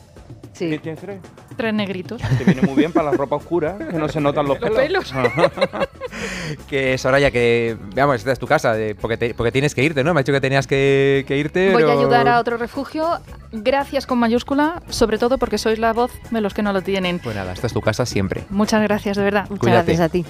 Sí. ¿Qué tienes tres? Tres negritos. Te viene muy bien para la ropa oscura, que no se notan los Los pelos. Que Soraya, que veamos, esta es tu casa, de- porque, te- porque tienes que irte, ¿no? Me ha dicho que tenías que, que irte. Voy a ayudar a otro refugio. Gracias con mayúscula, sobre todo porque sois la voz de los que no lo tienen. Pues nada, esta es tu casa siempre. Muchas gracias, de verdad. Muchas Cuídate. gracias a ti.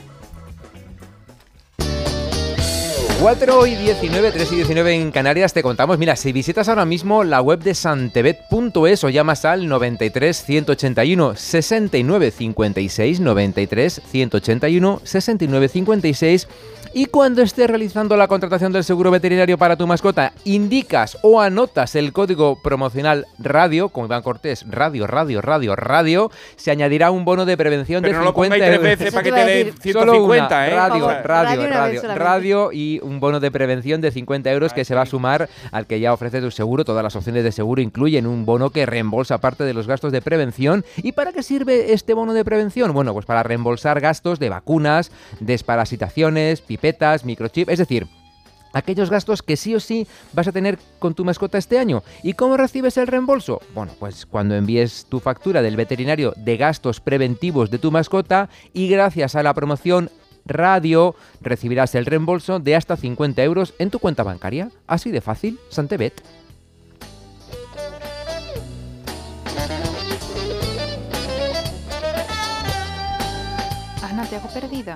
4 y 19, 3 y 19 en Canarias te contamos. Mira, si visitas ahora mismo la web de santebet.es o llamas al 93 181 69 56 93 181 69 56 y cuando estés realizando la contratación del seguro veterinario para tu mascota, indicas o anotas el código promocional radio, como Iván Cortés, radio, radio, radio, radio, se añadirá un bono de prevención Pero de no lo 50 pongáis tres veces para que te dé Solo 150, una, ¿eh? Radio, favor. radio, Radio radio y un bono de prevención de 50 euros que se va a sumar al que ya ofrece tu seguro. Todas las opciones de seguro incluyen un bono que reembolsa parte de los gastos de prevención. ¿Y para qué sirve este bono de prevención? Bueno, pues para reembolsar gastos de vacunas, desparasitaciones, pipetas, microchip, es decir, aquellos gastos que sí o sí vas a tener con tu mascota este año. ¿Y cómo recibes el reembolso? Bueno, pues cuando envíes tu factura del veterinario de gastos preventivos de tu mascota y gracias a la promoción radio recibirás el reembolso de hasta 50 euros en tu cuenta bancaria. Así de fácil, Santebet. Ana, te hago perdida.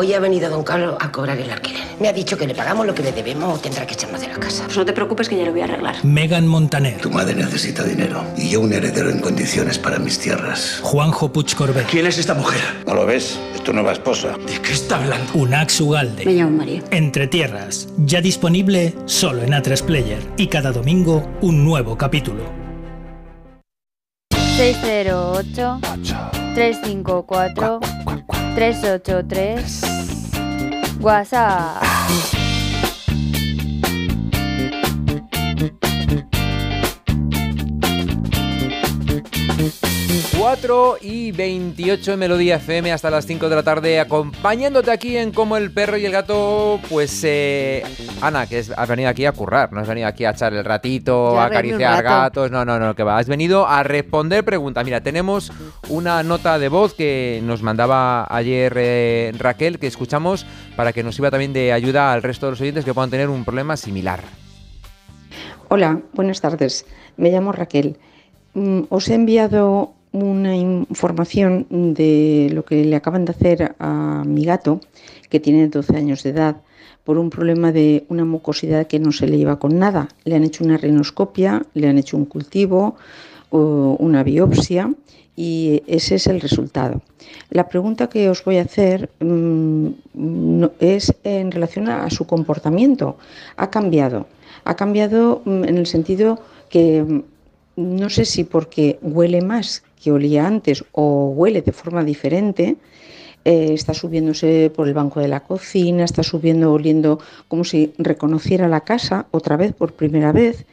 Hoy ha venido don Carlos a cobrar el alquiler. Me ha dicho que le pagamos lo que le debemos o tendrá que echarnos de la casa. Pues no te preocupes que ya lo voy a arreglar. Megan Montaner, Tu madre necesita dinero y yo un heredero en condiciones para mis tierras. Juanjo Puig Corbet, ¿Quién es esta mujer? ¿No lo ves? Es tu nueva esposa. ¿De qué está hablando? Unax Ugalde. Me llamo María. Entre Tierras, ya disponible solo en A3 Player y cada domingo un nuevo capítulo. 608 354 383 WhatsApp. 4 y 28 en Melodía FM hasta las 5 de la tarde, acompañándote aquí en Como el perro y el gato. Pues, eh, Ana, que es- has venido aquí a currar, no has venido aquí a echar el ratito, Ya a acariciar rato. gatos. No, no, no, que va. Has venido a responder preguntas. Mira, tenemos una nota de voz que nos mandaba ayer eh, Raquel, que escuchamos para que nos sirva también de ayuda al resto de los oyentes que puedan tener un problema similar. Hola, buenas tardes. Me llamo Raquel. Mm, Os he enviado una información de lo que le acaban de hacer a mi gato, que tiene 12 años de edad, por un problema de una mucosidad que no se le lleva con nada. Le han hecho una rinoscopia, le han hecho un cultivo, una biopsia y ese es el resultado. La pregunta que os voy a hacer mm, es en relación a su comportamiento. Ha cambiado. Ha cambiado mm, en el sentido que mm, no sé si porque huele más que olía antes o huele de forma diferente, eh, está subiéndose por el banco de la cocina, está subiendo oliendo como si reconociera la casa otra vez por primera vez.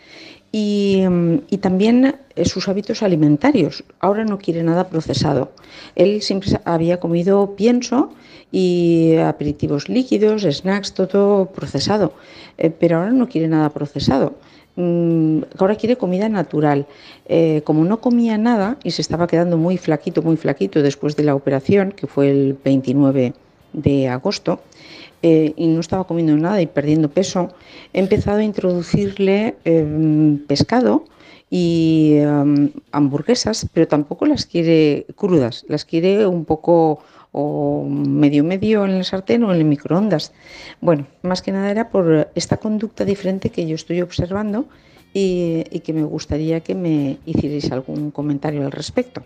Y, mm, también eh, sus hábitos alimentarios. Ahora no quiere nada procesado. Él siempre había comido pienso y aperitivos líquidos, snacks, todo procesado. Eh, pero ahora no quiere nada procesado. Mm, ahora quiere comida natural. Eh, como no comía nada y se estaba quedando muy flaquito, muy flaquito después de la operación, que fue el 29 de agosto, eh, y no estaba comiendo nada y perdiendo peso, he empezado a introducirle eh, pescado y em, hamburguesas, pero tampoco las quiere crudas, las quiere un poco o medio medio en el sartén o en el microondas. Bueno, más que nada era por esta conducta diferente que yo estoy observando y, que me gustaría que me hicierais algún comentario al respecto.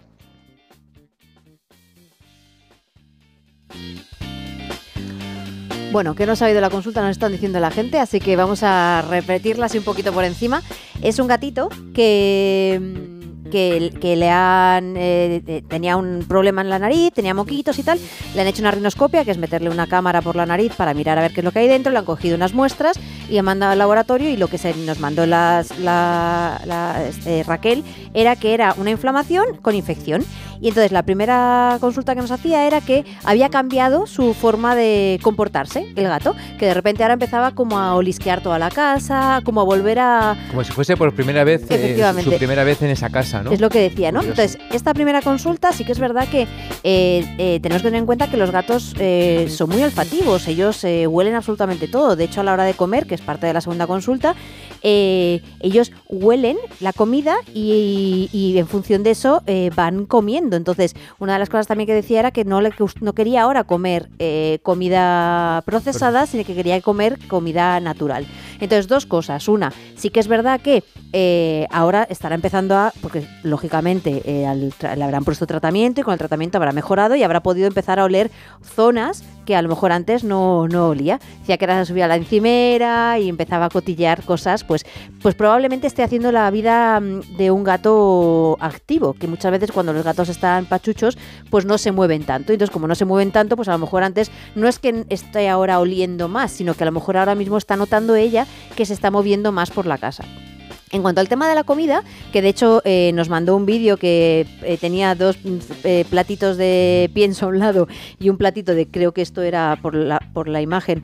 Bueno, que no ha de la consulta, nos están diciendo la gente, así que vamos a repetirla así un poquito por encima. Es un gatito que, que, que le han eh, eh, tenía un problema en la nariz, tenía moquitos y tal. Le han hecho una rinoscopia, que es meterle una cámara por la nariz para mirar a ver qué es lo que hay dentro. Le han cogido unas muestras y han mandado al laboratorio y lo que se nos mandó las, la, la, este, Raquel era que era una inflamación con infección. Y entonces la primera consulta que nos hacía era que había cambiado su forma de comportarse, el gato, que de repente ahora empezaba como a olisquear toda la casa, como a volver a... Como si fuese por primera vez, eh, Efectivamente. su primera vez en esa casa, ¿no? Es lo que decía, ¿no? Curioso. Entonces, esta primera consulta sí que es verdad que eh, eh, tenemos que tener en cuenta que los gatos eh, son muy olfativos, ellos huelen absolutamente todo. De hecho, a la hora de comer, que es parte de la segunda consulta, eh, ellos huelen la comida y, y en función de eso van comiendo. Entonces, una de las cosas también que decía era que no, le, no quería ahora comer comida procesada, sino que quería comer comida natural. Entonces, dos cosas. Una, sí que es verdad que eh, ahora estará empezando a, porque lógicamente eh, al le habrán puesto tratamiento y con el tratamiento habrá mejorado y habrá podido empezar a oler zonas que a lo mejor antes no, no olía. Decía que ahora subía a la encimera y empezaba a cotillear cosas, pues, pues probablemente esté haciendo la vida mm, de un gato activo, que muchas veces cuando los gatos están pachuchos, pues no se mueven tanto. Entonces, como no se mueven tanto, pues a lo mejor antes no es que esté ahora oliendo más, sino que a lo mejor ahora mismo está notando ella que se está moviendo más por la casa. En cuanto al tema de la comida, que de hecho eh, nos mandó un vídeo que eh, tenía dos eh, platitos de pienso a un lado y un platito de, creo que esto era por la, por la imagen,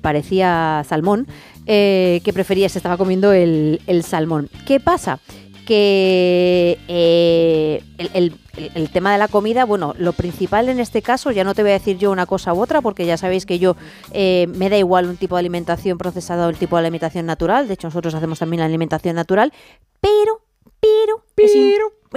parecía salmón, que prefería, se estaba comiendo el, el salmón. ¿Qué pasa? Que eh, el, el- el- el tema de la comida, bueno, lo principal en este caso, ya no te voy a decir yo una cosa u otra, porque ya sabéis que yo eh, me da igual un tipo de alimentación procesada o el tipo de alimentación natural, de hecho nosotros hacemos también la alimentación natural, pero, pero,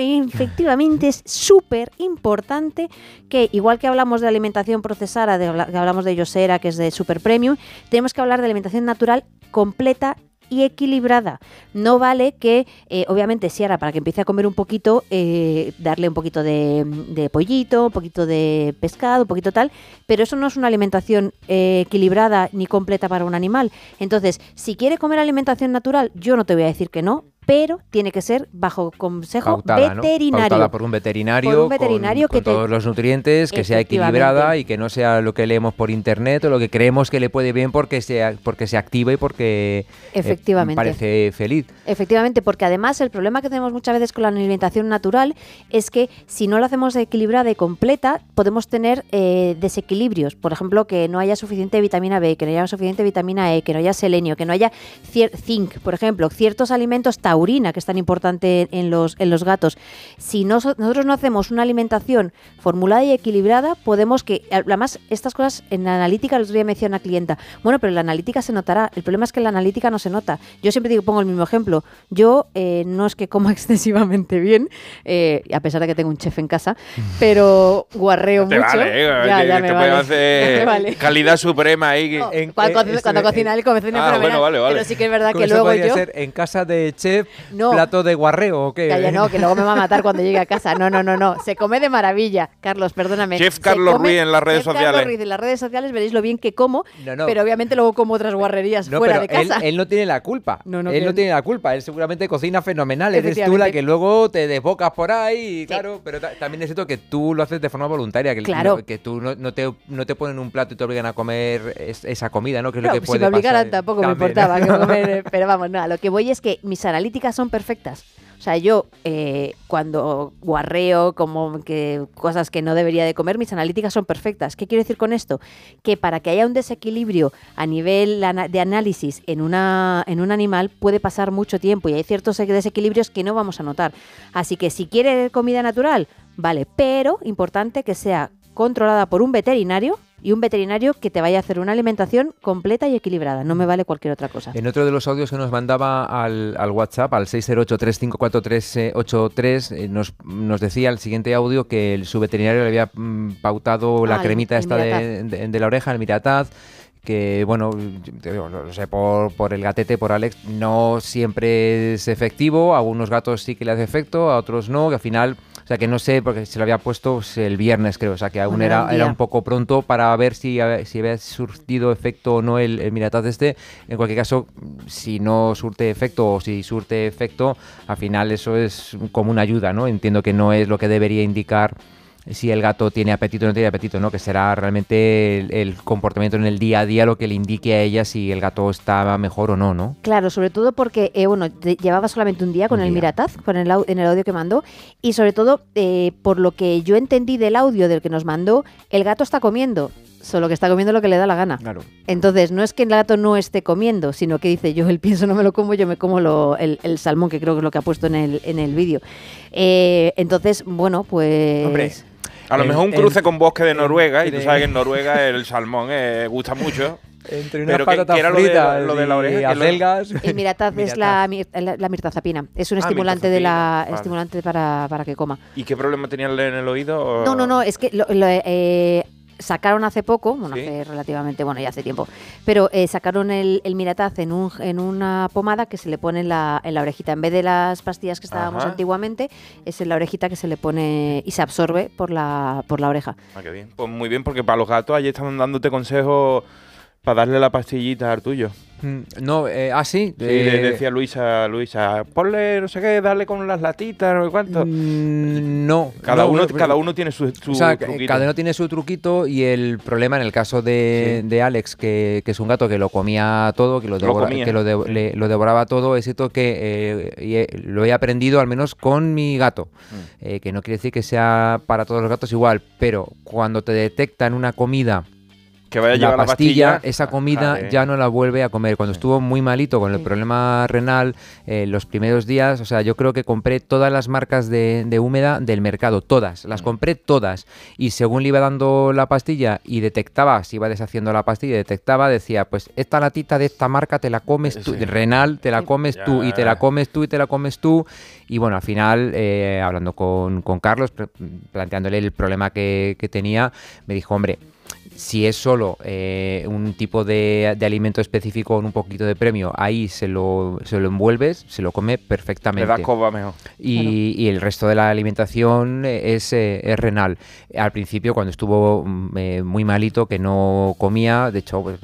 im- efectivamente es súper importante que, igual que hablamos de alimentación procesada, de, que hablamos de Yosera, que es de super premium, tenemos que hablar de alimentación natural completa y equilibrada. No vale que, eh, obviamente, si ahora para que empiece a comer un poquito, eh, darle un poquito de, pollito, un poquito de pescado, un poquito tal, pero eso no es una alimentación eh, equilibrada ni completa para un animal. Entonces, si quiere comer alimentación natural, yo no te voy a decir que no, pero tiene que ser bajo consejo Pautada, ¿no? veterinario. Pautada por un veterinario, Por un veterinario con, que con te- todos los nutrientes, que sea equilibrada y que no sea lo que leemos por internet o lo que creemos que le puede bien porque se, porque se activa y porque eh, Efectivamente. parece feliz. Efectivamente, porque además el problema que tenemos muchas veces con la alimentación natural es que si no lo hacemos equilibrada y completa, podemos tener eh, desequilibrios. Por ejemplo, que no haya suficiente vitamina B, que no haya suficiente vitamina E, que no haya selenio, que no haya zinc, por ejemplo, ciertos alimentos taurina, que es tan importante en los, en los gatos. Si no- nosotros no hacemos una alimentación formulada y equilibrada, podemos que, además, estas cosas en la analítica, el otro día me decía una clienta, bueno, pero en la analítica se notará. El problema es que en la analítica no se nota. Yo siempre digo, pongo el mismo ejemplo. Yo eh, no es que coma excesivamente bien, eh, a pesar de que tengo un chef en casa, pero guarreo Te mucho. vale, eh, Ya, ya me te vale. hacer me vale. calidad suprema ahí. que- Cuando, co- cuando cocina él, cocina Ah, fenomenal, bueno, vale, vale. Pero sí que es verdad ¿Cómo que luego yo... ser en casa de chef, No. plato de guarreo o qué? Ya, ya no, que luego me va a matar cuando llegue a casa. No, no, no, no. Se come de maravilla. Carlos, perdóname. Chef Carlos come- Ruiz en las redes Chef Carlos sociales. Ruiz en las redes sociales veréis lo bien que como, No, no. pero obviamente luego como otras guarrerías No, fuera pero de él, casa. él no tiene la culpa. No, no, él que- no tiene la culpa. Él seguramente cocina fenomenal. Eres tú la que luego te desbocas por ahí, y claro. Pero ta- también es cierto que tú lo haces de forma voluntaria. Que, Claro. no- que tú no, no te, no te ponen un plato y te obligan a comer es- esa comida, ¿no? Que es No, lo que si puede me obligaran pasar. tampoco me También. importaba que comer, pero vamos, no, a lo que voy es que mis analíticas son perfectas. O sea, yo eh, cuando guarreo como que cosas que no debería de comer, mis analíticas son perfectas. ¿Qué quiero decir con esto? Que para que haya un desequilibrio a nivel de análisis en, una, en un animal puede pasar mucho tiempo y hay ciertos desequilibrios que no vamos a notar. Así que si quiere comida natural, vale, pero importante que sea controlada por un veterinario y un veterinario que te vaya a hacer una alimentación completa y equilibrada. No me vale cualquier otra cosa. En otro de los audios que nos mandaba al, al WhatsApp, al 608-354383, eh, nos, nos decía el siguiente audio que el, su veterinario le había mm, pautado la Ah, el- cremita el esta de, Mirataz. de- de la oreja, el mirataz, que bueno, te digo, lo sé por, por el gatete, por Alex, no siempre es efectivo, a algunos gatos sí que le hace efecto, a otros no, que al final... O sea, que no sé, porque se lo había puesto pues, el viernes, creo. O sea, que aún Bueno, era era, un poco pronto para ver si, si había surtido efecto o no el, el Mirataz este. En cualquier caso, si no surte efecto o si surte efecto, al final eso es como una ayuda, ¿no? Entiendo que no es lo que debería indicar si el gato tiene apetito o no tiene apetito, ¿no? Que será realmente el, el comportamiento en el día a día lo que le indique a ella si el gato está mejor o no, ¿no? Claro, sobre todo porque, eh, bueno, te- llevaba solamente un día con Un el día. Mirataz, con el, en el audio que mandó, y sobre todo, eh, por lo que yo entendí del audio del que nos mandó, el gato está comiendo, solo que está comiendo lo que le da la gana. Claro. Entonces, no es que el gato no esté comiendo, sino que dice, yo el pienso no me lo como, yo me como lo- el, el salmón, que creo que es lo que ha puesto en el, en el vídeo. Eh, entonces, bueno, pues... Hombre, a lo mejor un cruce con bosque de Noruega, y tú sabes que en Noruega el salmón eh, gusta mucho. Entre unas Pero que- patatas que era lo de- lo de la oreja, y que acelgas. El mirataz es la, la, la mirtazapina. Es un Ah, estimulante de la vale. estimulante para, para que coma. ¿Y qué problema tenía en el oído? o- No, no, no, es que lo, lo, eh, sacaron hace poco, bueno, Sí. hace relativamente, bueno, ya hace tiempo, pero eh, sacaron el, el Mirataz en, un, en una pomada que se le pone en la, en la orejita. En vez de las pastillas que estábamos Ajá. antiguamente, es en la orejita que se le pone y se absorbe por la, por la oreja. Ah, qué bien. Pues muy bien, porque para los gatos ayer estaban dándote consejos para darle la pastillita al tuyo. Mm, No, eh, ah, sí. Sí, le eh, decía Luisa, Luisa, ponle no sé qué, darle con las latitas, no sé cuánto. Mm, No. Cada, no, uno, no, cada uno tiene su, su o sea, truquito. cada uno tiene su truquito y el problema en el caso de, de Alex, que, que es un gato que lo comía todo, que lo, devora- que lo, de- le- lo devoraba todo, es cierto que eh, eh, lo he aprendido al menos con mi gato, Mm. Eh, que no quiere decir que sea para todos los gatos igual, pero cuando te detectan una comida que vaya a la llevar la pastilla, pastilla, esa comida ya no la vuelve a comer. Cuando estuvo muy malito con el problema renal, eh, los primeros días, o sea, yo creo que compré todas las marcas de, de húmeda del mercado, todas, Mm. las compré todas. Y según le iba dando la pastilla y detectaba, se iba deshaciendo la pastilla, y detectaba, decía, pues esta latita de esta marca te la comes tú, renal, te la comes tú, y te la comes tú, y te la comes tú. Y bueno, al final, eh, hablando con, con Carlos, planteándole el problema que, que tenía, me dijo, hombre, si es solo eh, un tipo de, de alimento específico con un poquito de premio, ahí se lo, se lo envuelves, se lo come perfectamente. Le das coba mejor. Y, y el resto de la alimentación es, eh, es renal. Al principio, cuando estuvo mm, eh, muy malito, que no comía, de hecho, pues,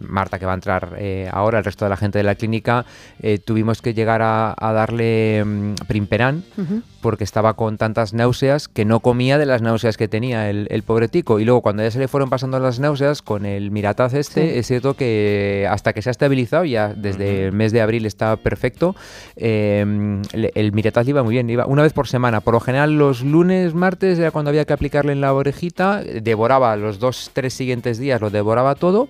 Marta, que va a entrar eh, ahora, el resto de la gente de la clínica, eh, tuvimos que llegar a, a darle mm, Primperan Ujú. porque estaba con tantas náuseas que no comía de las náuseas que tenía el, el pobre tico. Y luego cuando ya se le fueron pasando las náuseas, con el mirataz este, Sí. es cierto que hasta que se ha estabilizado, ya desde el mes de abril está perfecto, eh, el, el mirataz iba muy bien, iba una vez por semana. Por lo general los lunes, martes era cuando había que aplicarle en la orejita, devoraba los dos, tres siguientes días, lo devoraba todo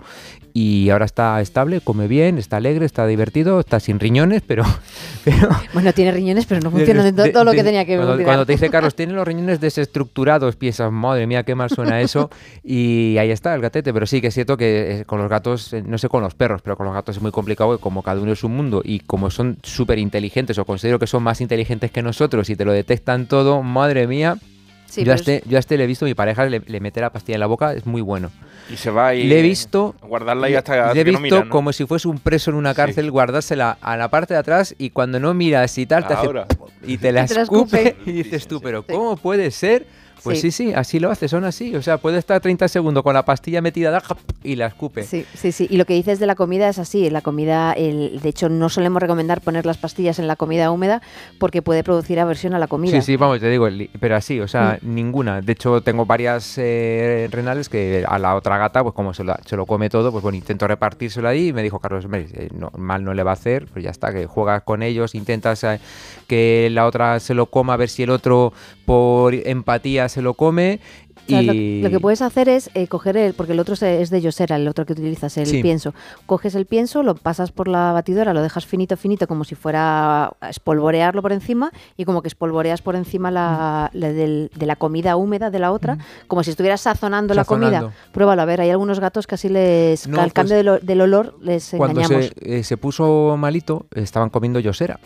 y ahora está estable, come bien, está alegre, está divertido, está sin riñones, pero... pero Bueno, tiene riñones, pero no funciona de, de- todo lo de- que tenía que cuando, cuando te dice Carlos, tiene los riñones desestructurados, piensas, madre mía, qué mal suena eso. Y ahí está el gatete. Pero sí que es cierto que eh, con los gatos, eh, no sé con los perros, pero con los gatos es muy complicado, porque como cada uno es un mundo y como son súper inteligentes, o considero que son más inteligentes que nosotros y te lo detectan todo, madre mía. Sí, yo, a este, yo a este le he visto, mi pareja le, le mete la pastilla en la boca, es muy bueno. Y se va y Le he visto, guardarla ahí hasta le he no visto mira, ¿no? como si fuese un preso en una cárcel, guardársela a la parte de atrás y cuando no miras y tal, te hace y te la Y te la escupe escupe. y dices tú, pero ¿cómo puede ser? Pues sí. Sí. sí, así lo hace, son así. O sea, puede estar 30 segundos con la pastilla metida da, y la escupe. Sí, sí, sí. Y lo que dices de la comida es así. La comida, el, de hecho, no solemos recomendar poner las pastillas en la comida húmeda porque puede producir aversión a la comida. Sí, sí, vamos, te digo, pero así, o sea, ninguna. De hecho, tengo varias eh, renales que a la otra gata, pues como se lo, se lo come todo, pues bueno, intento repartírselo ahí y me dijo Carlos, eh, no, mal no le va a hacer, pues ya está, que juegas con ellos, intentas que la otra se lo coma, a ver si el otro por empatía se se lo come O sea, lo, y... lo que puedes hacer es eh, coger el, porque el otro es de Yosera, el otro que utilizas, el Sí. pienso. Coges el pienso, lo pasas por la batidora, lo dejas finito, finito, como si fuera a espolvorearlo por encima y como que espolvoreas por encima la, Mm. la del- de la comida húmeda de la otra, como si estuvieras sazonando, la comida. Sazonando. Pruébalo, a ver, hay algunos gatos que así les, No, al pues, cambio del, del olor les Cuando engañamos. se, eh, se puso malito, estaban comiendo yosera.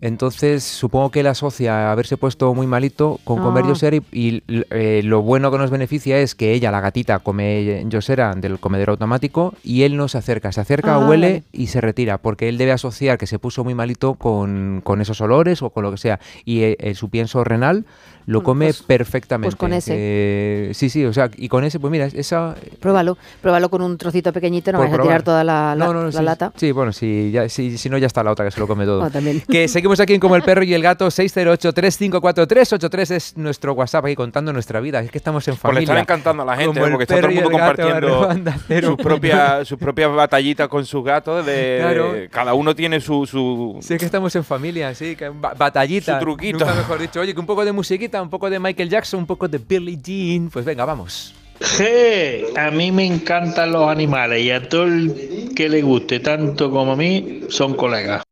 Entonces, supongo que él asocia haberse puesto muy malito con comer Ah. yosera y, y, eh, lo bueno que nos beneficia es que ella, la gatita, come yosera del comedero automático y él no se acerca. Se acerca, Ah, huele vale. y se retira porque él debe asociar que se puso muy malito con, con esos olores o con lo que sea. Y eh, eh, su pienso renal lo Bueno, come pues- perfectamente. pues con ese. Eh, sí, sí, o sea, y con ese, pues mira, esa, Pruébalo, pruébalo con un trocito pequeñito, no por vas a tirar toda la, la- No, no, la sí, lata. Sí, bueno, si, ya, si, si no, ya está la otra que se lo come todo. Ah, también. Que seguimos aquí en Como el Perro y el Gato, 608-354-383 es nuestro WhatsApp aquí contando nuestra vida. Es que estamos en Pues le familia. están encantando a la gente, ¿eh? porque está todo el mundo compartiendo sus propias sus propias batallitas con sus gatos. De, Claro. Cada uno tiene su, su, Sí, es que estamos en familia, sí, que ba- batallita. Su truquito. Nunca mejor dicho. Oye, que un poco de musiquita, un poco de Michael Jackson, un poco de Billie Jean. Pues venga, vamos. Je, a mí me encantan los animales y a todo el que le guste tanto como a mí son colegas.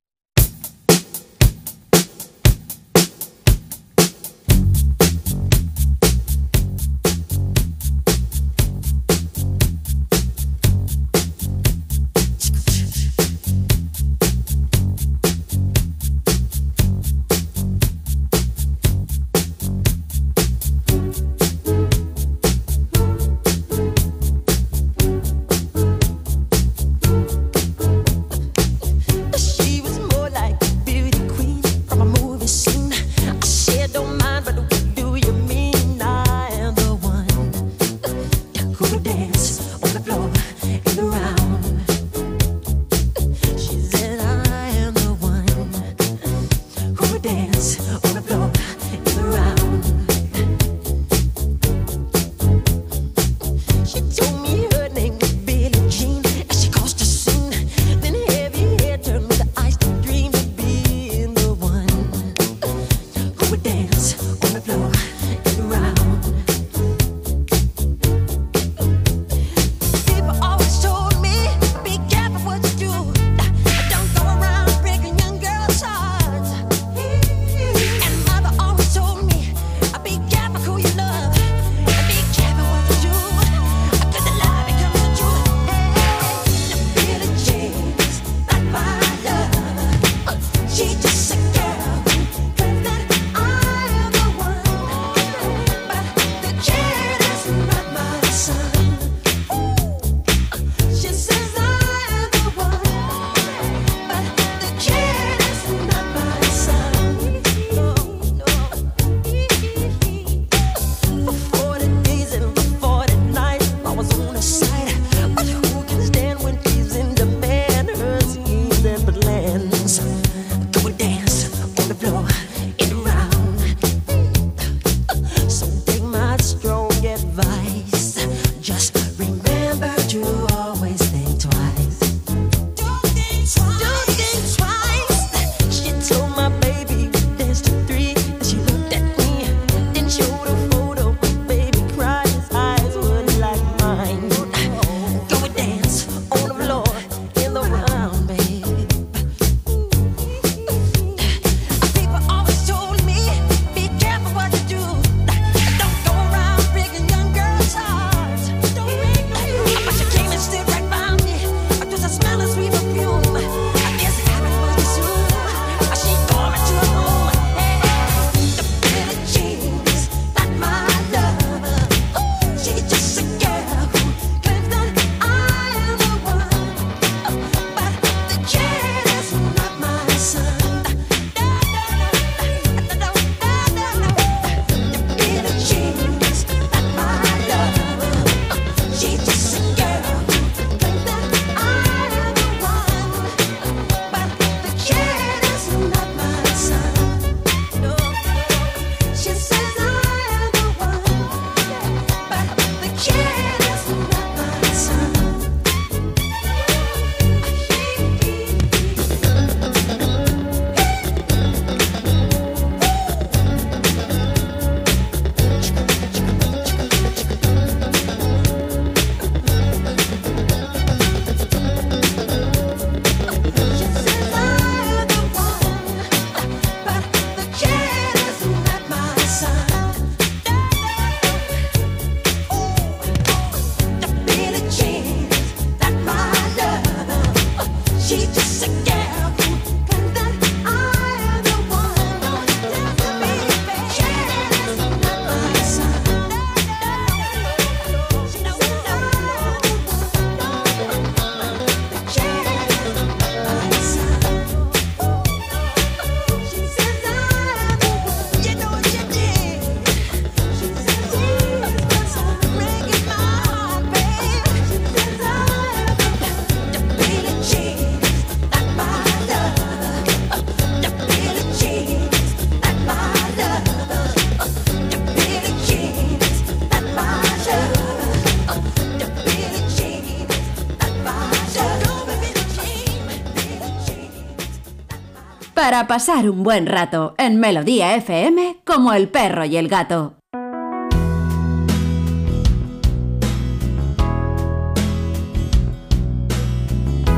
Para pasar un buen rato en Melodía FM como el perro y el gato.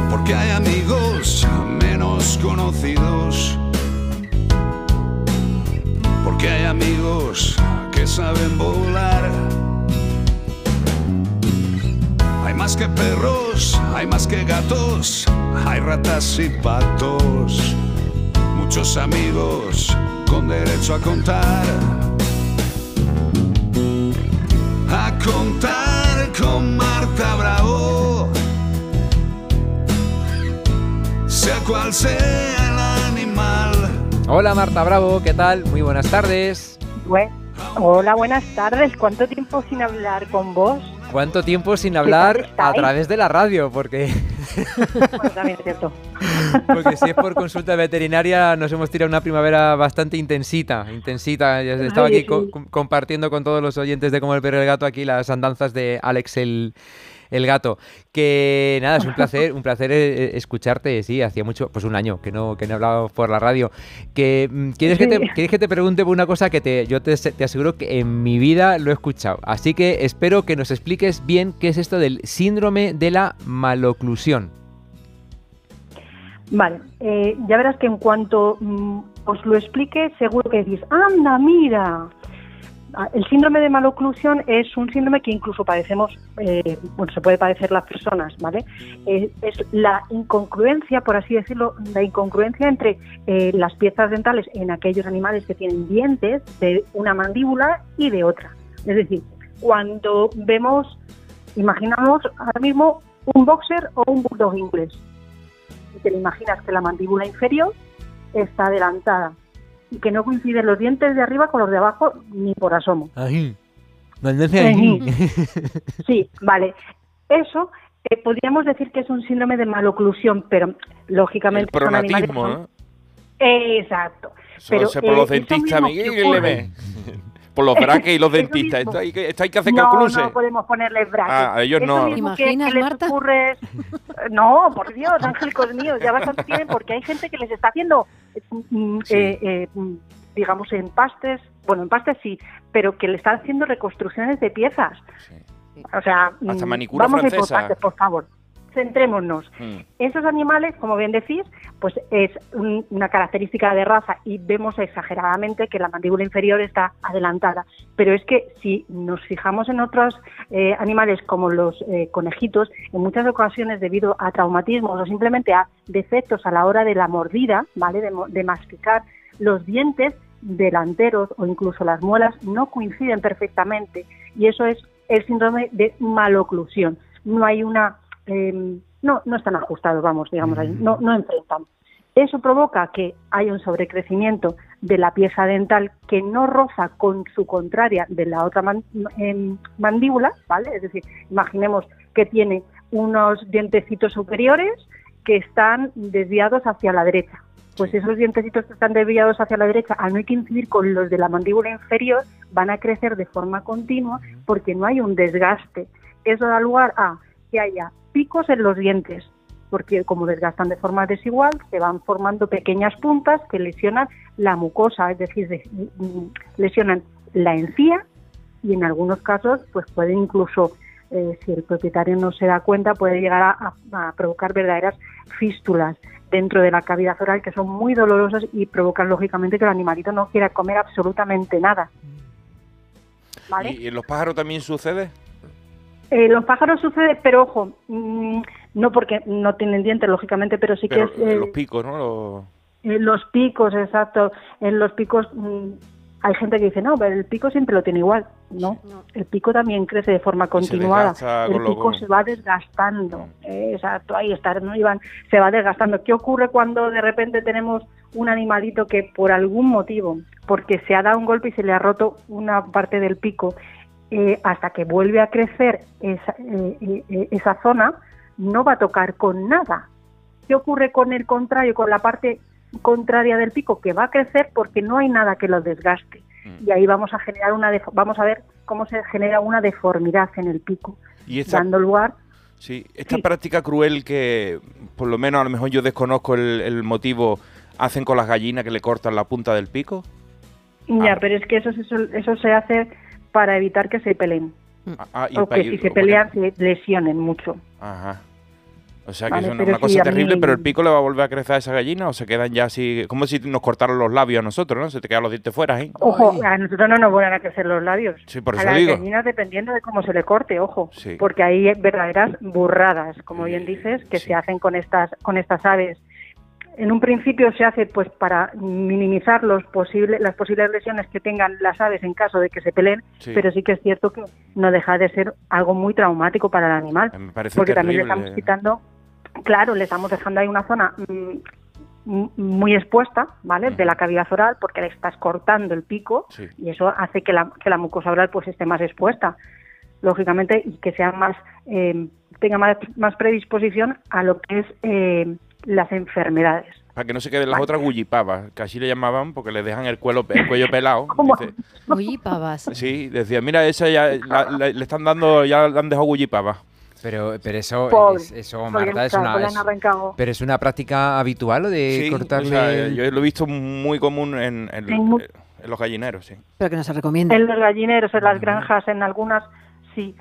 Porque hay amigos menos conocidos. Porque hay amigos que saben volar. Hay más que perros, hay más que gatos, hay ratas y patos. Muchos amigos con derecho a contar. A contar con Marta Bravo. Sea cual sea el animal. Hola Marta Bravo, ¿qué tal? Muy buenas tardes. Bue- Hola, buenas tardes. ¿Cuánto tiempo sin hablar con vos? ¿Cuánto tiempo sin hablar a través de la radio? Porque, Bueno, también es cierto. porque si es por consulta veterinaria nos hemos tirado una primavera bastante intensita, intensita. Ya Estaba Ay, aquí sí. compartiendo con todos los oyentes de Como el perro y el gato aquí las andanzas de Alex el, el gato. Que nada, es un placer, un placer eh, escucharte, sí, hacía mucho, pues un año que no, que no he hablado por la radio. Que, mm, ¿quieres, que te. ¿Quieres que te pregunte una cosa que te, yo te, te aseguro que en mi vida lo he escuchado? Así que espero que nos expliques bien qué es esto del síndrome de la maloclusión. Vale, eh, ya verás que en cuanto mm, os lo explique, seguro que decís, anda, mira. Ah, El síndrome de maloclusión es un síndrome que incluso padecemos, eh, bueno, se puede padecer las personas, ¿vale? Eh, es la incongruencia, por así decirlo, la incongruencia entre eh, las piezas dentales en aquellos animales que tienen dientes de una mandíbula y de otra. Es decir, cuando vemos, imaginamos ahora mismo un boxer o un bulldog inglés y te imaginas que la mandíbula inferior está adelantada y que no coinciden los dientes de arriba con los de abajo ni por asomo. Ahí. Sí, vale. Eso eh, podríamos decir que es un síndrome de maloclusión, pero lógicamente El son animales. ¿no? Exacto. Eso Pero, sé por los eh, eso dentistas, Miguel. Por los braques y los dentistas. Esto hay que, esto hay que hacer no, calculos. no podemos ponerle brackets. Ah, a ellos Eso no. mismo que- ¿Imaginas, que les Marta? ocurre No, por Dios, ángelicos míos, ya bastante tienen porque hay gente que les está haciendo, mm, eh, eh, mm, digamos, empastes, bueno, empastes sí, pero que le está haciendo reconstrucciones de piezas. O sea, Hasta mm, manicura vamos a ir por francesa. partes, por favor. Centrémonos. Mm. Esos animales, como bien decís, pues es un- una característica de raza y vemos exageradamente que la mandíbula inferior está adelantada. Pero es que si nos fijamos en otros eh, animales como los eh, conejitos, en muchas ocasiones debido a traumatismos o simplemente a defectos a la hora de la mordida, ¿vale? De, de masticar, los dientes delanteros o incluso las muelas no coinciden perfectamente y eso es el síndrome de maloclusión. No hay una eh, no, no están ajustados, vamos, digamos ahí, no, no enfrentan. Eso provoca que haya un sobrecrecimiento de la pieza dental que no roza con su contraria de la otra man- em, mandíbula, ¿vale? Es decir, imaginemos que tiene unos dientecitos superiores que están desviados hacia la derecha. Pues esos dientecitos que están desviados hacia la derecha, al no coincidir con los de la mandíbula inferior, van a crecer de forma continua porque no hay un desgaste. Eso da lugar a que haya picos en los dientes, porque como desgastan de forma desigual, se van formando pequeñas puntas que lesionan la mucosa, es decir, de- mm, lesionan la encía y en algunos casos pues pueden incluso, eh, si el propietario no se da cuenta, puede llegar a, a- a provocar verdaderas fístulas dentro de la cavidad oral que son muy dolorosas y provocan lógicamente que el animalito no quiera comer absolutamente nada. ¿Vale? ¿Y en los pájaros también sucede? Eh, los pájaros sucede, pero ojo, mm, no porque no tienen dientes, lógicamente, pero sí que es eh, los picos, ¿no? Los- eh, los picos, exacto. En los picos mm, hay gente que dice, no, pero el pico siempre lo tiene igual. No, el pico también crece de forma continuada. El con lo- pico se va desgastando. Eh, exacto, ahí está, ¿no? Iván? Se va desgastando. ¿Qué ocurre cuando de repente tenemos un animalito que por algún motivo, porque se ha dado un golpe y se le ha roto una parte del pico, eh, hasta que vuelve a crecer esa, eh, eh, esa zona, no va a tocar con nada. ¿Qué ocurre con el contrario, con la parte contraria del pico? Que va a crecer porque no hay nada que lo desgaste. Y ahí vamos a generar una vamos a ver cómo se genera una deformidad en el pico, Y esta, dando lugar sí, esta práctica cruel que, por lo menos a lo mejor yo desconozco el, el motivo, hacen con las gallinas que le cortan la punta del pico. Ya, Ah. pero es que eso, eso, eso se hace para evitar que se peleen. Ah, y o que si se pelean se lesionen mucho. Ajá. O sea que Vale, es una, cosa sí, a terrible, mí- pero el pico le va a volver a crecer a esa gallina o se quedan ya así, como si nos cortaran los labios a nosotros, ¿no? Se te quedan los dientes fuera, ¿eh? Ojo, a nosotros no nos vuelven a crecer los labios. Sí, por a eso las digo. gallinas dependiendo de cómo se le corte, ojo. Sí. Porque hay verdaderas burradas, como bien dices, que se hacen con estas, con estas aves. En un principio se hace pues para minimizar los posibles, las posibles lesiones que tengan las aves en caso de que se peleen, Sí. pero sí que es cierto que no deja de ser algo muy traumático para el animal. Me parece porque también le estamos quitando, claro, le estamos dejando ahí una zona mm, muy expuesta, ¿vale? De la cavidad oral, porque le estás cortando el pico Sí. y eso hace que la, que la mucosa oral pues esté más expuesta, lógicamente, y que sea más, eh, tenga más, más predisposición a lo que es eh, las enfermedades. Para que no se queden las otras gullipavas, que así le llamaban, porque le dejan el, cuello, el cuello pelado. Dice- Uy, pavas. sí, decía, mira, esa ya la- la- le están dando, ya le han dejado gullipava. Pero, pero eso, Pobre, es, eso Marta, es una, es- pero es una práctica habitual lo de Sí, o cortarle. sea, el- yo lo he visto muy común en, en- en los gallineros, sí. Pero que no se recomienda. En los gallineros, en las granjas, en algunas sí,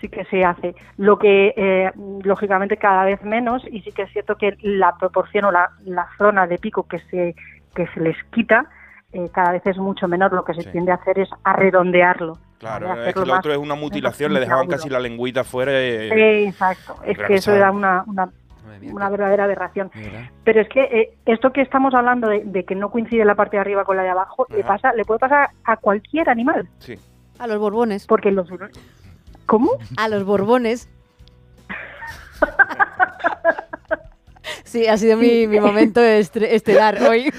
sí que se hace. Lo que, eh, lógicamente, cada vez menos, y sí que es cierto que la proporción o la, la zona de pico que se, que se les quita eh, cada vez es mucho menor. Lo que se tiende a hacer es a redondearlo. Claro, es que lo otro es una mutilación, le dejaban casi la lengüita fuera. y- Eh, exacto, es que eso era una, una, una verdadera aberración. Pero es que eh, esto que estamos hablando de, de que no coincide la parte de arriba con la de abajo, le, pasa, le puede pasar a cualquier animal. Sí. A los borbones. Porque los... ¿Cómo? A los borbones. Sí, ha sido mi, mi momento estre- estelar hoy.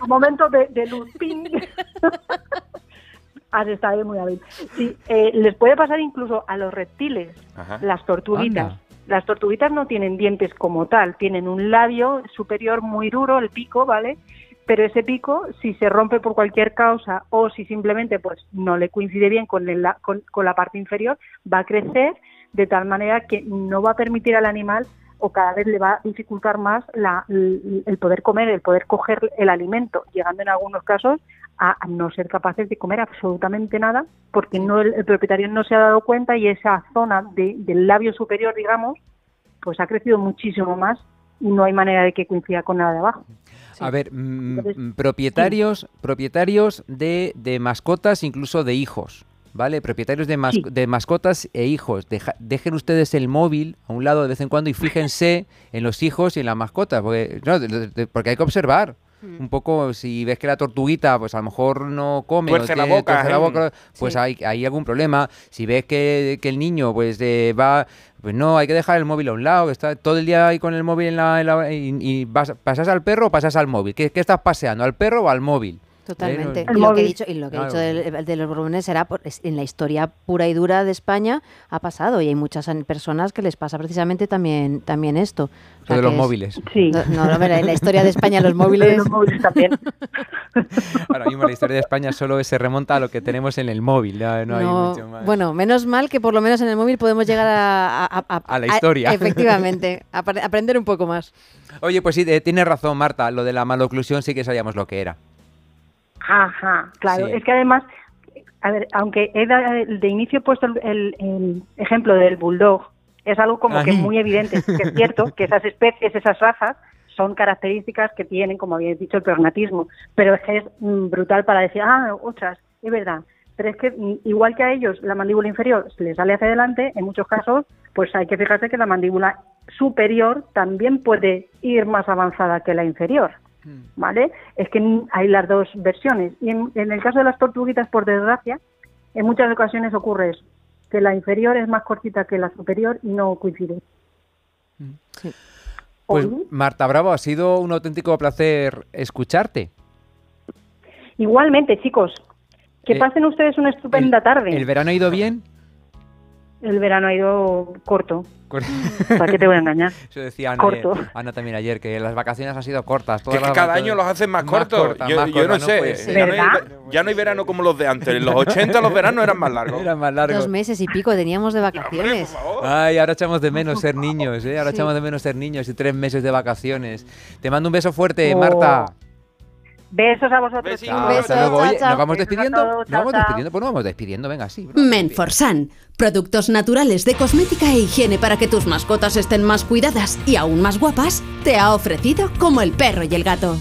Un momento de, de luz. Has estado muy hábil. Sí, eh, les puede pasar incluso a los reptiles, Ajá. las tortuguitas. Anda. Las tortuguitas no tienen dientes como tal, tienen un labio superior muy duro, el pico, ¿vale? Pero ese pico, si se rompe por cualquier causa o si simplemente pues no le coincide bien con, el- la, con, con la parte inferior, va a crecer de tal manera que no va a permitir al animal o cada vez le va a dificultar más la- el, poder comer, el poder coger el alimento, llegando en algunos casos a, a no ser capaces de comer absolutamente nada porque no el, el propietario no se ha dado cuenta y esa zona de- del labio superior, digamos, pues ha crecido muchísimo más y no hay manera de que coincida con nada de abajo. A ver, mm, Entonces, mm, propietarios, propietarios de, de mascotas, incluso de hijos, ¿vale? Propietarios de, mas- Sí. de mascotas e hijos. Deja- dejen ustedes el móvil a un lado de vez en cuando y fíjense en los hijos y en las mascotas, porque, no, de- de- de- porque hay que observar. Mm. Un poco, si ves que la tortuguita, pues a lo mejor no come, Tuerce la boca, tuerce la ¿eh? boca, pues Sí. hay, hay algún problema. Si ves que, que el niño, pues eh, va, pues no, hay que dejar el móvil a un lado, que está todo el día ahí con el móvil en la, en la- y, y vas- pasas al perro o pasas al móvil. ¿Qué, qué estás paseando, al perro o al móvil? Totalmente. Y lo que he dicho, y lo que he dicho de, los borbones será por- es- en la historia pura y dura de España ha pasado y hay muchas personas que les pasa precisamente también también esto. O sea, de los es- móviles. Sí. No, no, en la historia de España los móviles. Los móviles también. Ahora mismo la historia de España solo se remonta a lo que tenemos en el móvil, no, hay No, mucho más. bueno, menos mal que por lo menos en el móvil podemos llegar a, a- a- A la historia. efectivamente, aprender un poco más. Oye, pues sí, eh, tienes razón, Marta, lo de la maloclusión sí que sabíamos lo que era. Ajá, claro. Sí. Es que además, a ver, aunque he de inicio he puesto el, el- el ejemplo del bulldog, es algo como que muy evidente. que es cierto que esas especies, esas razas, son características que tienen, como habéis dicho, el prognatismo. Pero es que es mm, brutal para decir, ah, otras, es verdad. Pero es que mm, igual que a ellos la mandíbula inferior se les sale hacia adelante, en muchos casos, pues hay que fijarse que la mandíbula superior también puede ir más avanzada que la inferior. ¿Vale? Es que hay las dos versiones. Y en, en el caso de las tortuguitas, por desgracia, en muchas ocasiones ocurre eso, que la inferior es más cortita que la superior y no coincide. Pues Oye. Marta Bravo, ha sido un auténtico placer escucharte. Igualmente, chicos, que Eh, pasen ustedes una estupenda tarde. ¿El verano ha ido bien? El verano ha ido corto. Cor- ¿Para qué te voy a engañar? Eso decía Ana, Corto. Ana también ayer, que las vacaciones han sido cortas. Que todas que las cada año los hacen más cortos. cortas, yo más yo no cortas, sé. ya, no hay, ya no hay verano como los de antes. En los 80 los veranos eran más largos. Eran más largos. Dos meses y pico teníamos de vacaciones. Ay, ahora echamos de menos ser niños, ¿eh? Ahora Sí. echamos de menos ser niños y tres meses de vacaciones. Te mando un beso fuerte, Oh. Marta. Besos a vosotros. Chao, hasta luego. Oye, ¿nos vamos Besos despidiendo? todos, ¿Nos vamos despidiendo? Pues nos vamos despidiendo, venga, sí. Menforsan, productos naturales de cosmética e higiene para que tus mascotas estén más cuidadas y aún más guapas, te ha ofrecido como el perro y el gato.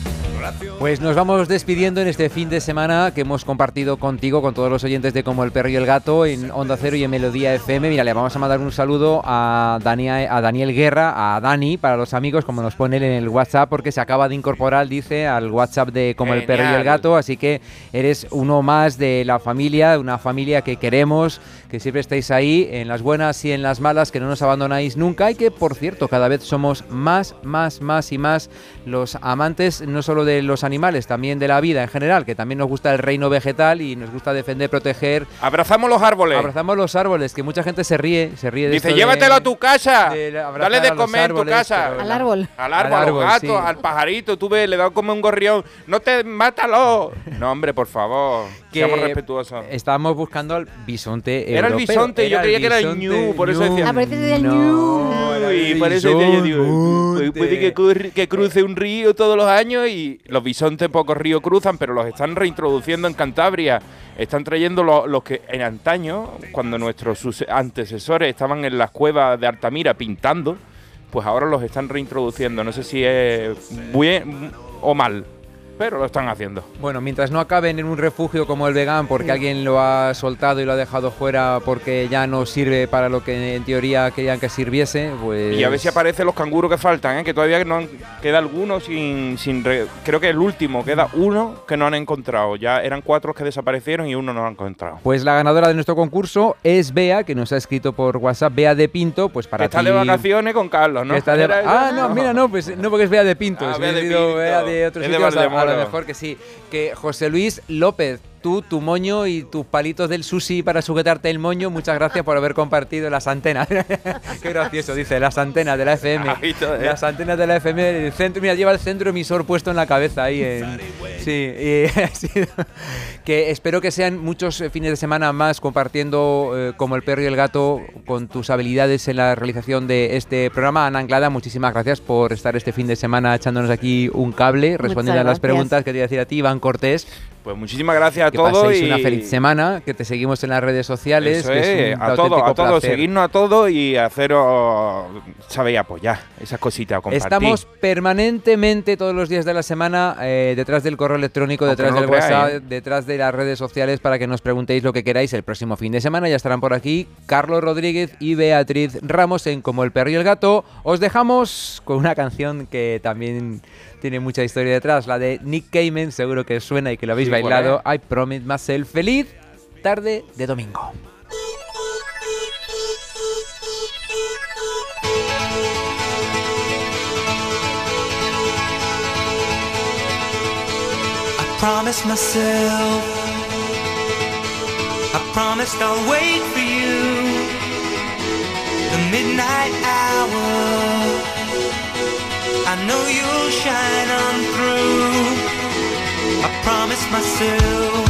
Pues nos vamos despidiendo en este fin de semana que hemos compartido contigo, con todos los oyentes de Como el Perro y el Gato en Onda Cero y en Melodía FM. Mira, le vamos a mandar un saludo a, Dania- a Daniel Guerra, a Dani, para los amigos, como nos pone él en el WhatsApp, porque se acaba de incorporar, dice, al WhatsApp de Como el Perro y el. Gato. Así que eres uno más de la familia, una familia que queremos, que siempre estáis ahí, en las buenas y en las malas, que no nos abandonáis nunca y que, por cierto, cada vez somos más, más, más y más los amantes, no solo de los animales, también de la vida en general, que también nos gusta el reino vegetal y nos gusta defender, proteger. Abrazamos los árboles. Abrazamos los árboles, que mucha gente se ríe, se ríe de Dice, esto de- llévatelo a tu casa. de Dale de comer en tu árboles, casa. pero Al árbol. Al árbol, Al árbol, sí. al pajarito. Tú ves, le da como un gorrión. No te, mátalo. No, hombre, por favor. Que Seamos respetuosos. Estábamos buscando al bisonte Era el bisonte, yo creía que era el ñu, por eso decía. Ah, pero ese es el No, ñu. era Uy, el por eso decía yo, digo, bisonte. puede- que, cur- que cruce un río todos los años y los bisontes pocos ríos cruzan, pero los están reintroduciendo en Cantabria. Están trayendo lo- los que en antaño, cuando nuestros antecesores estaban en las cuevas de Altamira pintando, pues ahora los están reintroduciendo. No sé si es bien o mal, pero lo están haciendo. Bueno, mientras no acaben en un refugio como el vegan porque alguien lo ha soltado y lo ha dejado fuera porque ya no sirve para lo que en teoría querían que sirviese, pues... Y a ver si aparecen los canguros que faltan, ¿eh? que todavía no han- queda alguno sin, sin re- creo que el último queda uno que no han encontrado. Ya eran cuatro que desaparecieron y uno no lo han encontrado. Pues la ganadora de nuestro concurso es Bea, que nos ha escrito por WhatsApp, Bea de Pinto, pues para Que está de vacaciones con Carlos, ¿no? está de-. Ah, no, mira, no, pues no porque es Bea de Pinto, Ah, si Bea de Pinto. Bea de otros Es de mejor que sí. Que José Luis López, tú, tu moño y tus palitos del sushi para sujetarte el moño, muchas gracias por haber compartido las antenas. Qué gracioso, dice, las antenas de la FM. ¿eh? Las antenas de la FM, el centro, mira, lleva el centro emisor puesto en la cabeza ahí. En, sí, y que espero que sean muchos eh, fines de semana más compartiendo eh, como el perro y el gato con tus habilidades en la realización de este programa. Ana Anglada, muchísimas gracias por estar este fin de semana echándonos aquí un cable, respondiendo a las preguntas que te iba a decir a ti, Iván Cortés. Pues muchísimas gracias a Que todos paséis y una feliz semana, que te seguimos en las redes sociales. Eso que es a todos, a todos, seguirnos a todos y haceros, sabéis, apoyar esas cositas, compartir. Estamos permanentemente todos los días de la semana eh, detrás del correo electrónico, Aunque detrás no del creáis, WhatsApp, detrás de las redes sociales para que nos preguntéis lo que queráis. El próximo fin de semana ya estarán por aquí Carlos Rodríguez y Beatriz Ramos en Como el perro y el gato. Os dejamos con una canción que también tiene mucha historia detrás, la de Nick Cayman, seguro que suena y que lo habéis Sí, ¿cuál bailado. I Promise Myself. Feliz tarde de domingo. I promised myself, I promised I'll wait for you. The midnight hour, I know you'll shine on through. I promised myself,